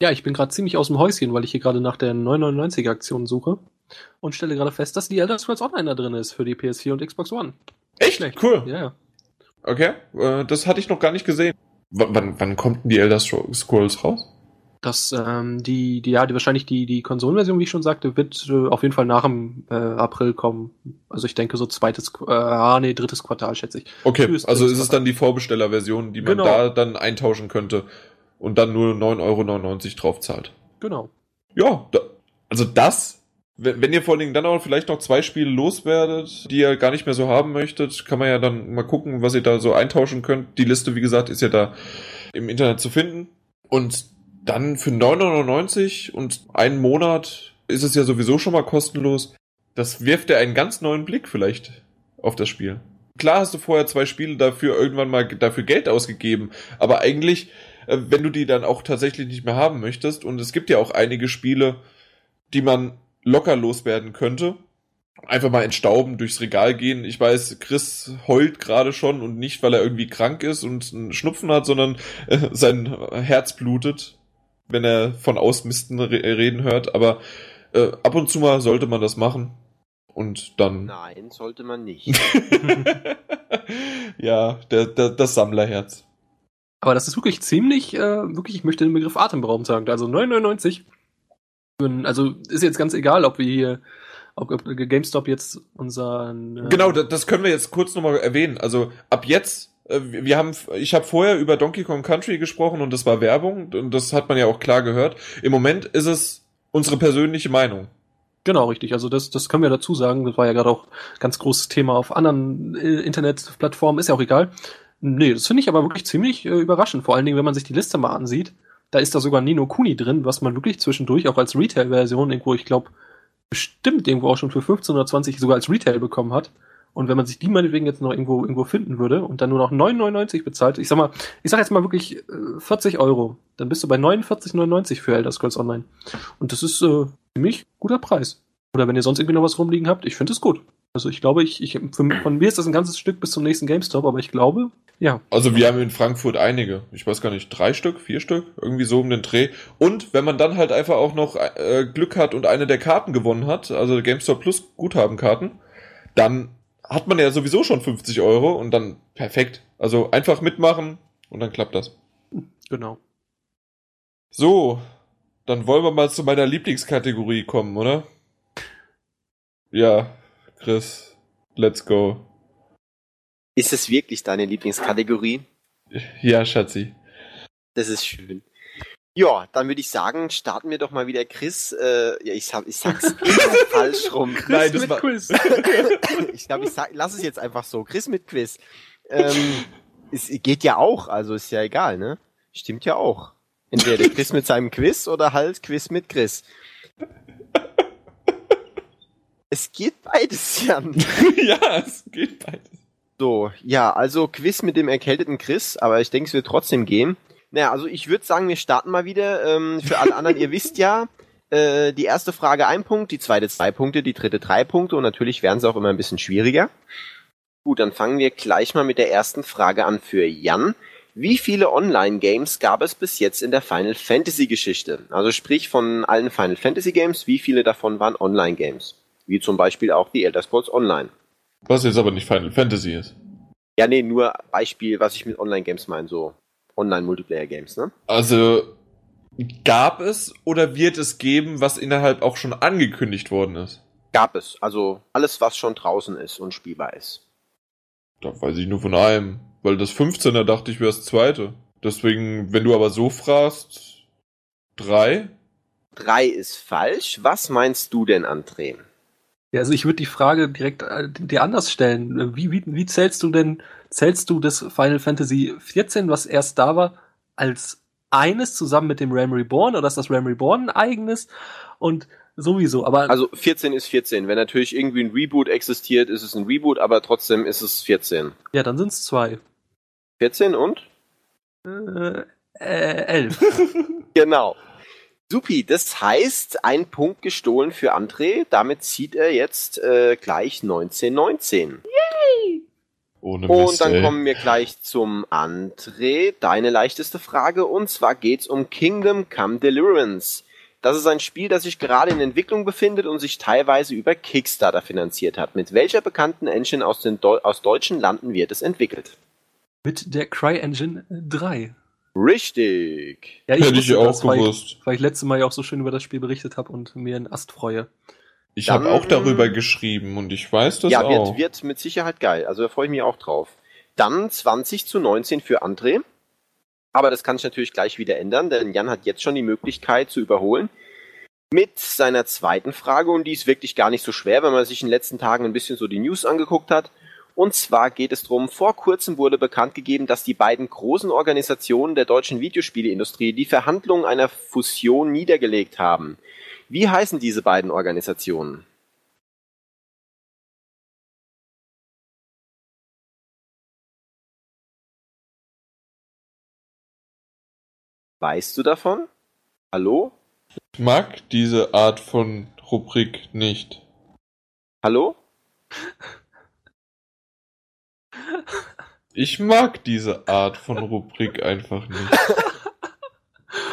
Ja, ich bin gerade ziemlich aus dem Häuschen, weil ich hier gerade nach der 999er Aktion suche und stelle gerade fest, dass die Elder Scrolls Online da drin ist für die PS4 und Xbox One. Echt? Schlecht. Cool. Ja. Okay, äh, das hatte ich noch gar nicht gesehen. W wann, wann kommt denn die Elder Scrolls raus? Das, ähm, die, die, ja, die, wahrscheinlich die, die Konsolenversion, wie ich schon sagte, wird äh, auf jeden Fall nach dem äh, April kommen. Also ich denke so zweites, äh, ah, nee, drittes Quartal, schätze ich. Okay, Tschüss, also ist es dann die Vorbestellerversion, die man Genau. da dann eintauschen könnte und dann nur 9,99 Euro drauf zahlt. Genau. Ja, da, also das, wenn, wenn ihr vor allen Dingen dann auch vielleicht noch zwei Spiele loswerdet, die ihr gar nicht mehr so haben möchtet, kann man ja dann mal gucken, was ihr da so eintauschen könnt. Die Liste, wie gesagt, ist ja da im Internet zu finden. Und dann für 9,99 und einen Monat ist es ja sowieso schon mal kostenlos. Das wirft ja einen ganz neuen Blick vielleicht auf das Spiel. Klar hast du vorher zwei Spiele dafür irgendwann mal dafür Geld ausgegeben, aber eigentlich, äh, wenn du die dann auch tatsächlich nicht mehr haben möchtest, und es gibt ja auch einige Spiele, die man locker loswerden könnte, einfach mal entstauben, durchs Regal gehen. Ich weiß, Chris heult gerade schon und nicht, weil er irgendwie krank ist und einen Schnupfen hat, sondern äh, sein Herz blutet, wenn er von Ausmisten re reden hört. Aber äh, ab und zu mal sollte man das machen. Und dann. Nein, sollte man nicht. ja, der, der, das Sammlerherz. Aber das ist wirklich ziemlich, äh, wirklich, ich möchte den Begriff atemberaubend sagen. Also 9,99. für ein- Also ist jetzt ganz egal, ob wir hier, ob, ob GameStop jetzt unseren. Äh, Genau, das, das können wir jetzt kurz nochmal erwähnen. Also ab jetzt, wir wir haben, ich habe vorher über Donkey Kong Country gesprochen und das war Werbung und das hat man ja auch klar gehört. Im Moment ist es unsere persönliche Meinung. Genau, richtig. Also das, das können wir dazu sagen. Das war ja gerade auch ganz großes Thema auf anderen äh, Internetplattformen. Ist ja auch egal. Nee, das finde ich aber wirklich ziemlich äh, überraschend. Vor allen Dingen, wenn man sich die Liste mal ansieht. Da ist da sogar Nino Kuni drin, was man wirklich zwischendurch auch als Retail-Version irgendwo, ich glaube, bestimmt irgendwo auch schon für 15 oder 20 sogar als Retail bekommen hat. Und wenn man sich die meinetwegen jetzt noch irgendwo, irgendwo finden würde und dann nur noch 9,99 bezahlt, ich sag mal, ich sag jetzt mal wirklich äh, 40 Euro, dann bist du bei 49,99 für Elder Scrolls Online. Und das ist äh, ziemlich guter Preis. Oder wenn ihr sonst irgendwie noch was rumliegen habt, ich finde es gut. Also ich glaube, ich, ich für, von mir ist das ein ganzes Stück bis zum nächsten GameStop, aber ich glaube, ja. Also wir haben in Frankfurt einige. Ich weiß gar nicht, drei Stück, vier Stück, irgendwie so um den Dreh. Und wenn man dann halt einfach auch noch äh, Glück hat und eine der Karten gewonnen hat, also GameStop Plus Guthabenkarten, dann hat man ja sowieso schon 50 Euro und dann perfekt. Also einfach mitmachen und dann klappt das. Genau. So, dann wollen wir mal zu meiner Lieblingskategorie kommen, oder? Ja, Chris, let's go. Ist es wirklich deine Lieblingskategorie? Ja, Schatzi. Das ist schön. Ja, dann würde ich sagen, starten wir doch mal wieder Chris. Äh, ja, ich, hab, ich sag's immer falsch rum. Nein, das mit war- Quiz. ich glaube, ich sag, lass es jetzt einfach so. Chris mit Quiz. Ähm, es geht ja auch, also ist ja egal, ne? Stimmt ja auch. Entweder der Chris mit seinem Quiz oder halt Quiz mit Chris. Es geht beides, Jan. ja, es geht beides. So, ja, also Quiz mit dem erkälteten Chris, aber ich denke, es wird trotzdem gehen. Naja, also ich würde sagen, wir starten mal wieder. Ähm, für alle anderen, ihr wisst ja, äh, die erste Frage ein Punkt, die zweite zwei Punkte, die dritte drei Punkte und natürlich werden sie auch immer ein bisschen schwieriger. Gut, dann fangen wir gleich mal mit der ersten Frage an für Jan. Wie viele Online-Games gab es bis jetzt in der Final Fantasy-Geschichte? Also sprich von allen Final Fantasy-Games, wie viele davon waren Online-Games? Wie zum Beispiel auch die Elder Scrolls Online. Was jetzt aber nicht Final Fantasy ist. Ja, nee, nur Beispiel, was ich mit Online-Games meine, so Online-Multiplayer-Games, ne? Also gab es oder wird es geben, was innerhalb auch schon angekündigt worden ist? Gab es. Also alles, was schon draußen ist und spielbar ist. Da weiß ich nur von einem, weil das 15er dachte ich wäre das zweite. Deswegen, wenn du aber so fragst, drei? Drei ist falsch. Was meinst du denn, André? Ja, also ich würde die Frage direkt äh, dir anders stellen. Wie, wie, wie zählst du denn, zählst du das Final Fantasy 14, was erst da war, als eines zusammen mit dem Ram Reborn oder ist das Ram Reborn ein eigenes? Und sowieso, aber Also 14 ist 14. Wenn natürlich irgendwie ein Reboot existiert, ist es ein Reboot, aber trotzdem ist es 14. ja, dann sind es zwei. 14 und? Äh, äh, elf. Genau. Supi, das heißt, ein Punkt gestohlen für André. Damit zieht er jetzt äh, gleich 1919. Ohne Und dann ey. kommen wir gleich zum André. Deine leichteste Frage. Und zwar geht's um Kingdom Come Deliverance. Das ist ein Spiel, das sich gerade in Entwicklung befindet und sich teilweise über Kickstarter finanziert hat. Mit welcher bekannten Engine aus, den Deu aus deutschen Landen wird es entwickelt? Mit der CryEngine 3. Richtig. Ja, Hätte ich auch das, weil gewusst. Ich, weil ich letztes Mal ja auch so schön über das Spiel berichtet habe und mir einen Ast freue. Ich habe auch darüber geschrieben und ich weiß das ja, auch. wird, wird mit Sicherheit geil. Also da freue ich mich auch drauf. Dann 20 zu 19 für André. Aber das kann sich natürlich gleich wieder ändern, denn Jan hat jetzt schon die Möglichkeit zu überholen. Mit seiner zweiten Frage, und die ist wirklich gar nicht so schwer, wenn man sich in den letzten Tagen ein bisschen so die News angeguckt hat. Und zwar geht es darum, vor kurzem wurde bekannt gegeben, dass die beiden großen Organisationen der deutschen Videospieleindustrie die Verhandlungen einer Fusion niedergelegt haben. Wie heißen diese beiden Organisationen? Weißt du davon? Hallo? Ich mag diese Art von Rubrik nicht. Hallo? Ich mag diese Art von Rubrik einfach nicht.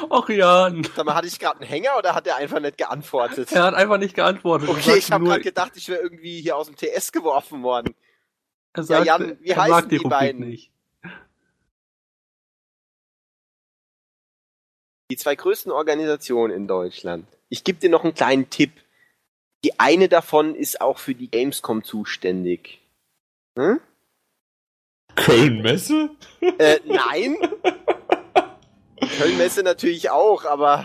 Och Jan, Sag mal, hatte ich gerade einen Hänger oder hat er einfach nicht geantwortet? er hat einfach nicht geantwortet. Okay, ich habe nur- gerade gedacht, ich wäre irgendwie hier aus dem TS geworfen worden. er sagt, Jan, wie er heißen mag die die beiden? nicht. Die zwei größten Organisationen in Deutschland. Ich gebe dir noch einen kleinen Tipp. Die eine davon ist auch für die Gamescom zuständig. Hm? Köln-Messe? Äh, nein. Kölnmesse natürlich auch, aber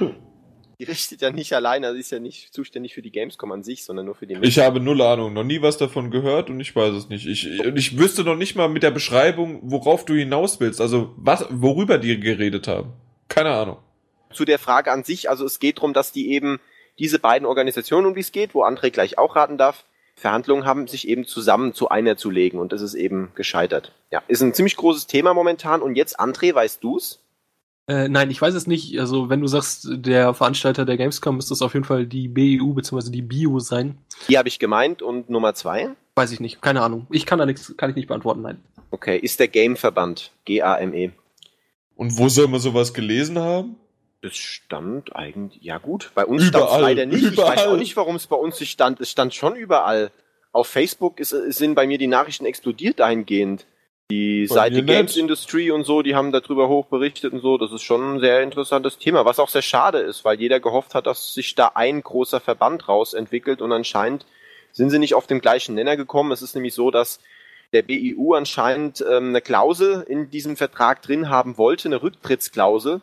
die richtet ja nicht alleine, also ist ja nicht zuständig für die Gamescom an sich, sondern nur für die Messe. Ich habe null Ahnung, noch nie was davon gehört und ich weiß es nicht. Ich, ich wüsste noch nicht mal mit der Beschreibung, worauf du hinaus willst. Also was, worüber die geredet haben. Keine Ahnung. zu der Frage an sich, also es geht darum, dass die eben diese beiden Organisationen, um die es geht, wo André gleich auch raten darf, Verhandlungen haben, sich eben zusammen zu einer zu legen und das ist eben gescheitert. Ja, ist ein ziemlich großes Thema momentan und jetzt, André, weißt du's? Äh, nein, ich weiß es nicht. Also, wenn du sagst, der Veranstalter der Gamescom müsste es auf jeden Fall die BEU bzw. die BIO sein. Die habe ich gemeint und Nummer zwei? Weiß ich nicht, keine Ahnung. Ich kann da nichts, kann ich nicht beantworten, nein. Okay, ist der Gameverband, G-A-M-E. Und wo soll man sowas gelesen haben? Das stand eigentlich, ja gut, bei uns stand es Überall, leider nicht. Ich weiß überall. auch nicht, warum es bei uns nicht stand. Es stand schon überall. Auf Facebook ist, sind bei mir die Nachrichten explodiert dahingehend. Die Bei Seite. Games Industry und so, die haben darüber hoch berichtet und so. Das ist schon ein sehr interessantes Thema, was auch sehr schade ist, weil jeder gehofft hat, dass sich da ein großer Verband raus entwickelt und anscheinend sind sie nicht auf den gleichen Nenner gekommen. Es ist nämlich so, dass der BIU anscheinend ähm, eine Klausel in diesem Vertrag drin haben wollte, eine Rücktrittsklausel,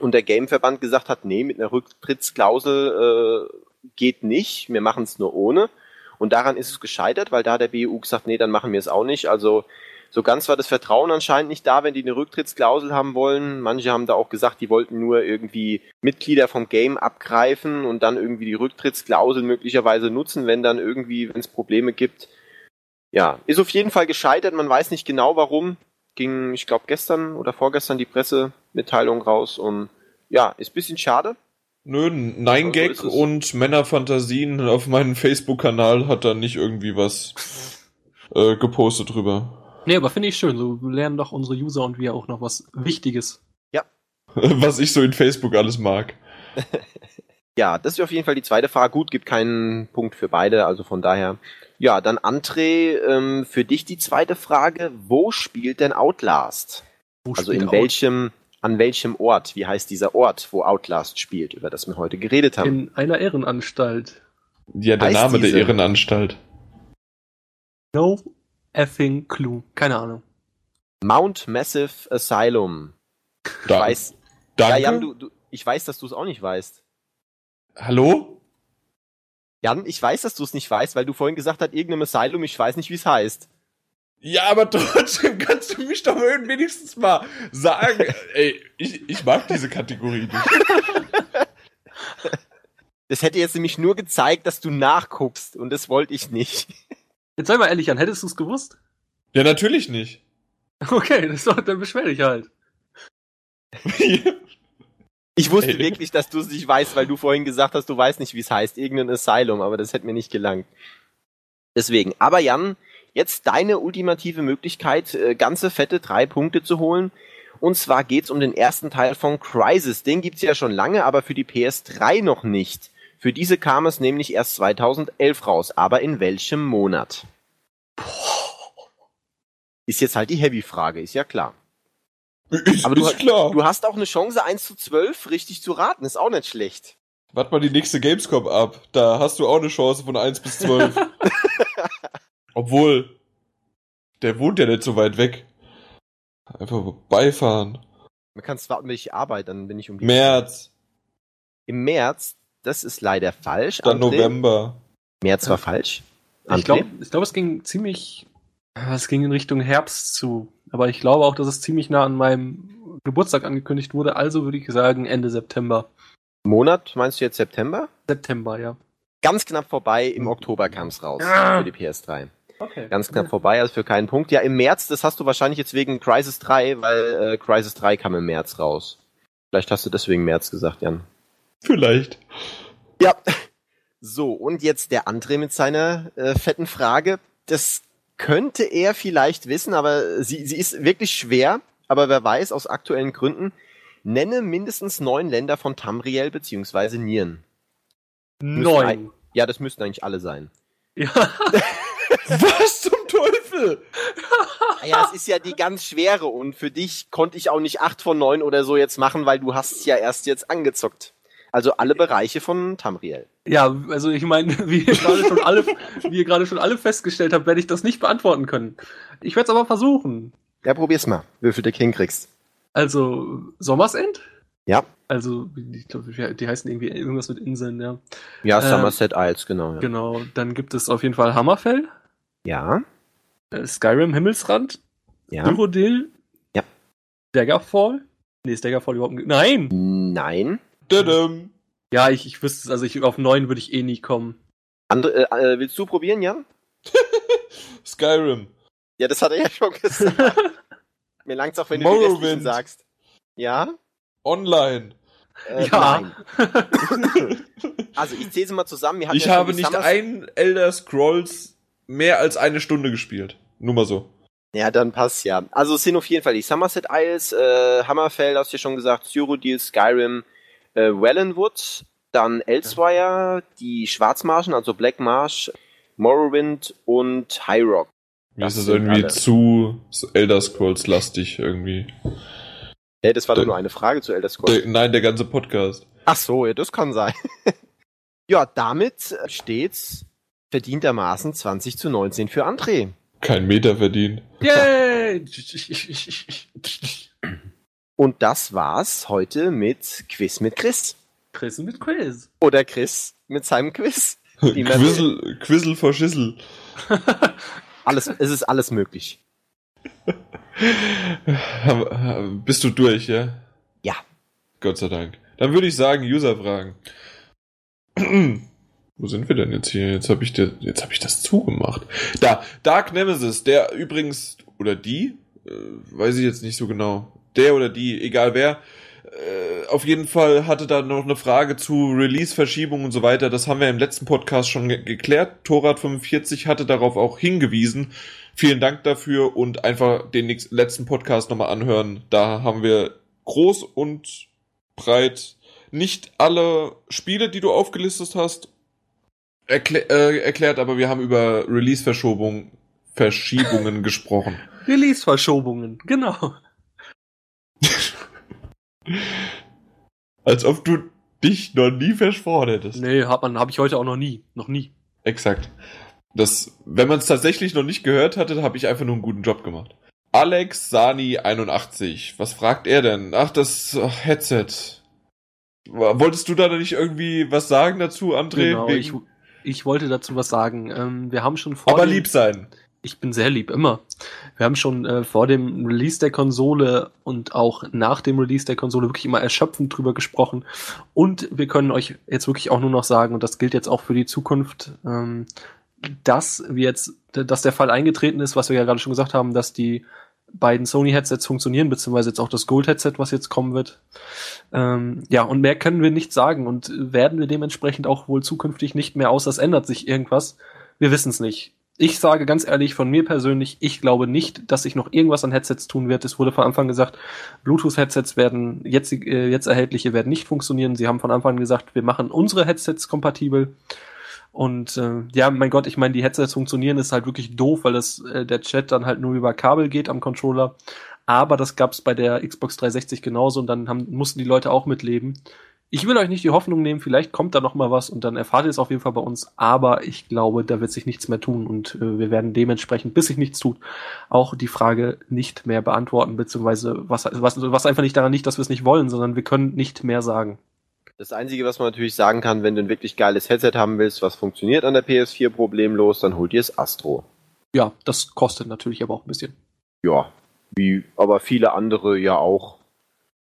und der Gameverband gesagt hat, nee, mit einer Rücktrittsklausel äh, geht nicht, wir machen es nur ohne. Und daran ist es gescheitert, weil da der BU gesagt, nee, dann machen wir es auch nicht. Also so ganz war das Vertrauen anscheinend nicht da, wenn die eine Rücktrittsklausel haben wollen. Manche haben da auch gesagt, die wollten nur irgendwie Mitglieder vom Game abgreifen und dann irgendwie die Rücktrittsklausel möglicherweise nutzen, wenn dann irgendwie, wenn es Probleme gibt. Ja, ist auf jeden Fall gescheitert. Man weiß nicht genau warum. Ging, ich glaube, gestern oder vorgestern die Pressemitteilung raus und ja, ist bisschen schade. Nö, Nein Gag es. und Männerfantasien auf meinem Facebook-Kanal hat da nicht irgendwie was äh, gepostet drüber. Nee, aber finde ich schön. So lernen doch unsere User und wir auch noch was Wichtiges. Was ich so in Facebook alles mag. Ja, das ist auf jeden Fall die zweite Frage. Gut, gibt keinen Punkt für beide, also von daher. Ja, dann André, ähm, für dich die zweite Frage. Wo spielt denn Outlast? Wo Also spielt in Out- welchem, an welchem Ort? Wie heißt dieser Ort, wo Outlast spielt, über das wir heute geredet haben? In einer Ehrenanstalt. Ja, der Heißt Name diese- der Ehrenanstalt. No effing clue. Keine Ahnung. Mount Massive Asylum. Ich Da, weiß, danke. ja, Jan, du, du, ich weiß, dass du es auch nicht weißt. Hallo? Jan, ich weiß, dass du es nicht weißt, weil du vorhin gesagt hast, irgendeinem Asylum, ich weiß nicht, wie es heißt. Ja, aber trotzdem kannst du mich doch wenigstens mal sagen. Ey, ich, ich mag diese Kategorie nicht. Das hätte jetzt nämlich nur gezeigt, dass du nachguckst und das wollte ich nicht. Jetzt sei mal ehrlich, Jan, hättest du es gewusst? Ja, natürlich nicht. Okay, das doch, dann beschwer dich halt. Ich wusste Ey. wirklich, dass du es nicht weißt, weil du vorhin gesagt hast, du weißt nicht, wie es heißt. Irgendein Asylum, aber das hätte mir nicht gelangt. Deswegen. Aber Jan, jetzt deine ultimative Möglichkeit, äh, ganze fette drei Punkte zu holen. Und zwar geht's um den ersten Teil von Crisis. Den gibt's ja schon lange, aber für die PS3 noch nicht. Für diese kam es nämlich erst 2011 raus. Aber in welchem Monat? Ist jetzt halt die Heavy-Frage, ist ja klar. Ist, Aber du, ist klar. du hast auch eine Chance, 1 zu 12 richtig zu raten. Ist auch nicht schlecht. Warte mal die nächste Gamescom ab. Da hast du auch eine Chance von 1 bis 12. Obwohl, der wohnt ja nicht so weit weg. Einfach vorbeifahren. Man kann warten, wenn ich arbeite, dann bin ich um die März, Im März, das ist leider falsch. dann André. November. März war falsch. Ich André? glaube, ich glaub, es ging ziemlich, es ging in Richtung Herbst zu. Aber ich glaube auch, dass es ziemlich nah an meinem Geburtstag angekündigt wurde. Also würde ich sagen Ende September. Monat, meinst du jetzt September? September, ja. Ganz knapp vorbei, im Oktober kam's raus Ah. für die PS3. Okay. Ganz knapp vorbei, also für keinen Punkt. Ja, im März, das hast du wahrscheinlich jetzt wegen Crisis 3, weil äh, Crisis 3 kam im März raus. Vielleicht hast du deswegen März gesagt, Jan. Vielleicht. Ja. So, und jetzt der André mit seiner äh, fetten Frage. Das könnte er vielleicht wissen, aber sie, sie ist wirklich schwer. Aber wer weiß, aus aktuellen Gründen, nenne mindestens neun Länder von Tamriel beziehungsweise Nieren. Neun. Ja, das müssten eigentlich alle sein. Ja. Was zum Teufel? Ja, es ist ja die ganz schwere und für dich konnte ich auch nicht acht von neun oder so jetzt machen, weil du hast es ja erst jetzt angezockt. Also alle Bereiche von Tamriel. Ja, also ich meine, wie ihr gerade schon alle, wie ihr gerade schon alle festgestellt habt, werde ich das nicht beantworten können. Ich werde es aber versuchen. Ja, probier's mal. Wie viel du hinkriegst. Also Sommersend? Ja. Also ich glaube, die heißen irgendwie irgendwas mit Inseln, ja. Ja, Ähm, Somerset Isles, genau. Ja. Genau. Dann gibt es auf jeden Fall Hammerfell, ja. äh, Skyrim Himmelsrand, ja. Cyrodiil, Ja. Daggerfall. Nee, ist Daggerfall überhaupt nicht. Nein! Nein. Dadam. Ja, ich, ich wüsste es, also ich, auf neun würde ich eh nie kommen. Andre, äh, äh, willst du probieren, Jan? Skyrim. Ja, das hat er ja schon gesagt. Mir langt's auch, wenn du die Morrowind. restlichen sagst. Ja? Online. Äh, Ja. Also ich zähle sie mal zusammen. Ich ja habe nicht Summers- ein Elder Scrolls mehr als eine Stunde gespielt. Nur mal so. Ja, dann passt ja. Also es sind auf jeden Fall die Somerset Isles, äh, Hammerfell, hast du ja schon gesagt, Cyrodiil, Skyrim, äh, Wellenwood, dann Elswire, die Schwarzmarschen, also Black Marsh, Morrowind und High Rock. Mir Das ist es irgendwie alle. zu Elder Scrolls lastig irgendwie. Hey, das war doch nur eine Frage zu Elder Scrolls. Der, nein, der ganze Podcast. Ach so, ja, das kann sein. ja, damit steht's verdientermaßen 20 zu 19 für André. Kein Meter verdient. Yay! Und das war's heute mit Quiz mit Chris. Chris mit Quiz. Oder Chris mit seinem Quiz. Quissel, Quissel vor Schissel. Alles, es ist alles möglich. Bist du durch, ja? Ja. Gott sei Dank. Dann würde ich sagen, User-Fragen. Wo sind wir denn jetzt hier? Jetzt habe ich, der- jetzt hab ich das zugemacht. Da, Dark Nemesis, der übrigens, oder die, äh, weiß ich jetzt nicht so genau. Der oder die, egal wer. Äh, auf jeden Fall hatte da noch eine Frage zu Release-Verschiebung und so weiter. Das haben wir im letzten Podcast schon ge geklärt. Torrad45 hatte darauf auch hingewiesen. Vielen Dank dafür und einfach den nächsten, letzten Podcast nochmal anhören. Da haben wir groß und breit nicht alle Spiele, die du aufgelistet hast, erklä äh, erklärt, aber wir haben über Release-Verschobung, Verschiebungen gesprochen. Release-Verschobungen, genau. Als ob du dich noch nie versprochen hättest. Nee, hat man, habe ich heute auch noch nie. Noch nie. Exakt. Das, wenn man es tatsächlich noch nicht gehört hatte, habe ich einfach nur einen guten Job gemacht. Alex Sani 81. Was fragt er denn? Ach, das ach, Headset. Wolltest du da nicht irgendwie was sagen dazu, André? Genau, Wegen- ich, ich wollte dazu was sagen. Ähm, wir haben schon vor aber lieb sein. Ich bin sehr lieb, immer. Wir haben schon äh, vor dem Release der Konsole und auch nach dem Release der Konsole wirklich immer erschöpfend drüber gesprochen. Und wir können euch jetzt wirklich auch nur noch sagen, und das gilt jetzt auch für die Zukunft, ähm, dass wir jetzt, dass der Fall eingetreten ist, was wir ja gerade schon gesagt haben, dass die beiden Sony-Headsets funktionieren, beziehungsweise jetzt auch das Gold-Headset, was jetzt kommen wird. Ähm, ja, und mehr können wir nicht sagen und werden wir dementsprechend auch wohl zukünftig nicht mehr, außer es ändert sich irgendwas. Wir wissen es nicht. Ich sage ganz ehrlich von mir persönlich, ich glaube nicht, dass sich noch irgendwas an Headsets tun wird. Es wurde von Anfang gesagt, Bluetooth-Headsets werden jetzt, äh, jetzt erhältliche werden nicht funktionieren. Sie haben von Anfang gesagt, wir machen unsere Headsets kompatibel. Und äh, ja, mein Gott, ich meine, die Headsets funktionieren ist halt wirklich doof, weil das äh, der Chat dann halt nur über Kabel geht am Controller. Aber das gab's bei der Xbox 360 genauso und dann haben, mussten die Leute auch mitleben. Ich will euch nicht die Hoffnung nehmen, vielleicht kommt da noch mal was und dann erfahrt ihr es auf jeden Fall bei uns. Aber ich glaube, da wird sich nichts mehr tun und äh, wir werden dementsprechend, bis sich nichts tut, auch die Frage nicht mehr beantworten, beziehungsweise was, was, was einfach nicht daran liegt, dass wir es nicht wollen, sondern wir können nicht mehr sagen. Das Einzige, was man natürlich sagen kann, wenn du ein wirklich geiles Headset haben willst, was funktioniert an der PS4 problemlos, dann holt dir es Astro. Ja, das kostet natürlich aber auch ein bisschen. Ja, wie aber viele andere ja auch.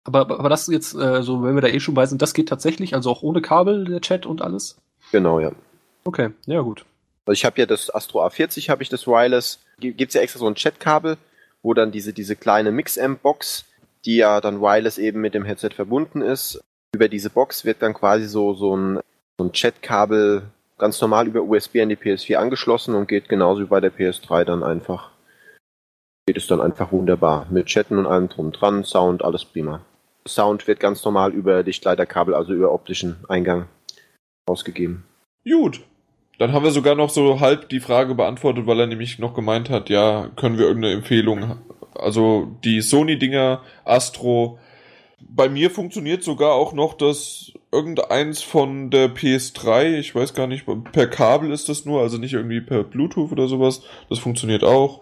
Aber, aber das jetzt, äh, so wenn wir da eh schon bei sind, das geht tatsächlich, also auch ohne Kabel, der Chat und alles? Genau, ja. Okay, ja gut. Also ich habe ja das Astro A40, habe ich das Wireless. Gibt's ja extra so ein Chatkabel, wo dann diese, diese kleine Mix-Amp-Box, die ja dann wireless eben mit dem Headset verbunden ist, über diese Box wird dann quasi so, so ein, so ein Chatkabel ganz normal über USB an die PS4 angeschlossen und geht genauso wie bei der PS3 dann einfach. Geht es dann einfach wunderbar. Mit Chatten und allem drum dran, Sound, alles prima. Sound wird ganz normal über Lichtleiterkabel, also über optischen Eingang ausgegeben. Gut. Dann haben wir sogar noch so halb die Frage beantwortet, weil er nämlich noch gemeint hat, ja, können wir irgendeine Empfehlung, also die Sony-Dinger, Astro, bei mir funktioniert sogar auch noch das irgendeins von der PS3, ich weiß gar nicht, per Kabel ist das nur, also nicht irgendwie per Bluetooth oder sowas. Das funktioniert auch.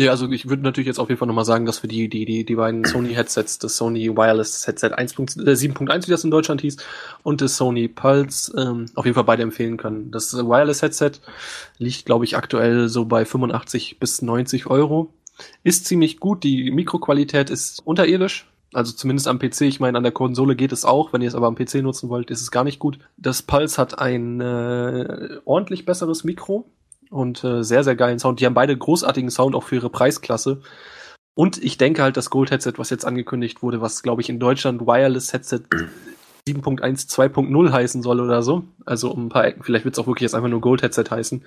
Ja, also ich würde natürlich jetzt auf jeden Fall nochmal sagen, dass wir die, die, die, die beiden Sony-Headsets, das Sony Wireless Headset 7.1, wie das in Deutschland hieß, und das Sony Pulse ähm, auf jeden Fall beide empfehlen können. Das Wireless Headset liegt, glaube ich, aktuell so bei 85 bis 90 Euro. Ist ziemlich gut, die Mikroqualität ist unterirdisch, also zumindest am PC, ich meine, an der Konsole geht es auch. Wenn ihr es aber am PC nutzen wollt, ist es gar nicht gut. Das Pulse hat ein äh, ordentlich besseres Mikro und äh, sehr, sehr geilen Sound. Die haben beide großartigen Sound auch für ihre Preisklasse. Und ich denke halt, das Gold-Headset, was jetzt angekündigt wurde, was, glaube ich, in Deutschland Wireless Headset 7.1 2.0 heißen soll oder so. Also um ein paar Ecken, vielleicht wird es auch wirklich jetzt einfach nur Gold-Headset heißen.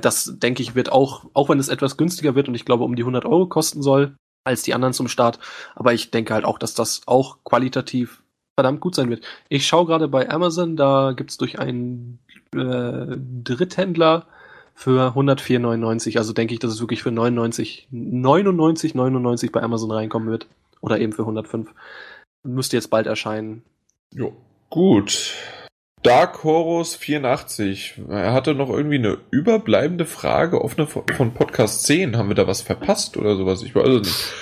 Das, denke ich, wird auch, auch wenn es etwas günstiger wird und ich glaube um die 100 Euro kosten soll, als die anderen zum Start. Aber ich denke halt auch, dass das auch qualitativ verdammt gut sein wird. Ich schaue gerade bei Amazon, da gibt's durch einen äh, Dritthändler für 104,99. Also denke ich, dass es wirklich für 99, 99, 99 bei Amazon reinkommen wird. Oder eben für 105. Müsste jetzt bald erscheinen. Jo. Gut. Dark Horus 84. Er hatte noch irgendwie eine überbleibende Frage offene von Podcast 10. Haben wir da was verpasst oder sowas? Ich weiß es nicht.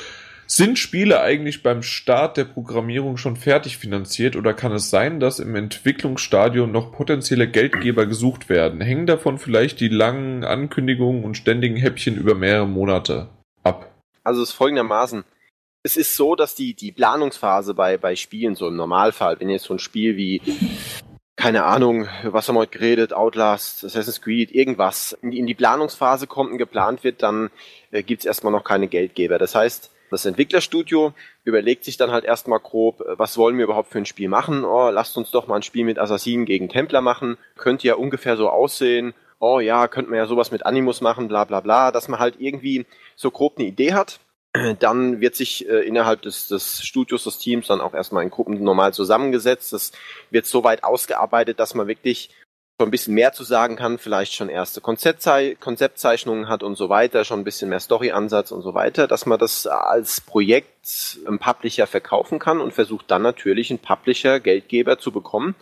Sind Spiele eigentlich beim Start der Programmierung schon fertig finanziert oder kann es sein, dass im Entwicklungsstadium noch potenzielle Geldgeber gesucht werden? Hängen davon vielleicht die langen Ankündigungen und ständigen Häppchen über mehrere Monate ab? Also es ist folgendermaßen. Es ist so, dass die, die Planungsphase bei, bei Spielen so im Normalfall, wenn jetzt so ein Spiel wie keine Ahnung, was haben wir heute geredet, Outlast, Assassin's Creed, irgendwas in die, in die Planungsphase kommt und geplant wird, dann äh, gibt's erstmal noch keine Geldgeber. Das heißt, das Entwicklerstudio überlegt sich dann halt erstmal grob, äh, was wollen wir überhaupt für ein Spiel machen? Oh, lasst uns doch mal ein Spiel mit Assassinen gegen Templer machen. Könnte ja ungefähr so aussehen. Oh ja, könnte man ja sowas mit Animus machen, bla bla bla, dass man halt irgendwie so grob eine Idee hat. Dann wird sich äh, innerhalb des, des Studios, des Teams dann auch erstmal in Gruppen normal zusammengesetzt. Das wird so weit ausgearbeitet, dass man wirklich so ein bisschen mehr zu sagen kann, vielleicht schon erste Konzeptzei Konzeptzeichnungen hat und so weiter, schon ein bisschen mehr Storyansatz und so weiter, dass man das als Projekt im Publisher verkaufen kann und versucht dann natürlich einen Publisher, Geldgeber zu bekommen,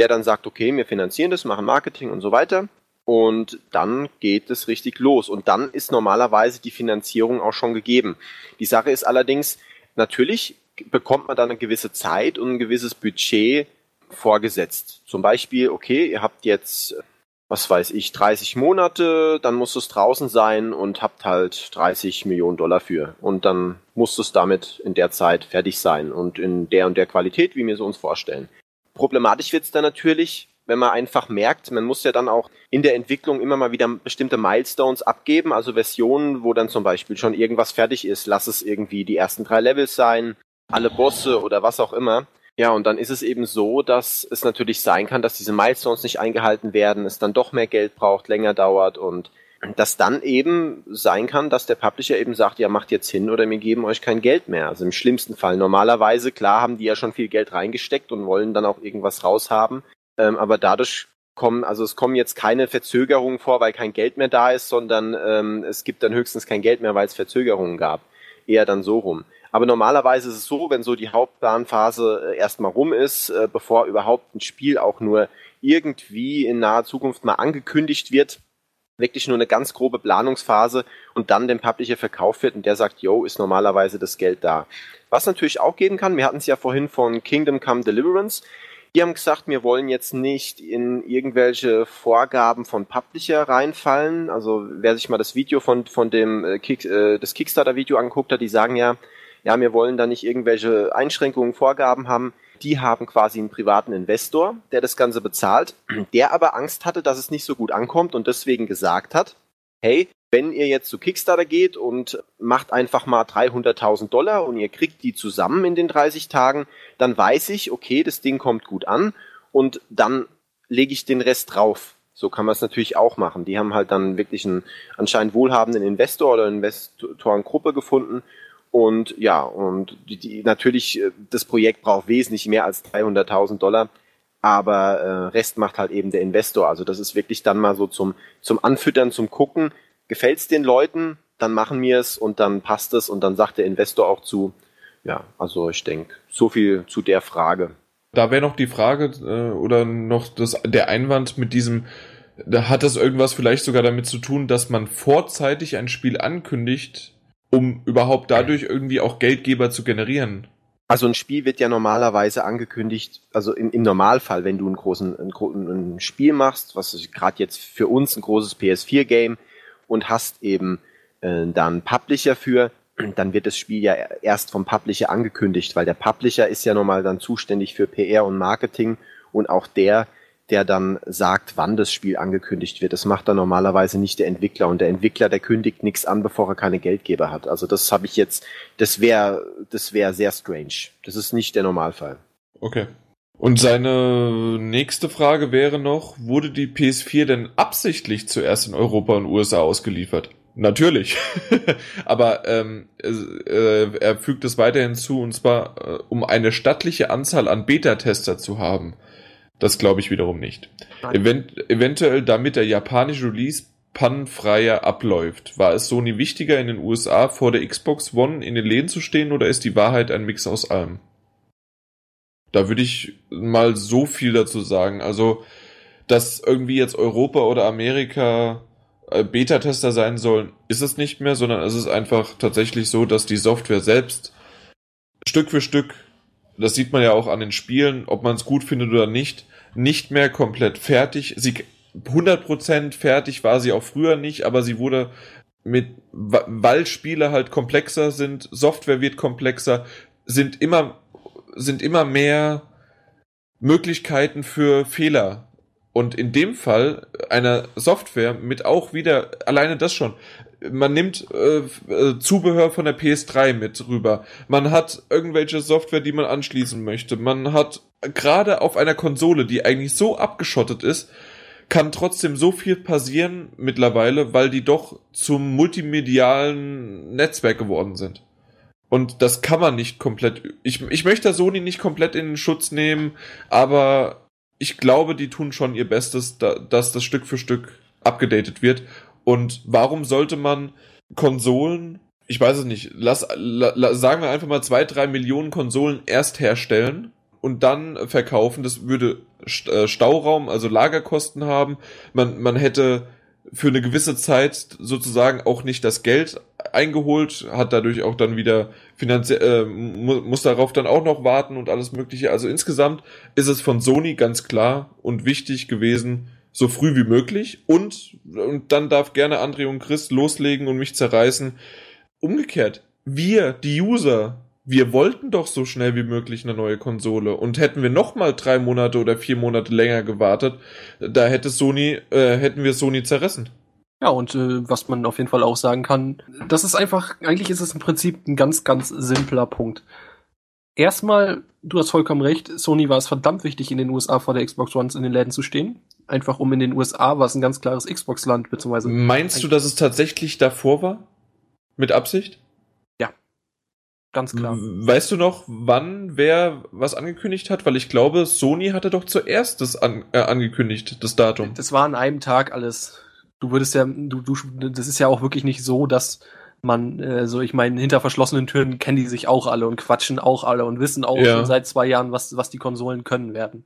der dann sagt, okay, wir finanzieren das, machen Marketing und so weiter. Und dann geht es richtig los. Und dann ist normalerweise die Finanzierung auch schon gegeben. Die Sache ist allerdings, natürlich bekommt man dann eine gewisse Zeit und ein gewisses Budget vorgesetzt. Zum Beispiel, okay, ihr habt jetzt, was weiß ich, 30 Monate, dann muss es draußen sein und habt halt 30 Millionen Dollar für. Und dann muss es damit in der Zeit fertig sein und in der und der Qualität, wie wir es uns vorstellen. Problematisch wird es dann natürlich, wenn man einfach merkt, man muss ja dann auch in der Entwicklung immer mal wieder bestimmte Milestones abgeben, also Versionen, wo dann zum Beispiel schon irgendwas fertig ist. Lass es irgendwie die ersten drei Levels sein, alle Bosse oder was auch immer Ja, und dann ist es eben so, dass es natürlich sein kann, dass diese Milestones nicht eingehalten werden, es dann doch mehr Geld braucht, länger dauert und dass dann eben sein kann, dass der Publisher eben sagt, ja, macht jetzt hin oder wir geben euch kein Geld mehr. Also im schlimmsten Fall. Normalerweise, klar, haben die ja schon viel Geld reingesteckt und wollen dann auch irgendwas raushaben. Ähm, aber dadurch kommen, also es kommen jetzt keine Verzögerungen vor, weil kein Geld mehr da ist, sondern ähm, es gibt dann höchstens kein Geld mehr, weil es Verzögerungen gab. Eher dann so rum. Aber normalerweise ist es so, wenn so die Hauptplanphase äh, erstmal rum ist, äh, bevor überhaupt ein Spiel auch nur irgendwie in naher Zukunft mal angekündigt wird, wirklich nur eine ganz grobe Planungsphase und dann dem Publisher verkauft wird und der sagt, yo, ist normalerweise das Geld da. Was natürlich auch geben kann, wir hatten es ja vorhin von Kingdom Come Deliverance, die haben gesagt, wir wollen jetzt nicht in irgendwelche Vorgaben von Publisher reinfallen. Also wer sich mal das Video von, von dem äh, Kick, äh, das Kickstarter-Video angeguckt hat, die sagen ja, ja, wir wollen da nicht irgendwelche Einschränkungen, Vorgaben haben. Die haben quasi einen privaten Investor, der das Ganze bezahlt, der aber Angst hatte, dass es nicht so gut ankommt und deswegen gesagt hat, hey, wenn ihr jetzt zu Kickstarter geht und macht einfach mal 300.000 Dollar und ihr kriegt die zusammen in den 30 Tagen, dann weiß ich, okay, das Ding kommt gut an und dann lege ich den Rest drauf. So kann man es natürlich auch machen. Die haben halt dann wirklich einen anscheinend wohlhabenden Investor oder Investorengruppe gefunden und ja, und die, die, natürlich, äh, das Projekt braucht wesentlich mehr als 300.000 Dollar, aber äh, Rest macht halt eben der Investor. Also das ist wirklich dann mal so zum, zum Anfüttern, zum Gucken. Gefällt's den Leuten, dann machen wir es und dann passt es und dann sagt der Investor auch zu. Ja, also ich denke, so viel zu der Frage. Da wäre noch die Frage äh, oder noch das, der Einwand mit diesem, da hat das irgendwas vielleicht sogar damit zu tun, dass man vorzeitig ein Spiel ankündigt, um überhaupt dadurch irgendwie auch Geldgeber zu generieren. Also ein Spiel wird ja normalerweise angekündigt, also im, im Normalfall, wenn du einen großen, ein, ein Spiel machst, was gerade jetzt für uns ein großes PS4-Game und hast eben äh, dann Publisher für, dann wird das Spiel ja erst vom Publisher angekündigt, weil der Publisher ist ja normal dann zuständig für PR und Marketing und auch der der dann sagt, wann das Spiel angekündigt wird. Das macht dann normalerweise nicht der Entwickler und der Entwickler, der kündigt nichts an, bevor er keine Geldgeber hat. Also das habe ich jetzt, das wäre, das wäre sehr strange. Das ist nicht der Normalfall. Okay. Und seine nächste Frage wäre noch, wurde die PS4 denn absichtlich zuerst in Europa und USA ausgeliefert? Natürlich. Aber ähm, äh, er fügt es weiterhin zu, und zwar äh, um eine stattliche Anzahl an Beta-Tester zu haben. Das glaube ich wiederum nicht. Event eventuell damit der japanische Release pannenfreier abläuft. War es Sony wichtiger in den USA vor der Xbox One in den Läden zu stehen oder ist die Wahrheit ein Mix aus allem? Da würde ich mal so viel dazu sagen. Also, dass irgendwie jetzt Europa oder Amerika äh, Beta-Tester sein sollen, ist es nicht mehr, sondern es ist einfach tatsächlich so, dass die Software selbst Stück für Stück, das sieht man ja auch an den Spielen, ob man es gut findet oder nicht, nicht mehr komplett fertig. Sie 100% fertig war sie auch früher nicht, aber sie wurde mit, weil Spiele halt komplexer sind, Software wird komplexer, sind immer, sind immer mehr Möglichkeiten für Fehler. Und in dem Fall einer Software mit auch wieder, alleine das schon, man nimmt äh, äh Zubehör von der PS3 mit rüber. Man hat irgendwelche Software, die man anschließen möchte. Man hat gerade auf einer Konsole, die eigentlich so abgeschottet ist, kann trotzdem so viel passieren mittlerweile, weil die doch zum multimedialen Netzwerk geworden sind. Und das kann man nicht komplett. Ich, ich möchte Sony nicht komplett in den Schutz nehmen, aber ich glaube, die tun schon ihr Bestes, da, dass das Stück für Stück abgedatet wird. Und warum sollte man Konsolen, ich weiß es nicht, lass, la, sagen wir einfach mal zwei, drei Millionen Konsolen erst herstellen und dann verkaufen. Das würde äh, Stauraum, also Lagerkosten haben. Man, man hätte für eine gewisse Zeit sozusagen auch nicht das Geld eingeholt, hat dadurch auch dann wieder finanziell, äh, mu muss darauf dann auch noch warten und alles mögliche. Also insgesamt ist es von Sony ganz klar und wichtig gewesen, so früh wie möglich und, und dann darf gerne André und Chris loslegen und mich zerreißen. Umgekehrt, wir, die User, wir wollten doch so schnell wie möglich eine neue Konsole und hätten wir noch mal drei Monate oder vier Monate länger gewartet, da hätte Sony, äh, hätten wir Sony zerrissen. Ja, und äh, was man auf jeden Fall auch sagen kann, das ist einfach, eigentlich ist es im Prinzip ein ganz, ganz simpler Punkt. erstmal, du hast vollkommen recht, Sony war es verdammt wichtig, in den USA vor der Xbox One in den Läden zu stehen. Einfach um in den USA war es ein ganz klares Xbox-Land, beziehungsweise. Meinst du, dass es tatsächlich davor war? Mit Absicht? Ganz klar. Weißt du noch, wann wer was angekündigt hat? Weil ich glaube, Sony hatte doch zuerst das an, äh, angekündigt, das Datum. Das war an einem Tag alles. Du würdest ja, du, du, das ist ja auch wirklich nicht so, dass man, äh, so ich meine, hinter verschlossenen Türen kennen die sich auch alle und quatschen auch alle und wissen auch Ja. schon seit zwei Jahren, was, was die Konsolen können werden.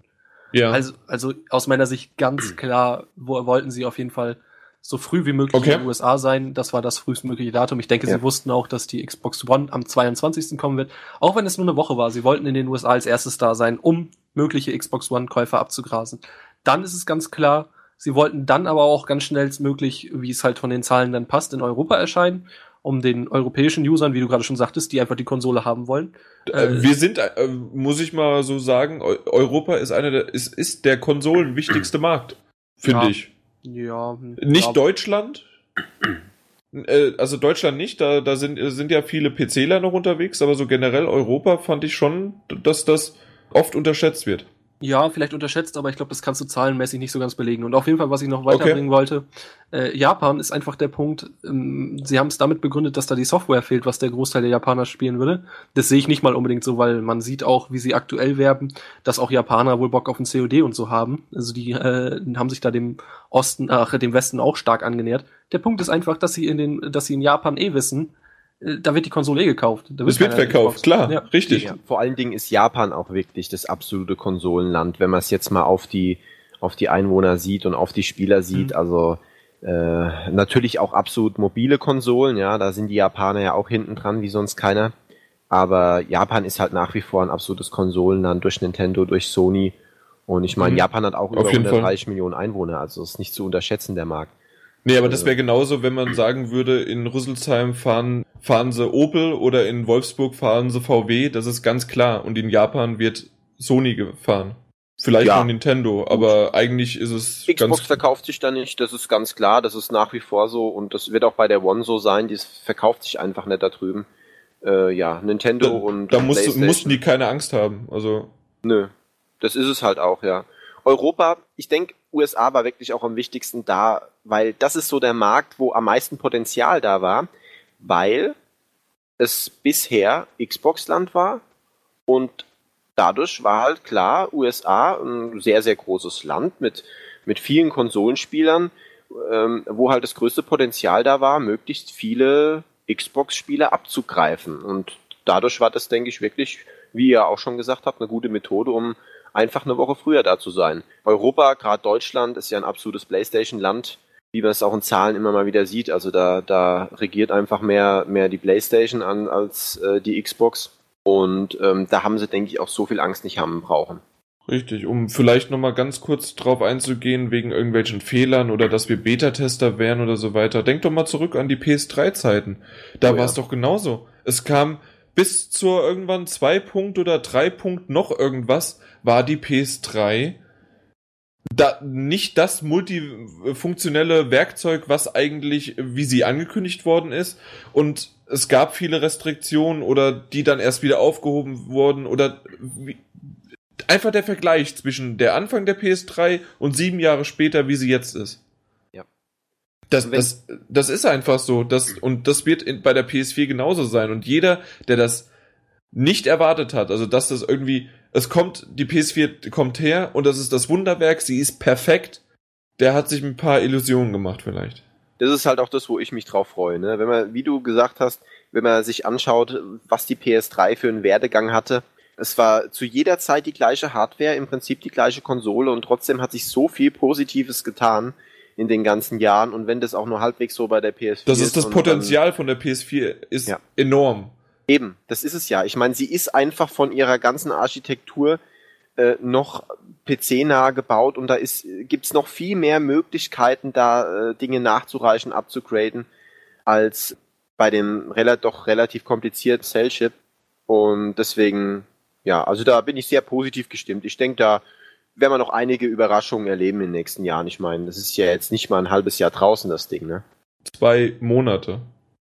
Ja. Also, also aus meiner Sicht ganz klar, wo, wollten sie auf jeden Fall so früh wie möglich Okay. in den USA sein. Das war das frühestmögliche Datum. Ich denke, Ja. sie wussten auch, dass die Xbox One am 22. kommen wird. Auch wenn es nur eine Woche war. Sie wollten in den USA als erstes da sein, um mögliche Xbox One-Käufer abzugrasen. Dann ist es ganz klar, sie wollten dann aber auch ganz schnellstmöglich, wie es halt von den Zahlen dann passt, in Europa erscheinen, um den europäischen Usern, wie du gerade schon sagtest, die einfach die Konsole haben wollen. Äh, wir sind, äh, muss ich mal so sagen, Eu Europa ist einer der, ist, ist der Konsolen wichtigste Markt, finde Ja. ich. Ja. Nicht ja, Deutschland. Äh, Also Deutschland nicht, da, da sind, sind ja viele PCler noch unterwegs, aber so generell Europa fand ich schon, dass das oft unterschätzt wird. Ja, vielleicht unterschätzt, aber ich glaube, das kannst du zahlenmäßig nicht so ganz belegen. Und auf jeden Fall, was ich noch weiterbringen wollte, äh, Japan ist einfach der Punkt, ähm, sie haben es damit begründet, dass da die Software fehlt, was der Großteil der Japaner spielen würde. Das sehe ich nicht mal unbedingt so, weil man sieht auch, wie sie aktuell werben, dass auch Japaner wohl Bock auf ein COD und so haben. Also die äh, haben sich da dem Osten, ach, dem Westen auch stark angenähert. Der Punkt ist einfach, dass sie in den, dass sie in Japan eh wissen, da wird die Konsole eh gekauft. Da Es wird verkauft, Xbox. klar, Ja. richtig. Ja, vor allen Dingen ist Japan auch wirklich das absolute Konsolenland, wenn man es jetzt mal auf die, auf die Einwohner sieht und auf die Spieler sieht. Mhm. Also äh, natürlich auch absolut mobile Konsolen, ja, da sind die Japaner ja auch hinten dran, wie sonst keiner. Aber Japan ist halt nach wie vor ein absolutes Konsolenland durch Nintendo, durch Sony. Und ich meine, Mhm. Japan hat auch Auf über jeden Fall. 130 Millionen Einwohner, also ist nicht zu unterschätzen, der Markt. Nee, aber das wäre genauso, wenn man sagen würde, in Rüsselsheim fahren, fahren sie Opel oder in Wolfsburg fahren sie VW, das ist ganz klar. Und in Japan wird Sony gefahren. Vielleicht Ja. noch Nintendo, aber eigentlich ist es Xbox verkauft sich da nicht, das ist ganz klar, das ist nach wie vor so und das wird auch bei der One so sein, die verkauft sich einfach nicht da drüben. Äh, ja, Nintendo Da, und da musst, mussten die keine Angst haben. Also Nö, das ist es halt auch, ja. Europa, ich denke, USA war wirklich auch am wichtigsten da, weil das ist so der Markt, wo am meisten Potenzial da war, weil es bisher Xbox-Land war und dadurch war halt klar, USA ein sehr, sehr großes Land mit, mit vielen Konsolenspielern, ähm, wo halt das größte Potenzial da war, möglichst viele Xbox-Spieler abzugreifen. Und dadurch war das, denke ich, wirklich, wie ihr auch schon gesagt habt, eine gute Methode, um einfach eine Woche früher da zu sein. Europa, gerade Deutschland, ist ja ein absolutes PlayStation-Land, wie man es auch in Zahlen immer mal wieder sieht. Also da, da regiert einfach mehr, mehr die PlayStation an als äh, die Xbox. Und ähm, da haben sie, denke ich, auch so viel Angst nicht haben brauchen. Richtig, um vielleicht nochmal ganz kurz drauf einzugehen, wegen irgendwelchen Fehlern oder dass wir Beta-Tester wären oder so weiter. Denk doch mal zurück an die PS3-Zeiten. Da Oh war es ja. doch genauso. Es kam bis zur irgendwann 2 Punkt oder 3 Punkt noch irgendwas, war die PS3 da nicht das multifunktionelle Werkzeug, was eigentlich, wie sie angekündigt worden ist. Und es gab viele Restriktionen oder die dann erst wieder aufgehoben wurden oder wie, einfach der Vergleich zwischen der Anfang der PS3 und sieben Jahre später, wie sie jetzt ist. Ja. Das, das, das ist einfach so. Das, und das wird in, bei der PS4 genauso sein. Und jeder, der das nicht erwartet hat, also dass das irgendwie, es kommt, die PS4 kommt her und das ist das Wunderwerk, sie ist perfekt, der hat sich ein paar Illusionen gemacht vielleicht. Das ist halt auch das, wo ich mich drauf freue. Ne? Wenn man, wie du gesagt hast, wenn man sich anschaut, was die PS3 für einen Werdegang hatte, es war zu jeder Zeit die gleiche Hardware, im Prinzip die gleiche Konsole und trotzdem hat sich so viel Positives getan in den ganzen Jahren und wenn das auch nur halbwegs so bei der PS4 Das ist das Potenzial von der PS4 ist Ja. enorm. Eben, das ist es ja. Ich meine, sie ist einfach von ihrer ganzen Architektur äh, noch PC-nah gebaut und da ist gibt's noch viel mehr Möglichkeiten, da äh, Dinge nachzureichen, abzugraden, als bei dem rela doch relativ komplizierten Cell-Chip. Und deswegen, ja, also da bin ich sehr positiv gestimmt. Ich denke, da werden wir noch einige Überraschungen erleben in den nächsten Jahren. Ich meine, das ist ja jetzt nicht mal ein halbes Jahr draußen, das Ding, ne? Zwei Monate.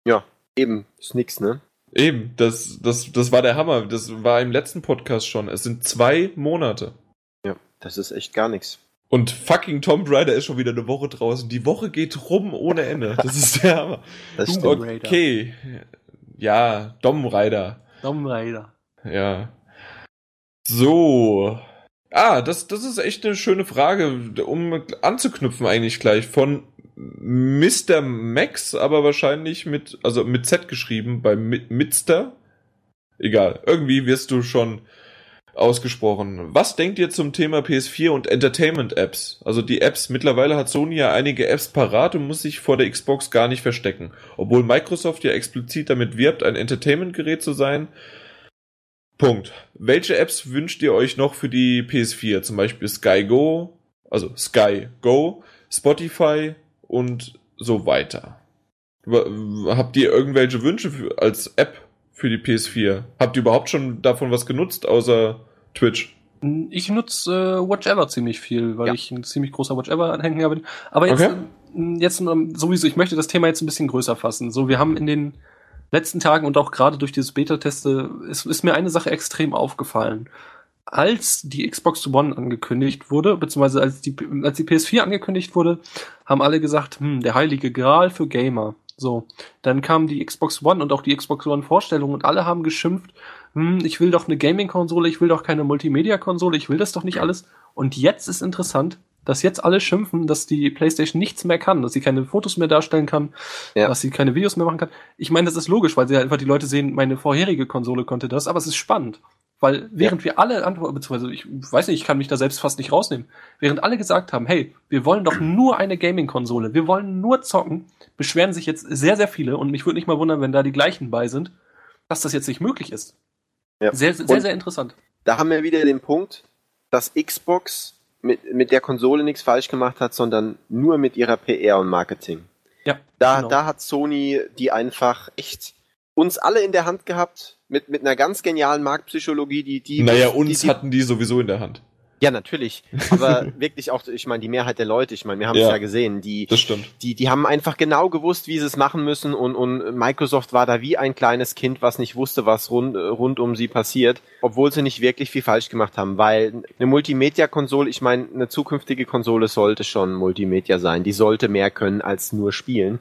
Ja, eben, ist nix, ne? Eben, das, das, das war der Hammer. Das war im letzten Podcast schon. Es sind zwei Monate. Ja, das ist echt gar nichts. Und fucking Tomb Raider ist schon wieder eine Woche draußen. Die Woche geht rum ohne Ende. Das ist der Hammer. Das Tomb stimmt. Raider. Okay. Ja, Dom Raider. Tomb Raider. Ja. So. Ah, das, das ist echt eine schöne Frage, um anzuknüpfen eigentlich gleich von Mr. Max, aber wahrscheinlich mit, also mit Z geschrieben, bei Mi- Mitster. Egal, irgendwie wirst du schon ausgesprochen. Was denkt ihr zum Thema PS4 und Entertainment-Apps? Also die Apps, mittlerweile hat Sony ja einige Apps parat und muss sich vor der Xbox gar nicht verstecken. Obwohl Microsoft ja explizit damit wirbt, ein Entertainment-Gerät zu sein. Punkt. Welche Apps wünscht ihr euch noch für die PS4? Zum Beispiel Sky Go, also Sky Go, Spotify und so weiter. Habt ihr irgendwelche Wünsche für, als App für die PS4? Habt ihr überhaupt schon davon was genutzt, außer Twitch? Ich nutze äh, Watch Ever ziemlich viel, weil Ja. ich ein ziemlich großer Watch Ever-Anhänger bin. Aber jetzt, Okay. ähm, jetzt ähm, sowieso, ich möchte das Thema jetzt ein bisschen größer fassen. So, wir haben in den letzten Tagen und auch gerade durch dieses Beta-Teste ist, ist mir eine Sache extrem aufgefallen. Als die Xbox One angekündigt wurde, beziehungsweise als die, als die PS4 angekündigt wurde, haben alle gesagt, hm, der heilige Gral für Gamer. So, dann kam die Xbox One und auch die Xbox One Vorstellung und alle haben geschimpft, hm, ich will doch eine Gaming-Konsole, ich will doch keine Multimedia-Konsole, ich will das doch nicht alles. Und jetzt ist interessant, dass jetzt alle schimpfen, dass die PlayStation nichts mehr kann, dass sie keine Fotos mehr darstellen kann, Ja. dass sie keine Videos mehr machen kann. Ich meine, das ist logisch, weil sie halt einfach die Leute sehen, meine vorherige Konsole konnte das, aber es ist spannend. Weil während wir alle antworten, beziehungsweise ich weiß nicht, ich kann mich da selbst fast nicht rausnehmen, während alle gesagt haben, hey, wir wollen doch nur eine Gaming-Konsole, wir wollen nur zocken, beschweren sich jetzt sehr, sehr viele und mich würde nicht mal wundern, wenn da die gleichen bei sind, dass das jetzt nicht möglich ist. Ja. Sehr, sehr, sehr interessant. Da haben wir wieder den Punkt, dass Xbox mit, mit der Konsole nichts falsch gemacht hat, sondern nur mit ihrer PR und Marketing. Ja, Da, genau. da hat Sony die einfach echt uns alle in der Hand gehabt, mit, mit einer ganz genialen Marktpsychologie, die, die, naja, die, uns die, hatten die sowieso in der Hand. Ja, natürlich. Aber wirklich auch, ich meine, die Mehrheit der Leute, ich meine, wir haben es Ja. ja gesehen, die, Das stimmt. die, die haben einfach genau gewusst, wie sie es machen müssen und, und Microsoft war da wie ein kleines Kind, was nicht wusste, was rund, rund um sie passiert, obwohl sie nicht wirklich viel falsch gemacht haben, weil eine Multimedia-Konsole, ich meine, eine zukünftige Konsole sollte schon Multimedia sein, die sollte mehr können als nur spielen,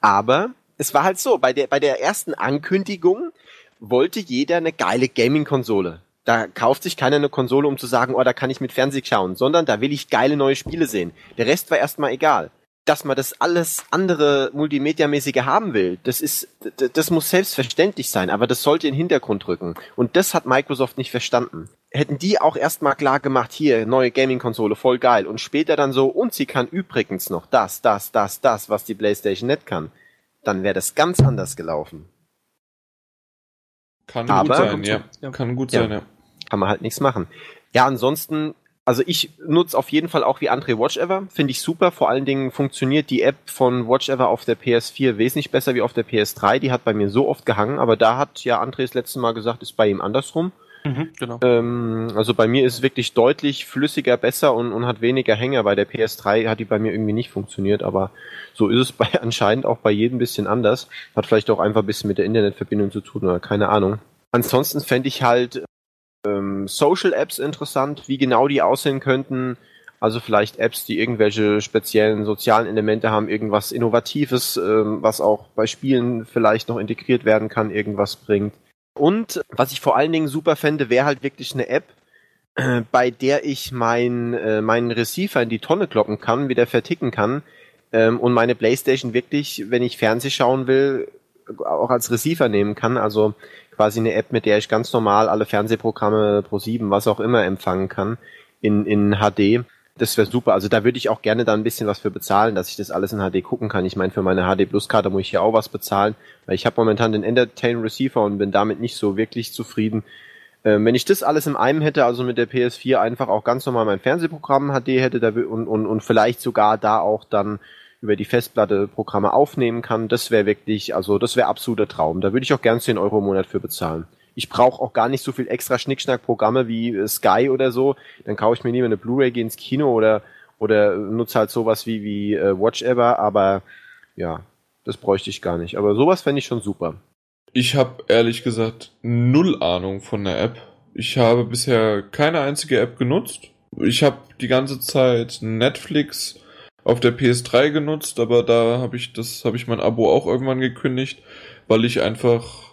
aber es war halt so, bei der, bei der ersten Ankündigung wollte jeder eine geile Gaming-Konsole. Da kauft sich keiner eine Konsole, um zu sagen, oh, da kann ich mit Fernseh schauen, sondern da will ich geile neue Spiele sehen. Der Rest war erstmal egal. Dass man das alles andere Multimedia-mäßige haben will, das ist, das muss selbstverständlich sein, aber das sollte in den Hintergrund rücken. Und das hat Microsoft nicht verstanden. Hätten die auch erstmal klar gemacht, hier, neue Gaming-Konsole, voll geil. Und später dann so, und sie kann übrigens noch das, das, das, das, was die PlayStation nicht kann. Dann wäre das ganz anders gelaufen. Kann Aber- gut sein, ja. ja. Kann gut Ja. sein, ja. kann man halt nichts machen. Ja, ansonsten, also ich nutze auf jeden Fall auch wie André Watch Ever, finde ich super. Vor allen Dingen funktioniert die App von Watch Ever auf der PS4 wesentlich besser wie auf der PS3. Die hat bei mir so oft gehangen, aber da hat ja André das letzte Mal gesagt, ist bei ihm andersrum. Mhm, genau. Ähm, also bei mir ist es wirklich deutlich flüssiger, besser und, und hat weniger Hänger. Bei der PS3 hat die bei mir irgendwie nicht funktioniert, aber so ist es bei anscheinend auch bei jedem ein bisschen anders. Hat vielleicht auch einfach ein bisschen mit der Internetverbindung zu tun oder keine Ahnung. Ansonsten fände ich halt ähm, Social Apps interessant, wie genau die aussehen könnten. Also vielleicht Apps, die irgendwelche speziellen sozialen Elemente haben, irgendwas Innovatives, ähm, was auch bei Spielen vielleicht noch integriert werden kann, irgendwas bringt. Und was ich vor allen Dingen super fände, wäre halt wirklich eine App, äh, bei der ich mein, äh, meinen Receiver in die Tonne kloppen kann, wieder verticken kann ähm, und meine Playstation wirklich, wenn ich Fernseh schauen will, auch als Receiver nehmen kann. Also quasi eine App, mit der ich ganz normal alle Fernsehprogramme pro 7, was auch immer empfangen kann in, in HD. Das wäre super. Also da würde ich auch gerne da ein bisschen was für bezahlen, dass ich das alles in HD gucken kann. Ich meine, für meine HD Plus Karte muss ich ja auch was bezahlen, weil ich habe momentan den Entertain Receiver und bin damit nicht so wirklich zufrieden. Ähm, wenn ich das alles in einem hätte, also mit der PS4 einfach auch ganz normal mein Fernsehprogramm HD hätte da, und, und, und vielleicht sogar da auch dann über die Festplatte Programme aufnehmen kann, das wäre wirklich, also das wäre absoluter Traum. Da würde ich auch gern 10 Euro im Monat für bezahlen. Ich brauche auch gar nicht so viel extra Schnickschnack-Programme wie äh, Sky oder so. Dann kaufe ich mir lieber eine Blu-ray, gehe ins Kino oder oder nutze halt sowas wie wie äh, Watch Ever, aber ja, das bräuchte ich gar nicht. Aber sowas fände ich schon super. Ich habe ehrlich gesagt null Ahnung von der App. Ich habe bisher keine einzige App genutzt. Ich habe die ganze Zeit Netflix auf der PS3 genutzt, aber da habe ich das habe ich mein Abo auch irgendwann gekündigt, weil ich einfach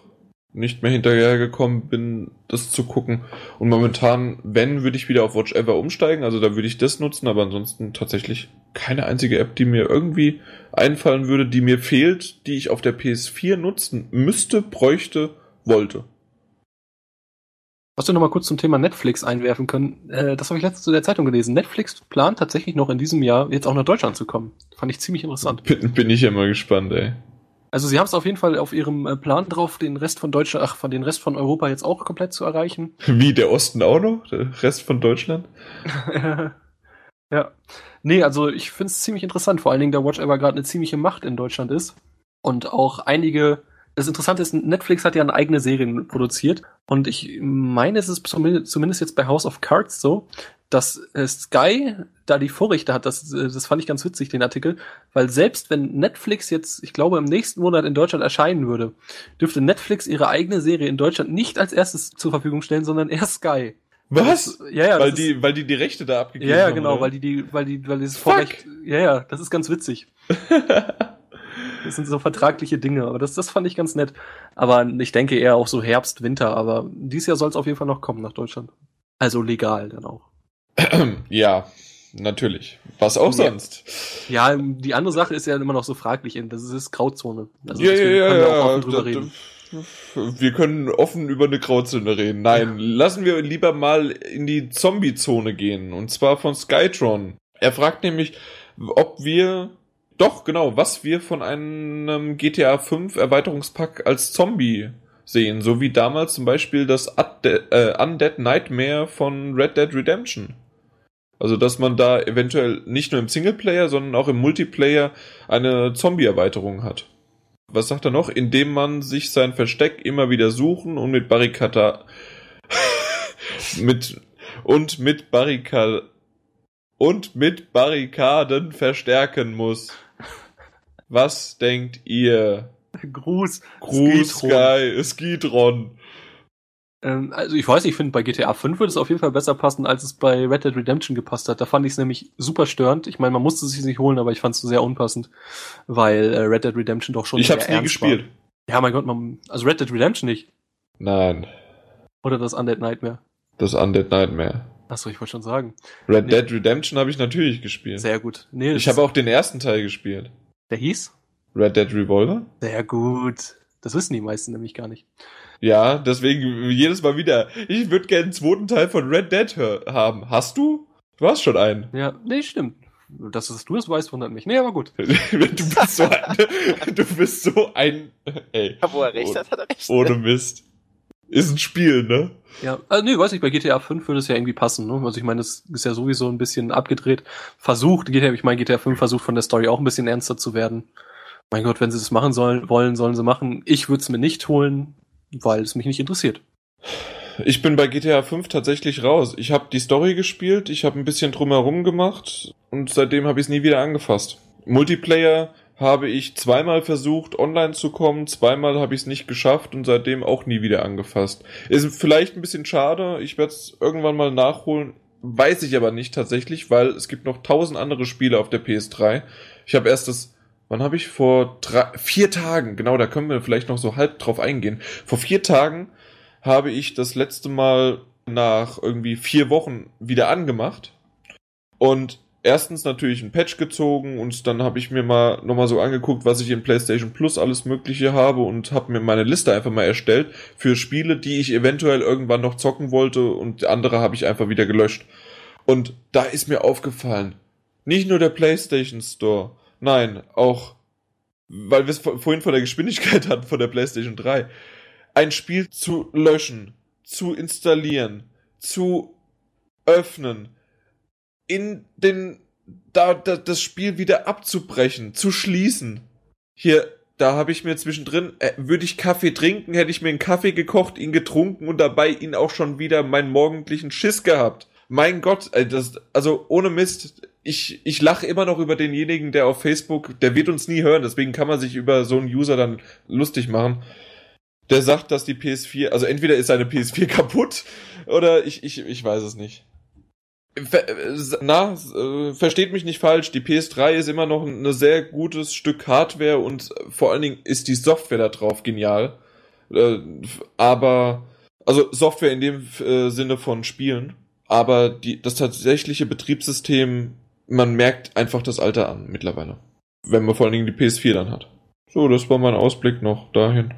nicht mehr hinterhergekommen bin, das zu gucken. Und momentan, wenn, würde ich wieder auf Watch Ever umsteigen. Also da würde ich das nutzen, aber ansonsten tatsächlich keine einzige App, die mir irgendwie einfallen würde, die mir fehlt, die ich auf der PS4 nutzen müsste, bräuchte, wollte. Was wir nochmal kurz zum Thema Netflix einwerfen können, äh, das habe ich letztens zu der Zeitung gelesen. Netflix plant tatsächlich noch in diesem Jahr jetzt auch nach Deutschland zu kommen. Fand ich ziemlich interessant. Bin, bin ich immer gespannt, ey. Also sie haben es auf jeden Fall auf ihrem äh, Plan drauf, den Rest von Deutschland, ach, von den Rest von Europa jetzt auch komplett zu erreichen. Wie, der Osten auch noch? Der Rest von Deutschland? ja. Nee, also ich finde es ziemlich interessant, vor allen Dingen, da Watch Ever gerade eine ziemliche Macht in Deutschland ist. Und auch einige das Interessante ist, Netflix hat ja eine eigene Serien produziert und ich meine, es ist zumindest jetzt bei House of Cards so, dass äh, Sky da die Vorrechte hat. Das, äh, das fand ich ganz witzig, den Artikel, weil selbst wenn Netflix jetzt, ich glaube, im nächsten Monat in Deutschland erscheinen würde, dürfte Netflix ihre eigene Serie in Deutschland nicht als erstes zur Verfügung stellen, sondern erst Sky. Was? Das, ja, ja, weil die, weil die die Rechte da abgegeben haben. Ja, ja, genau, oder? weil die die, weil die, weil dieses Fuck. Vorrecht. Ja, ja, das ist ganz witzig. Das sind so vertragliche Dinge, aber das, das fand ich ganz nett. Aber ich denke eher auch so Herbst, Winter, aber dieses Jahr soll es auf jeden Fall noch kommen nach Deutschland. Also legal dann auch. ja, natürlich. Was auch Ja. sonst. Ja, die andere Sache ist ja immer noch so fraglich, das ist Grauzone. Also ja, ja, ja, können wir ja. auch offen drüber da- reden. Wir können offen über eine Grauzone reden. Nein, lassen wir lieber mal in die Zombie-Zone gehen. Und zwar von Skytron. Er fragt nämlich, ob wir, doch, genau, was wir von einem GTA 5 Erweiterungspack als Zombie sehen. So wie damals zum Beispiel das äh, Undead Nightmare von Red Dead Redemption. Also, dass man da eventuell nicht nur im Singleplayer, sondern auch im Multiplayer eine Zombie-Erweiterung hat. Was sagt er noch? Indem man sich sein Versteck immer wieder suchen und mit Barrikata mit und mit Barrikad und mit Barrikaden verstärken muss. Was denkt ihr? Gruß. Gruß Skitron. Sky, Skitron. Ähm, also ich weiß, ich finde, bei GTA 5 würde es auf jeden Fall besser passen, als es bei Red Dead Redemption gepasst hat. Da fand ich es nämlich super störend. Ich meine, man musste es sich nicht holen, aber ich fand es sehr unpassend, weil äh, Red Dead Redemption doch schon Ich hab's nie ernst war. gespielt. Ja, mein Gott, man, also Red Dead Redemption nicht. Nein, Oder das Undead Nightmare. das Undead Nightmare. Achso, ich wollte schon sagen. Red Nee. Dead Redemption habe ich natürlich gespielt. Sehr gut. Nee, ich habe auch den ersten Teil gespielt. Der hieß? Red Dead Revolver? Sehr gut. Das wissen die meisten nämlich gar nicht. Ja, deswegen jedes Mal wieder. Ich würde gerne einen zweiten Teil von Red Dead haben. Hast du? Du hast schon einen. Ja, nee, stimmt. Dass es du das weißt, wundert mich. Nee, aber gut. du bist so ein. Du bist so ein. Ey. Ja, wo er recht hat, hat er recht. Ohne Mist. Ist ein Spiel, ne? Ja, also nee, weiß ich, bei GTA 5 würde es ja irgendwie passen, ne? Also ich meine, das ist ja sowieso ein bisschen abgedreht. Versucht, GTA, ich meine, GTA 5 versucht von der Story auch ein bisschen ernster zu werden. Mein Gott, wenn sie das machen sollen, wollen, sollen sie machen. Ich würde es mir nicht holen, weil es mich nicht interessiert. Ich bin bei GTA 5 tatsächlich raus. Ich habe die Story gespielt, ich habe ein bisschen drumherum gemacht und seitdem habe ich es nie wieder angefasst. Multiplayer habe ich zweimal versucht, online zu kommen, zweimal habe ich es nicht geschafft und seitdem auch nie wieder angefasst. Ist vielleicht ein bisschen schade, ich werde es irgendwann mal nachholen, weiß ich aber nicht tatsächlich, weil es gibt noch tausend andere Spiele auf der PS3. Ich habe erst das, wann habe ich vor drei, vier Tagen, genau, da können wir vielleicht noch so halb drauf eingehen. Vor vier Tagen habe ich das letzte Mal nach irgendwie vier Wochen wieder angemacht und erstens natürlich ein Patch gezogen und dann habe ich mir mal nochmal so angeguckt, was ich in PlayStation Plus alles Mögliche habe und habe mir meine Liste einfach mal erstellt für Spiele, die ich eventuell irgendwann noch zocken wollte und andere habe ich einfach wieder gelöscht. Und da ist mir aufgefallen, nicht nur der PlayStation Store, nein, auch, weil wir es vor- vorhin von der Geschwindigkeit hatten von der PlayStation 3, ein Spiel zu löschen, zu installieren, zu öffnen, in den da, da das Spiel wieder abzubrechen, zu schließen. Hier, da habe ich mir zwischendrin, äh, würde ich Kaffee trinken, hätte ich mir einen Kaffee gekocht, ihn getrunken und dabei ihn auch schon wieder meinen morgendlichen Schiss gehabt. Mein Gott, äh, das, also ohne Mist, ich, ich lache immer noch über denjenigen, der auf Facebook, der wird uns nie hören, deswegen kann man sich über so einen User dann lustig machen. der sagt, dass die PS4, also entweder ist seine PS4 kaputt oder ich, ich, ich weiß es nicht. Ver, na, äh, versteht mich nicht falsch, die PS3 ist immer noch ein sehr gutes Stück Hardware und vor allen Dingen ist die Software da drauf genial. Äh, aber, also Software in dem äh, Sinne von Spielen, aber die, das tatsächliche Betriebssystem, man merkt einfach das Alter an mittlerweile. Wenn man vor allen Dingen die PS4 dann hat. So, das war mein Ausblick noch dahin.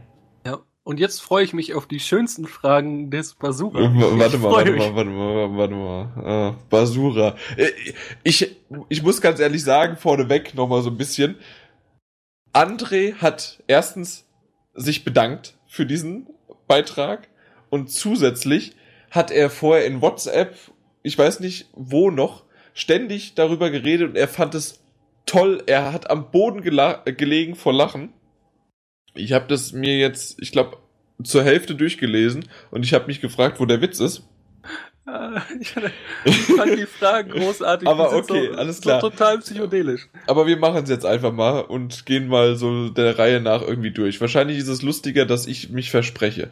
Und jetzt freue ich mich auf die schönsten Fragen des Basura. Warte mal, warte mal, warte mal, warte mal. Ah, Basura. Äh, ich, ich muss ganz ehrlich sagen, vorneweg nochmal so ein bisschen. André hat erstens sich bedankt für diesen Beitrag und zusätzlich hat er vorher in WhatsApp, ich weiß nicht wo noch, ständig darüber geredet und er fand es toll. Er hat am Boden gelegen vor Lachen ich habe das mir jetzt, ich glaube, zur Hälfte durchgelesen und ich habe mich gefragt, wo der Witz ist. Ah, ich fand die Fragen großartig. Aber okay, so, alles klar. So total psychedelisch. Aber wir machen es jetzt einfach mal und gehen mal so der Reihe nach irgendwie durch. Wahrscheinlich ist es lustiger, dass ich mich verspreche.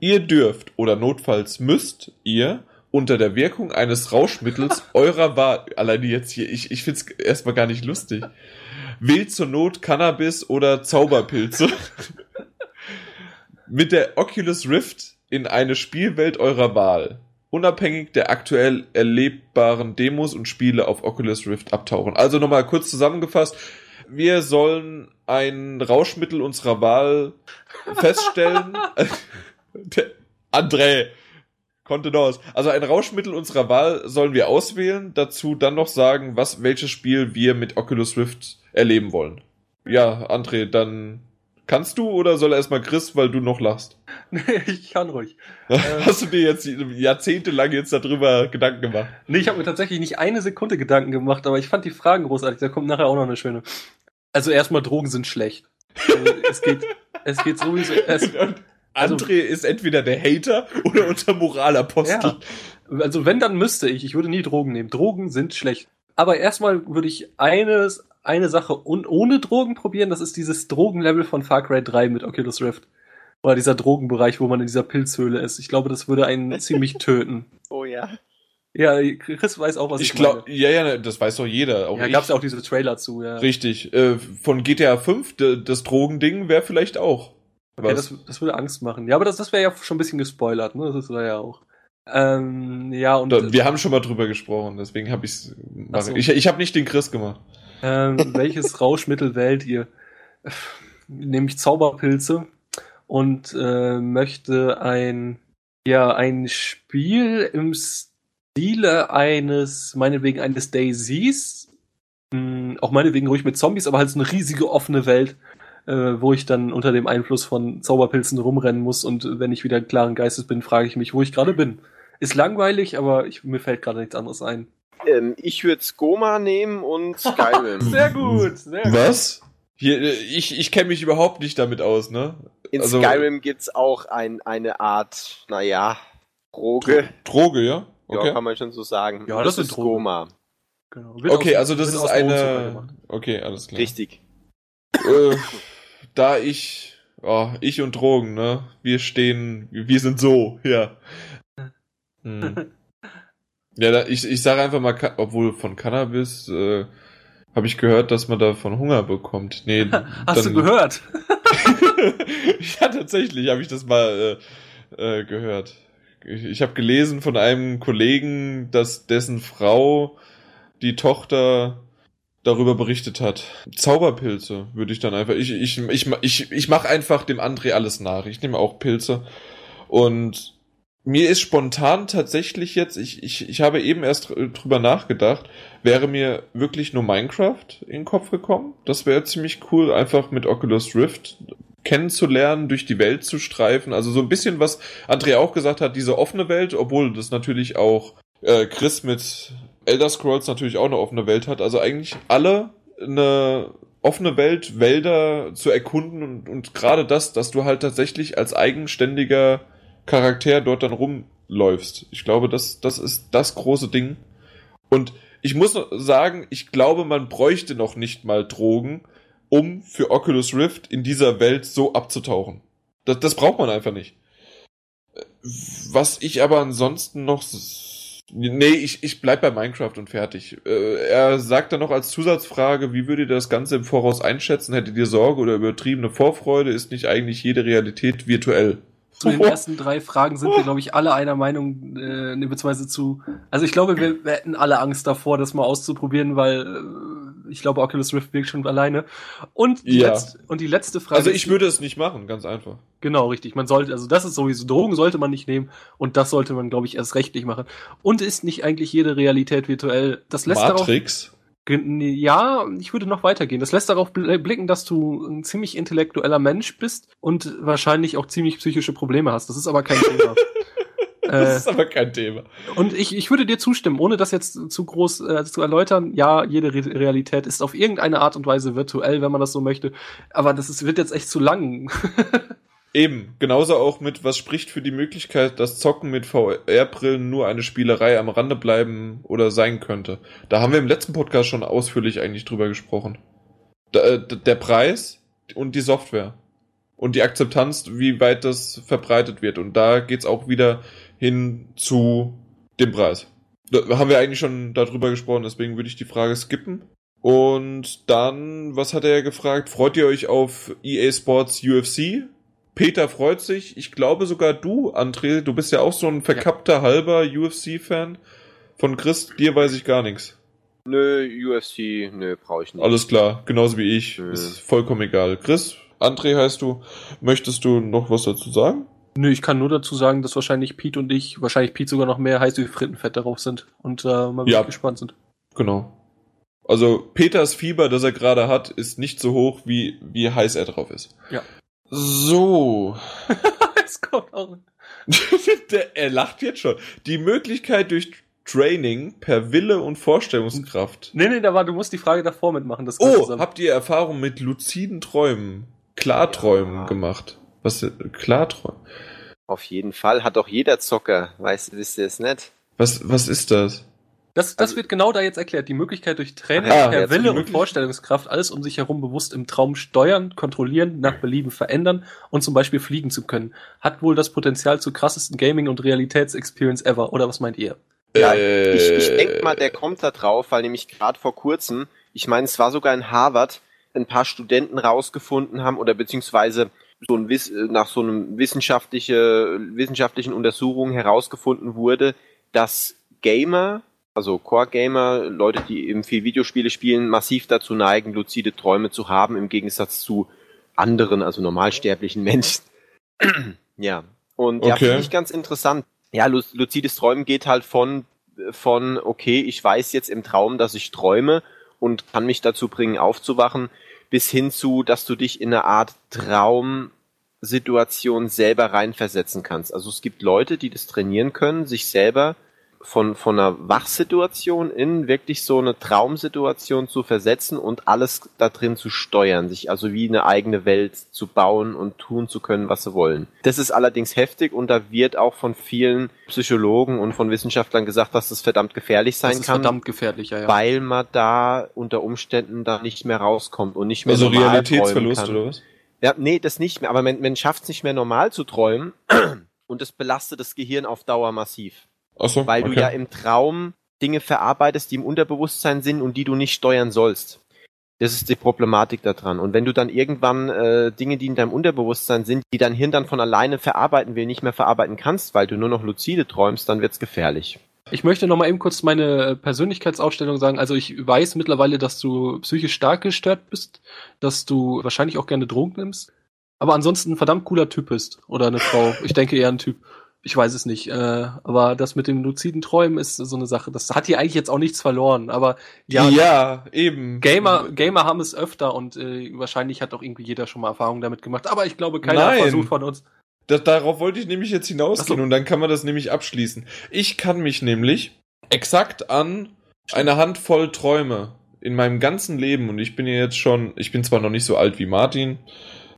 Ihr dürft oder notfalls müsst ihr unter der Wirkung eines Rauschmittels eurer Wahl, alleine jetzt hier, ich, ich find's erstmal gar nicht lustig, wählt zur Not Cannabis oder Zauberpilze. Mit der Oculus Rift in eine Spielwelt eurer Wahl. Unabhängig der aktuell erlebbaren Demos und Spiele auf Oculus Rift abtauchen. Also nochmal kurz zusammengefasst. Wir sollen ein Rauschmittel unserer Wahl feststellen. André, Kontenance. Also ein Rauschmittel unserer Wahl sollen wir auswählen, dazu dann noch sagen, was, welches Spiel wir mit Oculus Rift erleben wollen. Ja, André, dann kannst du oder soll erstmal Chris, weil du noch lachst? Nee, ich kann ruhig. Hast du dir jetzt jahrzehntelang jetzt darüber Gedanken gemacht? Nee, ich habe mir tatsächlich nicht eine Sekunde Gedanken gemacht, aber ich fand die Fragen großartig. Da kommt nachher auch noch eine schöne. Also erstmal Drogen sind schlecht. Also, es geht, es geht sowieso. Es, also, André ist entweder der Hater oder unser Moralapostel. Ja. Also wenn, dann müsste ich. Ich würde nie Drogen nehmen. Drogen sind schlecht. Aber erstmal würde ich eines, eine Sache ohne Drogen probieren. Das ist dieses Drogenlevel von Far Cry 3 mit Oculus Rift. Oder dieser Drogenbereich, wo man in dieser Pilzhöhle ist. Ich glaube, das würde einen ziemlich töten. Oh ja. Ja, Chris weiß auch, was ich, ich glaube. Ja, ja, das weiß doch jeder. Auch ja, gab's ja auch diese Trailer zu, ja. Richtig. Äh, von GTA 5, das Drogending wäre vielleicht auch. Okay, das, das würde Angst machen. Ja, aber das, das wäre ja schon ein bisschen gespoilert, ne? Das war ja auch. Ähm, ja, und. Da, wir haben schon mal drüber gesprochen, deswegen habe ich's. So. Ich, ich habe nicht den Chris gemacht. Ähm, welches Rauschmittel wählt ihr? Nämlich Zauberpilze und äh, möchte ein ja ein Spiel im Stile eines meinetwegen eines Daisies, mh, hm, auch meinetwegen ruhig mit Zombies, aber halt so eine riesige offene Welt äh, wo ich dann unter dem Einfluss von Zauberpilzen rumrennen muss und wenn ich wieder klaren Geistes bin, frage ich mich, wo ich gerade bin. Ist langweilig, aber ich, mir fällt gerade nichts anderes ein. Ähm, ich würde Skoma nehmen und Skyrim. sehr gut, sehr gut. Was? Hier, äh, ich, ich kenne mich überhaupt nicht damit aus, ne? In also, Skyrim gibt's auch ein, eine Art, naja, Droge. Droge, ja? Okay. Ja, kann man schon so sagen. Ja, das, das ist Skoma. Genau. okay, aus, also das ist eine. Okay, alles klar. Richtig. Äh, da ich, oh, ich und Drogen, ne? Wir stehen, wir sind so, ja. Hm. Ja, da, ich, ich sage einfach mal, obwohl von Cannabis äh, habe ich gehört, dass man davon Hunger bekommt. Nee, Hast dann, du gehört? ja, tatsächlich habe ich das mal äh, äh, gehört. Ich, ich habe gelesen von einem Kollegen, dass dessen Frau die Tochter darüber berichtet hat. Zauberpilze würde ich dann einfach. Ich, ich, ich, ich, ich mache einfach dem André alles nach. Ich nehme auch Pilze. Und mir ist spontan tatsächlich jetzt, ich, ich, ich habe eben erst drüber nachgedacht, wäre mir wirklich nur Minecraft in den Kopf gekommen. Das wäre ziemlich cool, einfach mit Oculus Rift kennenzulernen, durch die Welt zu streifen. Also so ein bisschen, was André auch gesagt hat, diese offene Welt, obwohl das natürlich auch äh, Chris mit Elder Scrolls natürlich auch eine offene Welt hat. Also eigentlich alle eine offene Welt, Wälder zu erkunden und, und gerade das, dass du halt tatsächlich als eigenständiger Charakter dort dann rumläufst. Ich glaube, das, das ist das große Ding. Und ich muss sagen, ich glaube, man bräuchte noch nicht mal Drogen, um für Oculus Rift in dieser Welt so abzutauchen. Das, das braucht man einfach nicht. Was ich aber ansonsten noch. Nee, ich, ich bleib bei Minecraft und fertig. Äh, er sagt dann noch als Zusatzfrage, wie würdet ihr das Ganze im Voraus einschätzen? Hättet ihr Sorge oder übertriebene Vorfreude? Ist nicht eigentlich jede Realität virtuell? Zu den ersten drei Fragen sind wir, glaube ich, alle einer Meinung, äh, ne, beziehungsweise zu. Also ich glaube, wir, wir hätten alle Angst davor, das mal auszuprobieren, weil äh, ich glaube, Oculus Rift wirkt schon alleine. Und die, Ja. letzte, und die letzte Frage. Also ich würde es nicht machen, ganz einfach. Genau, richtig. Man sollte, also das ist sowieso, Drogen sollte man nicht nehmen und das sollte man, glaube ich, erst recht nicht machen. Und ist nicht eigentlich jede Realität virtuell? Das lässt darauf, Matrix. Gen- Ja, ich würde noch weitergehen. Das lässt darauf bl- blicken, dass du ein ziemlich intellektueller Mensch bist und wahrscheinlich auch ziemlich psychische Probleme hast. Das ist aber kein Thema. Das ist aber kein Thema. und ich, ich würde dir zustimmen, ohne das jetzt zu groß äh, zu erläutern. Ja, jede Re Realität ist auf irgendeine Art und Weise virtuell, wenn man das so möchte. Aber das ist, wird jetzt echt zu lang. Eben, genauso auch mit, was spricht für die Möglichkeit, dass Zocken mit VR-Brillen nur eine Spielerei am Rande bleiben oder sein könnte. Da haben wir im letzten Podcast schon ausführlich eigentlich drüber gesprochen. Da, äh, der Preis und die Software. Und die Akzeptanz, wie weit das verbreitet wird. Und da geht's auch wieder hin zu dem Preis. Da haben wir eigentlich schon darüber gesprochen, deswegen würde ich die Frage skippen. Und dann, was hat er gefragt? Freut ihr euch auf EA Sports UFC? Peter freut sich. Ich glaube sogar du, André, du bist ja auch so ein verkappter halber UFC-Fan. Von Chris, dir weiß ich gar nichts. Nö, UFC, nö, brauche ich nicht. Alles klar, genauso wie ich. Nö. Ist vollkommen egal. Chris, André heißt du. Möchtest du noch was dazu sagen? Nö, ich kann nur dazu sagen, dass wahrscheinlich Pete und ich, wahrscheinlich Pete sogar noch mehr heiß wie Frittenfett darauf sind und äh, mal wirklich Ja. gespannt sind. Genau. Also Peters Fieber, das er gerade hat, ist nicht so hoch, wie, wie heiß er drauf ist. Ja. So. es kommt auch. Der, er lacht jetzt schon. Die Möglichkeit durch Training per Wille und Vorstellungskraft. Nee, nee, da war, du musst die Frage davor mitmachen. Das Oh, zusammen. habt ihr Erfahrung mit luziden Träumen, Klarträumen Ja. gemacht? Was Klarträumen? Auf jeden Fall hat doch jeder Zocker, weißt du, wisst ihr es nicht? Was was ist das? Das, das Also- wird genau da jetzt erklärt. Die Möglichkeit durch Training, Ah, per jetzt Wille und Vorstellungskraft alles um sich herum bewusst im Traum steuern, kontrollieren, nach Belieben verändern und zum Beispiel fliegen zu können. Hat wohl das Potenzial zur krassesten Gaming- und Realitätsexperience ever. Oder was meint ihr? Ja, Äh, ich, ich denke mal, der kommt da drauf, weil nämlich gerade vor kurzem, ich meine, es war sogar in Harvard, ein paar Studenten rausgefunden haben oder beziehungsweise so ein Wiss, nach so einem wissenschaftliche, wissenschaftlichen Untersuchung herausgefunden wurde, dass Gamer, also Core-Gamer, Leute, die eben viel Videospiele spielen, massiv dazu neigen, luzide Träume zu haben, im Gegensatz zu anderen, also normalsterblichen Menschen. ja. Und ja, Okay. finde ich ganz interessant. Ja, lu- luzides Träumen geht halt von, von, okay, ich weiß jetzt im Traum, dass ich träume und kann mich dazu bringen, aufzuwachen, bis hin zu, dass du dich in eine Art Traumsituation selber reinversetzen kannst. Also es gibt Leute, die das trainieren können, sich selber von, von einer Wachsituation in wirklich so eine Traumsituation zu versetzen und alles da drin zu steuern, sich also wie eine eigene Welt zu bauen und tun zu können, was sie wollen. Das ist allerdings heftig und da wird auch von vielen Psychologen und von Wissenschaftlern gesagt, dass das verdammt gefährlich sein das ist kann, verdammt gefährlich, ja, ja. weil man da unter Umständen da nicht mehr rauskommt und nicht mehr also Realitätsverlust träumen kann. oder was? Ja, nee, das nicht mehr. Aber man, man schafft es nicht mehr normal zu träumen und das belastet das Gehirn auf Dauer massiv. Achso, Weil okay. du ja im Traum Dinge verarbeitest, die im Unterbewusstsein sind und die du nicht steuern sollst. Das ist die Problematik daran. Und wenn du dann irgendwann äh, Dinge, die in deinem Unterbewusstsein sind, die dein Hirn dann von alleine verarbeiten will, nicht mehr verarbeiten kannst, weil du nur noch luzide träumst, dann wird's gefährlich. Ich möchte noch mal eben kurz meine Persönlichkeitsausstellung sagen. Also ich weiß mittlerweile, dass du psychisch stark gestört bist, dass du wahrscheinlich auch gerne Drogen nimmst, aber ansonsten ein verdammt cooler Typ bist oder eine Frau. Ich denke eher ein Typ. Ich weiß es nicht. Äh, aber das mit dem luziden Träumen ist so eine Sache. Das hat hier eigentlich jetzt auch nichts verloren. Aber ja, ja, eben. Gamer, Gamer haben es öfter und äh, wahrscheinlich hat auch irgendwie jeder schon mal Erfahrungen damit gemacht. Aber ich glaube, keiner Nein. versucht von uns. Da, darauf wollte ich nämlich jetzt hinausgehen so. und dann kann man das nämlich abschließen. Ich kann mich nämlich exakt an eine Handvoll Träume in meinem ganzen Leben und ich bin ja jetzt schon, ich bin zwar noch nicht so alt wie Martin,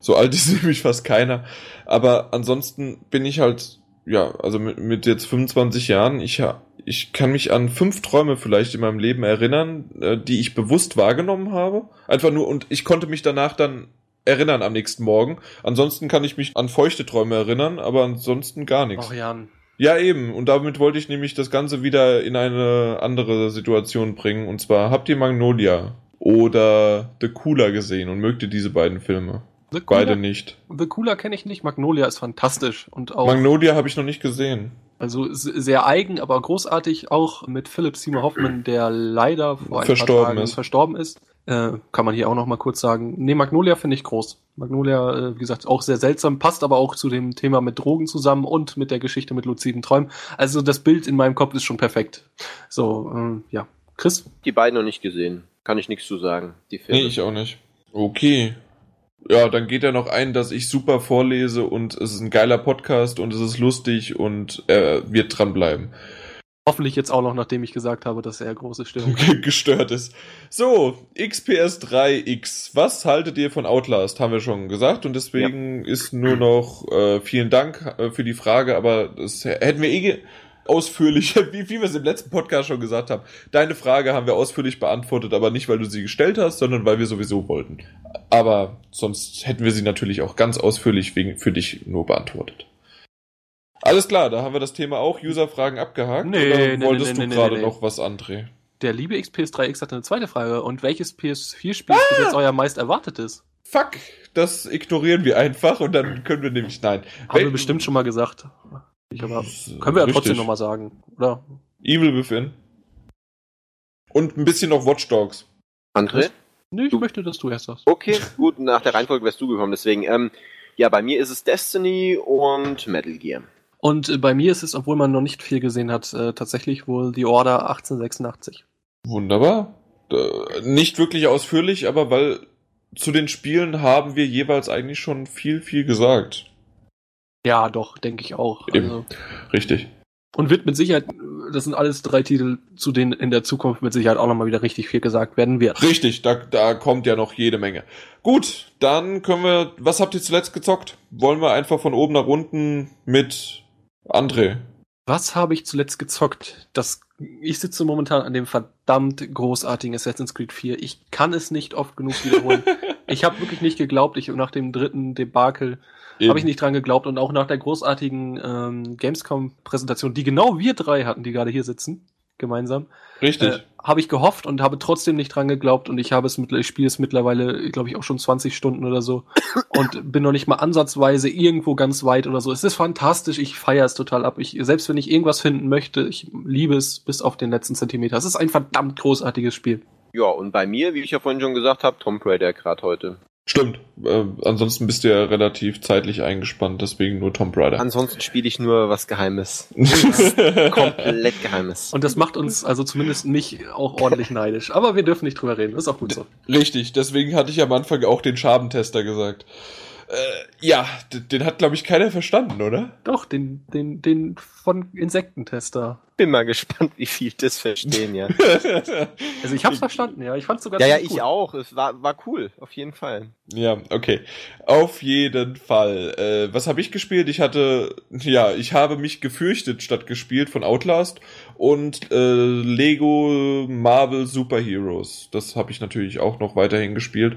so alt ist nämlich fast keiner, aber ansonsten bin ich halt, ja, also mit, mit jetzt 25 Jahren, ich, ha- ich kann mich an fünf Träume vielleicht in meinem Leben erinnern, äh, die ich bewusst wahrgenommen habe. Einfach nur, und ich konnte mich danach dann erinnern am nächsten Morgen. Ansonsten kann ich mich an feuchte Träume erinnern, aber ansonsten gar nichts. Ach Jan. Ja, eben. Und damit wollte ich nämlich das Ganze wieder in eine andere Situation bringen. Und zwar, habt ihr Magnolia oder The Cooler gesehen und mögt ihr diese beiden Filme? The Cooler, Beide nicht. The Cooler kenne ich nicht. Magnolia ist fantastisch und auch Magnolia habe ich noch nicht gesehen. also sehr eigen, aber großartig. Auch mit Philip Seymour Hoffman, der leider vor ein Verstorben paar Tagen ist. verstorben ist. Äh, kann man hier auch noch mal kurz sagen. Nee, Magnolia finde ich groß. Magnolia, äh, wie gesagt, auch sehr seltsam, passt aber auch zu dem Thema mit Drogen zusammen und mit der Geschichte mit luziden Träumen. Also das Bild in meinem Kopf ist schon perfekt. So, ähm, ja. Chris? Die beiden noch nicht gesehen. Kann ich nichts zu sagen. Die Filme. Nee, ich auch nicht. Okay. Ja, dann geht ja noch ein, dass ich super vorlese und es ist ein geiler Podcast und es ist lustig und er wird dranbleiben. Hoffentlich jetzt auch noch, nachdem ich gesagt habe, dass er große Stimme Gestört ist. So, XPS3X. Was haltet ihr von Outlast? Haben wir schon gesagt und deswegen ist nur noch äh, vielen Dank äh, für die Frage, aber das hätten wir eh ge- ausführlich, wie, wie wir es im letzten Podcast schon gesagt haben. Deine Frage haben wir ausführlich beantwortet, aber nicht, weil du sie gestellt hast, sondern weil wir sowieso wollten. Aber sonst hätten wir sie natürlich auch ganz ausführlich wegen, für dich nur beantwortet. Alles klar, da haben wir das Thema auch. User-Fragen abgehakt. Nee, oder nee, wolltest nee, du gerade noch was, André? Der liebe XPS3X hatte eine zweite Frage. Und welches PS4-Spiel ist bis jetzt euer meist erwartetes? Fuck, das ignorieren wir einfach und dann können wir nämlich, nein. Haben wir Wel- bestimmt schon mal gesagt. Ich aber, ist, können wir ja äh, trotzdem nochmal sagen, oder? Evil Within. Und ein bisschen noch Watch Dogs. André? Nee, ich Du- möchte, dass du erst sagst. Okay, gut, nach der Reihenfolge wärst du gekommen, deswegen, ähm, ja, bei mir ist es Destiny und Metal Gear. Und äh, bei mir ist es, obwohl man noch nicht viel gesehen hat, äh, tatsächlich wohl die Order 1886. Wunderbar. Äh, nicht wirklich ausführlich, aber weil zu den Spielen haben wir jeweils eigentlich schon viel, viel gesagt. Ja, doch, denke ich auch. Eben. Also, Richtig. und wird mit Sicherheit, das sind alles drei Titel, zu denen in der Zukunft mit Sicherheit auch nochmal wieder richtig viel gesagt werden wird. Richtig, da, da kommt ja noch jede Menge. Gut, dann können wir. Was habt ihr zuletzt gezockt? Wollen wir einfach von oben nach unten mit André? Was habe ich zuletzt gezockt? Das, ich sitze momentan an dem verdammt großartigen Assassin's Creed 4. Ich kann es nicht oft genug wiederholen. ich habe wirklich nicht geglaubt, ich nach dem dritten Debakel habe ich nicht dran geglaubt und auch nach der großartigen ähm, Gamescom-Präsentation, die genau wir drei hatten, die gerade hier sitzen, gemeinsam, Richtig. äh, habe ich gehofft und habe trotzdem nicht dran geglaubt und ich habe es mit, ich spiele es mittlerweile, glaube ich, auch schon 20 Stunden oder so und bin noch nicht mal ansatzweise irgendwo ganz weit oder so. Es ist fantastisch, ich feiere es total ab. Ich, selbst wenn ich irgendwas finden möchte, ich liebe es bis auf den letzten Zentimeter. Es ist ein verdammt großartiges Spiel. Ja, und bei mir, wie ich ja vorhin schon gesagt habe, Tomb Raider gerade heute. Stimmt. Äh, ansonsten bist du ja relativ zeitlich eingespannt, deswegen nur Tomb Raider. Ansonsten spiele ich nur was Geheimes. Komplett Geheimes. Und das macht uns also zumindest mich auch ordentlich neidisch. Aber wir dürfen nicht drüber reden, ist auch gut so. Richtig, deswegen hatte ich am Anfang auch den Schabentester gesagt. Äh, ja, den hat, glaube ich, keiner verstanden, oder? Doch, den, den, den von Insektentester. Bin mal gespannt, wie viel das verstehen, ja. Also ich hab's verstanden, ja. Ich fand's sogar Ja, ja, ziemlich ich auch. Es war, war cool, auf jeden Fall. ja, okay. Auf jeden Fall. Äh, was habe ich gespielt? Ich hatte, ja, ich habe mich gefürchtet statt gespielt von Outlast und äh, Lego Marvel Super Heroes. Das habe ich natürlich auch noch weiterhin gespielt.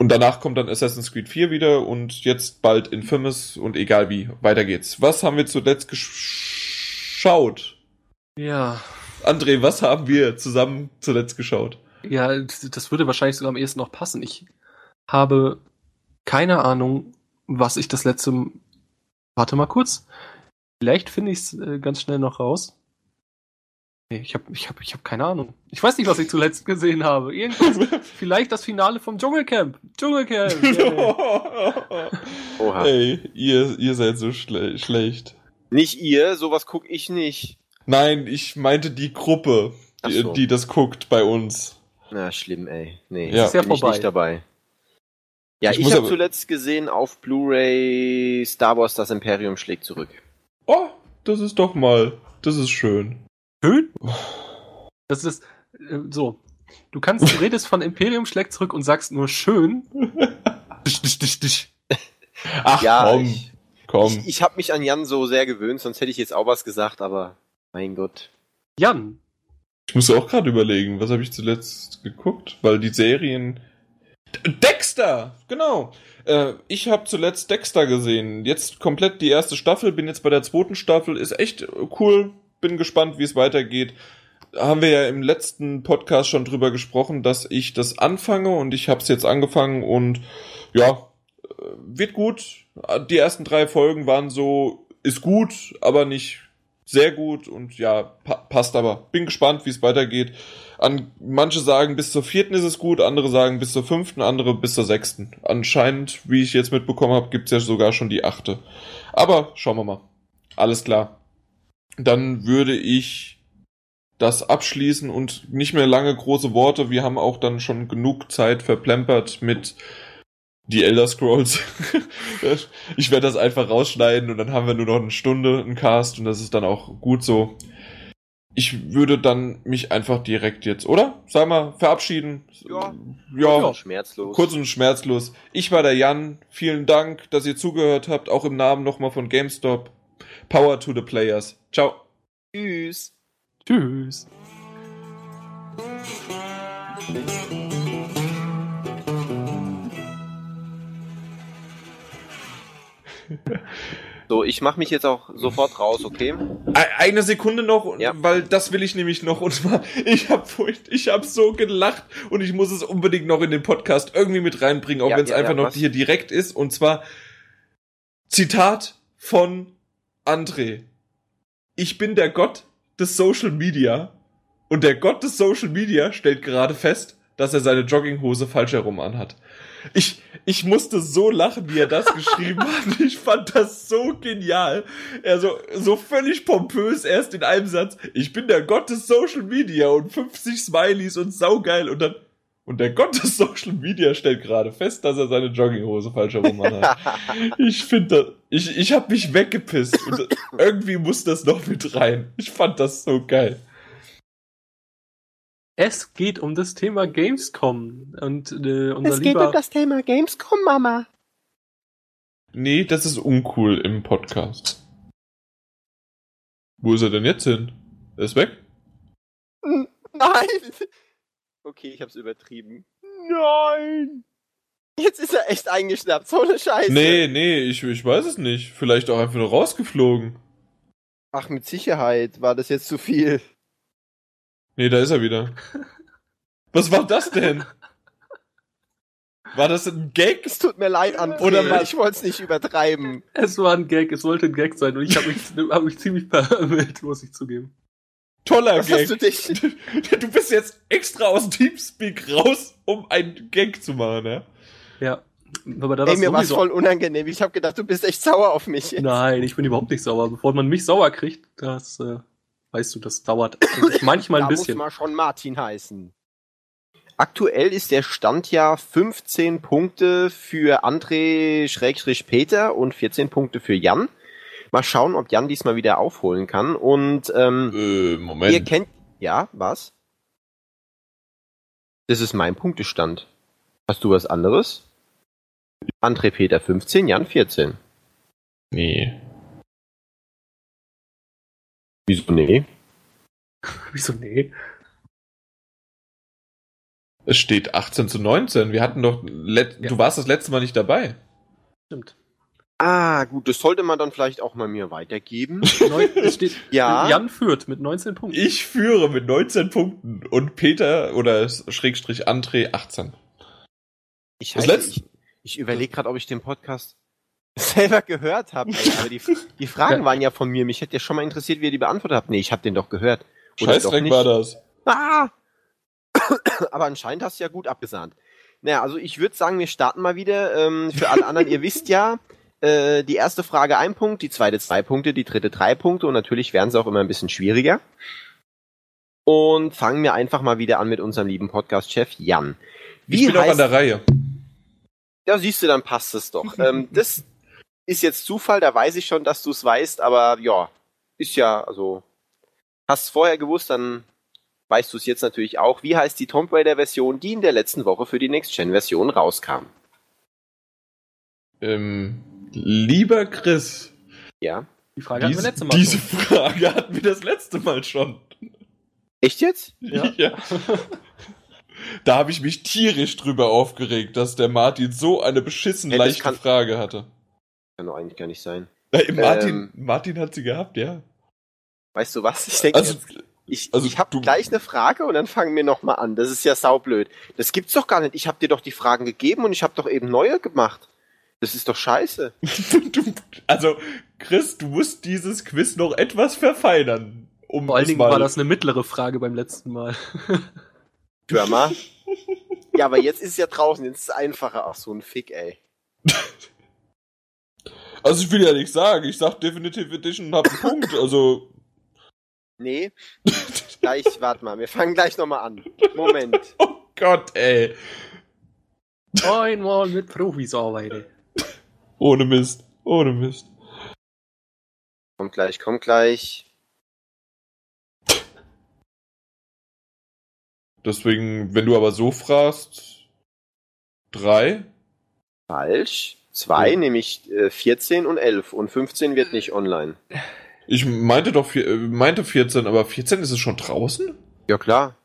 Und danach kommt dann Assassin's Creed 4 wieder und jetzt bald Infamous und egal wie, weiter geht's. Was haben wir zuletzt geschaut? Ja. André, was haben wir zusammen zuletzt geschaut? Ja, das würde wahrscheinlich sogar am ehesten noch passen. Ich habe keine Ahnung, was ich das letzte. Warte mal kurz. Vielleicht finde ich es äh, ganz schnell noch raus. Nee, ich habe ich hab, ich hab keine Ahnung. Ich weiß nicht, was ich zuletzt gesehen habe. Irgendwas. Vielleicht das Finale vom Dschungelcamp. Dschungelcamp. Yeah. Oha. Ey, ihr, ihr seid so schle schlecht. Nicht ihr, sowas guck ich nicht. Nein, ich meinte die Gruppe, die, so. die das guckt bei uns. Na, schlimm, ey. Nee, Ja. Ist ja bin ich vorbei. nicht dabei. Ja, Ich ich, habe zuletzt gesehen auf Blu-ray Star Wars Das Imperium schlägt zurück. Oh, das ist doch mal, das ist schön. Schön? Das ist äh, so. Du kannst, du redest von Imperium schlägt zurück und sagst nur schön. Disch, disch, disch, disch. Ach Ja, komm, ich- komm. Ich, ich habe mich an Jan so sehr gewöhnt, sonst hätte ich jetzt auch was gesagt, aber mein Gott. Jan, Ich muss auch gerade überlegen, was habe ich zuletzt geguckt? Weil die Serien. Dexter, genau. Äh, ich habe zuletzt Dexter gesehen. Jetzt komplett die erste Staffel, bin jetzt bei der zweiten Staffel. Ist echt cool. Bin gespannt, wie es weitergeht. Haben wir ja im letzten Podcast schon drüber gesprochen, dass ich das anfange und ich habe es jetzt angefangen und ja, äh, wird gut. Die ersten drei Folgen waren so, ist gut, aber nicht sehr gut und ja, pa passt aber. Bin gespannt, wie es weitergeht. An, manche sagen, bis zur vierten ist es gut, andere sagen bis zur fünften, andere bis zur sechsten. Anscheinend, wie ich jetzt mitbekommen habe, gibt's ja sogar schon die achte. Aber schauen wir mal. Alles klar. Dann würde ich das abschließen und nicht mehr lange große Worte. Wir haben auch dann schon genug Zeit verplempert mit die Elder Scrolls. ich werde das einfach rausschneiden und dann haben wir nur noch eine Stunde einen Cast und das ist dann auch gut so. Ich würde dann mich einfach direkt jetzt, oder? Sag mal, verabschieden. Ja. Ja. Ja, schmerzlos. Kurz und schmerzlos. Ich war der Jan. Vielen Dank, dass ihr zugehört habt. Auch im Namen nochmal von GameStop. Power to the Players. Ciao. Tschüss. Tschüss. So, ich mache mich jetzt auch sofort raus, okay? Eine Sekunde noch, Ja. weil das will ich nämlich noch. Und zwar, ich habe ich hab so gelacht und ich muss es unbedingt noch in den Podcast irgendwie mit reinbringen, auch Ja, wenn es ja, einfach ja, noch was? hier direkt ist. Und zwar Zitat von André. Ich bin der Gott des Social Media und der Gott des Social Media stellt gerade fest, dass er seine Jogginghose falsch herum anhat. Ich, ich musste so lachen, wie er das geschrieben hat. Ich fand das so genial. Er so, so völlig pompös erst in einem Satz. Ich bin der Gott des Social Media und 50 Smileys und saugeil und dann, und der Gott des Social Media stellt gerade fest, dass er seine Jogginghose falsch herum anhat. Ich finde das, ich, ich hab mich weggepisst und irgendwie muss das noch mit rein. Ich fand das so geil. Es geht um das Thema Gamescom und äh, unser lieber das Thema Gamescom, Mama. Nee, das ist uncool im Podcast. Wo ist er denn jetzt hin? Er ist weg? Nein! Okay, ich hab's übertrieben. Nein! Jetzt ist er echt eingeschnappt, so eine Scheiße. Nee, nee, ich, ich weiß es nicht. Vielleicht auch einfach nur rausgeflogen. Ach, mit Sicherheit war das jetzt zu viel. Nee, da ist er wieder. Was war das denn? War das ein Gag? Es tut mir leid, André. Oder was? ich wollte es nicht übertreiben. Es war ein Gag, es wollte ein Gag sein und ich habe mich, hab mich ziemlich verwirrt, muss ich zugeben. Toller Was Gag. hast du dich... Du bist jetzt extra aus Teamspeak raus, um einen Gag zu machen, ja? Ja. Aber da Ey, mir war's sowieso- voll unangenehm. Ich habe gedacht, du bist echt sauer auf mich. jetzt. Nein, ich bin überhaupt nicht sauer. Bevor man mich sauer kriegt, das äh, weißt du, das dauert manchmal ein da bisschen. muss man schon Martin heißen. Aktuell ist der Stand ja 15 Punkte für André Schrägstrich Peter und 14 Punkte für Jan. Mal schauen, ob Jan diesmal wieder aufholen kann. Und ähm, Äh, ihr Moment. kennt... Ja, was? Das ist mein Punktestand. Hast du was anderes? André Peter 15, Jan 14. Nee. Wieso nee? Wieso nee? Es steht 18 zu 19. Wir hatten doch, let Ja. du warst das letzte Mal nicht dabei. Stimmt. Ah, gut, das sollte man dann vielleicht auch mal mir weitergeben. Neun, es steht, Ja. Jan führt mit 19 Punkten. Ich führe mit 19 Punkten und Peter oder Schrägstrich André 18. Ich, Das heiße, letzte- ich, ich überlege gerade, ob ich den Podcast selber gehört habe. Aber die, die Fragen Ja. waren ja von mir. Mich hätte ja schon mal interessiert, wie ihr die beantwortet habt. Nee, ich habe den doch gehört. Oder Scheißdreck war das. Ah! Aber anscheinend hast du ja gut abgesahnt. Naja, also ich würde sagen, wir starten mal wieder. Ähm, für alle anderen, ihr wisst ja, äh, die erste Frage ein Punkt, die zweite zwei Punkte, die dritte drei Punkte und natürlich werden sie auch immer ein bisschen schwieriger. Und fangen wir einfach mal wieder an mit unserem lieben Podcast-Chef Jan. Ich bin auch an der Reihe. Ja, siehst du, dann passt es doch. ähm, das ist jetzt Zufall, da weiß ich schon, dass du es weißt, aber ja, ist ja, also, hast es vorher gewusst, dann weißt du es jetzt natürlich auch. Wie heißt die Tomb Raider-Version, die in der letzten Woche für die Next-Gen-Version rauskam? Ähm, lieber Chris, Ja. Die Frage hatten wir diese, letzte Mal diese schon. Frage hatten wir das letzte Mal schon. Echt jetzt? Ja. ja. Da habe ich mich tierisch drüber aufgeregt, dass der Martin so eine beschissen Hey, leichte kann- Frage hatte. Kann doch eigentlich gar nicht sein. Nein, Martin, Ähm. Martin hat sie gehabt, ja. Weißt du was? Ich denke, Also, ich, also ich habe gleich eine Frage und dann fangen wir nochmal an. Das ist ja saublöd. Das gibt's doch gar nicht. Ich habe dir doch die Fragen gegeben und ich habe doch eben neue gemacht. Das ist doch scheiße. du, also, Chris, du musst dieses Quiz noch etwas verfeinern. Um Vor allen Dingen mal- war das eine mittlere Frage beim letzten Mal. Hör mal. Ja, aber jetzt ist es ja draußen. Jetzt ist es einfacher. Ach, so ein Fick, ey. Also ich will ja nicht sagen, ich sag Definitive Edition und hab einen Punkt, also. Nee. Gleich, warte mal. Wir fangen gleich nochmal an. Moment. Oh Gott, ey. Einmal mit Profis arbeiten. Ohne Mist. Ohne Mist. Kommt gleich, kommt gleich. Deswegen, wenn du aber so fragst, drei? Falsch. Zwei, Ja. nämlich äh, 14 und 11. Und 15 wird nicht online. Ich meinte doch, vier- äh, meinte 14, aber 14 ist es schon draußen? Ja, klar.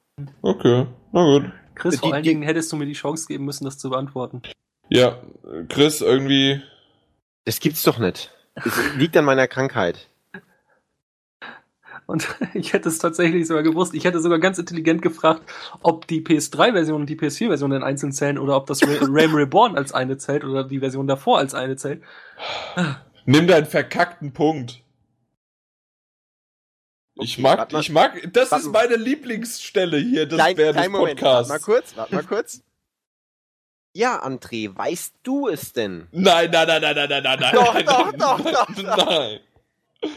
Okay, na gut. Chris, vor Die- allen die- Dingen hättest du mir die Chance geben müssen, das zu beantworten. Ja, äh, Chris, irgendwie. Das gibt's doch nicht. Das liegt an meiner Krankheit. Und ich hätte es tatsächlich sogar gewusst. Ich hätte sogar ganz intelligent gefragt, ob die PS3-Version und die PS4-Version in einzeln zählen oder ob das Ra Realm Reborn als eine zählt oder die Version davor als eine zählt. Nimm deinen verkackten Punkt. Ich mag, ich mag, das ist meine Lieblingsstelle hier des, Klein, während des kleinen Moment. Warte Podcasts. mal kurz, warte mal kurz. Ja, André, weißt du es denn? Nein, nein, nein, nein, nein, nein, nein, nein. Doch, nein, doch, nein, doch, nein, doch, doch. Nein.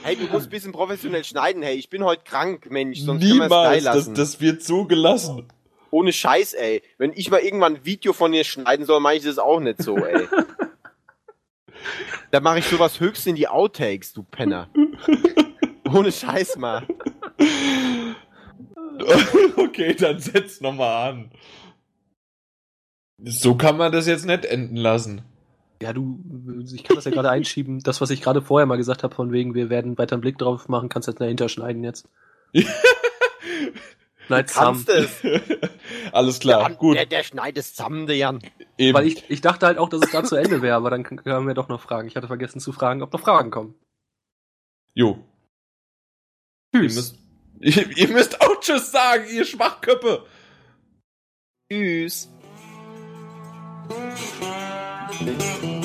Hey, du musst ein bisschen professionell schneiden, hey. Ich bin heute krank, Mensch. Sonst können wir es Niemals, gleich das, lassen. das wird so gelassen. Ohne Scheiß, ey. Wenn ich mal irgendwann ein Video von dir schneiden soll, mache ich das auch nicht so, ey. da mache ich sowas höchst in die Outtakes, du Penner. Ohne Scheiß mal. Okay, dann setz noch mal an. So kann man das jetzt nicht enden lassen. Ja, du, ich kann das ja gerade einschieben. Das, was ich gerade vorher mal gesagt habe, von wegen, wir werden weiter einen Blick drauf machen, kannst du jetzt dahinter schneiden jetzt. Nein, zusammen. Kannst es. Alles klar, Ja, gut. Der, der schneidet zusammen, der Jan. Eben. Weil ich, ich dachte halt auch, dass es da zu Ende wäre, aber dann können wir doch noch fragen. Ich hatte vergessen zu fragen, ob noch Fragen kommen. jo. Ihr Tschüss. müsst, ihr, ihr müsst auch Tschüss sagen, ihr Schwachköppe. Tschüss. Thank you.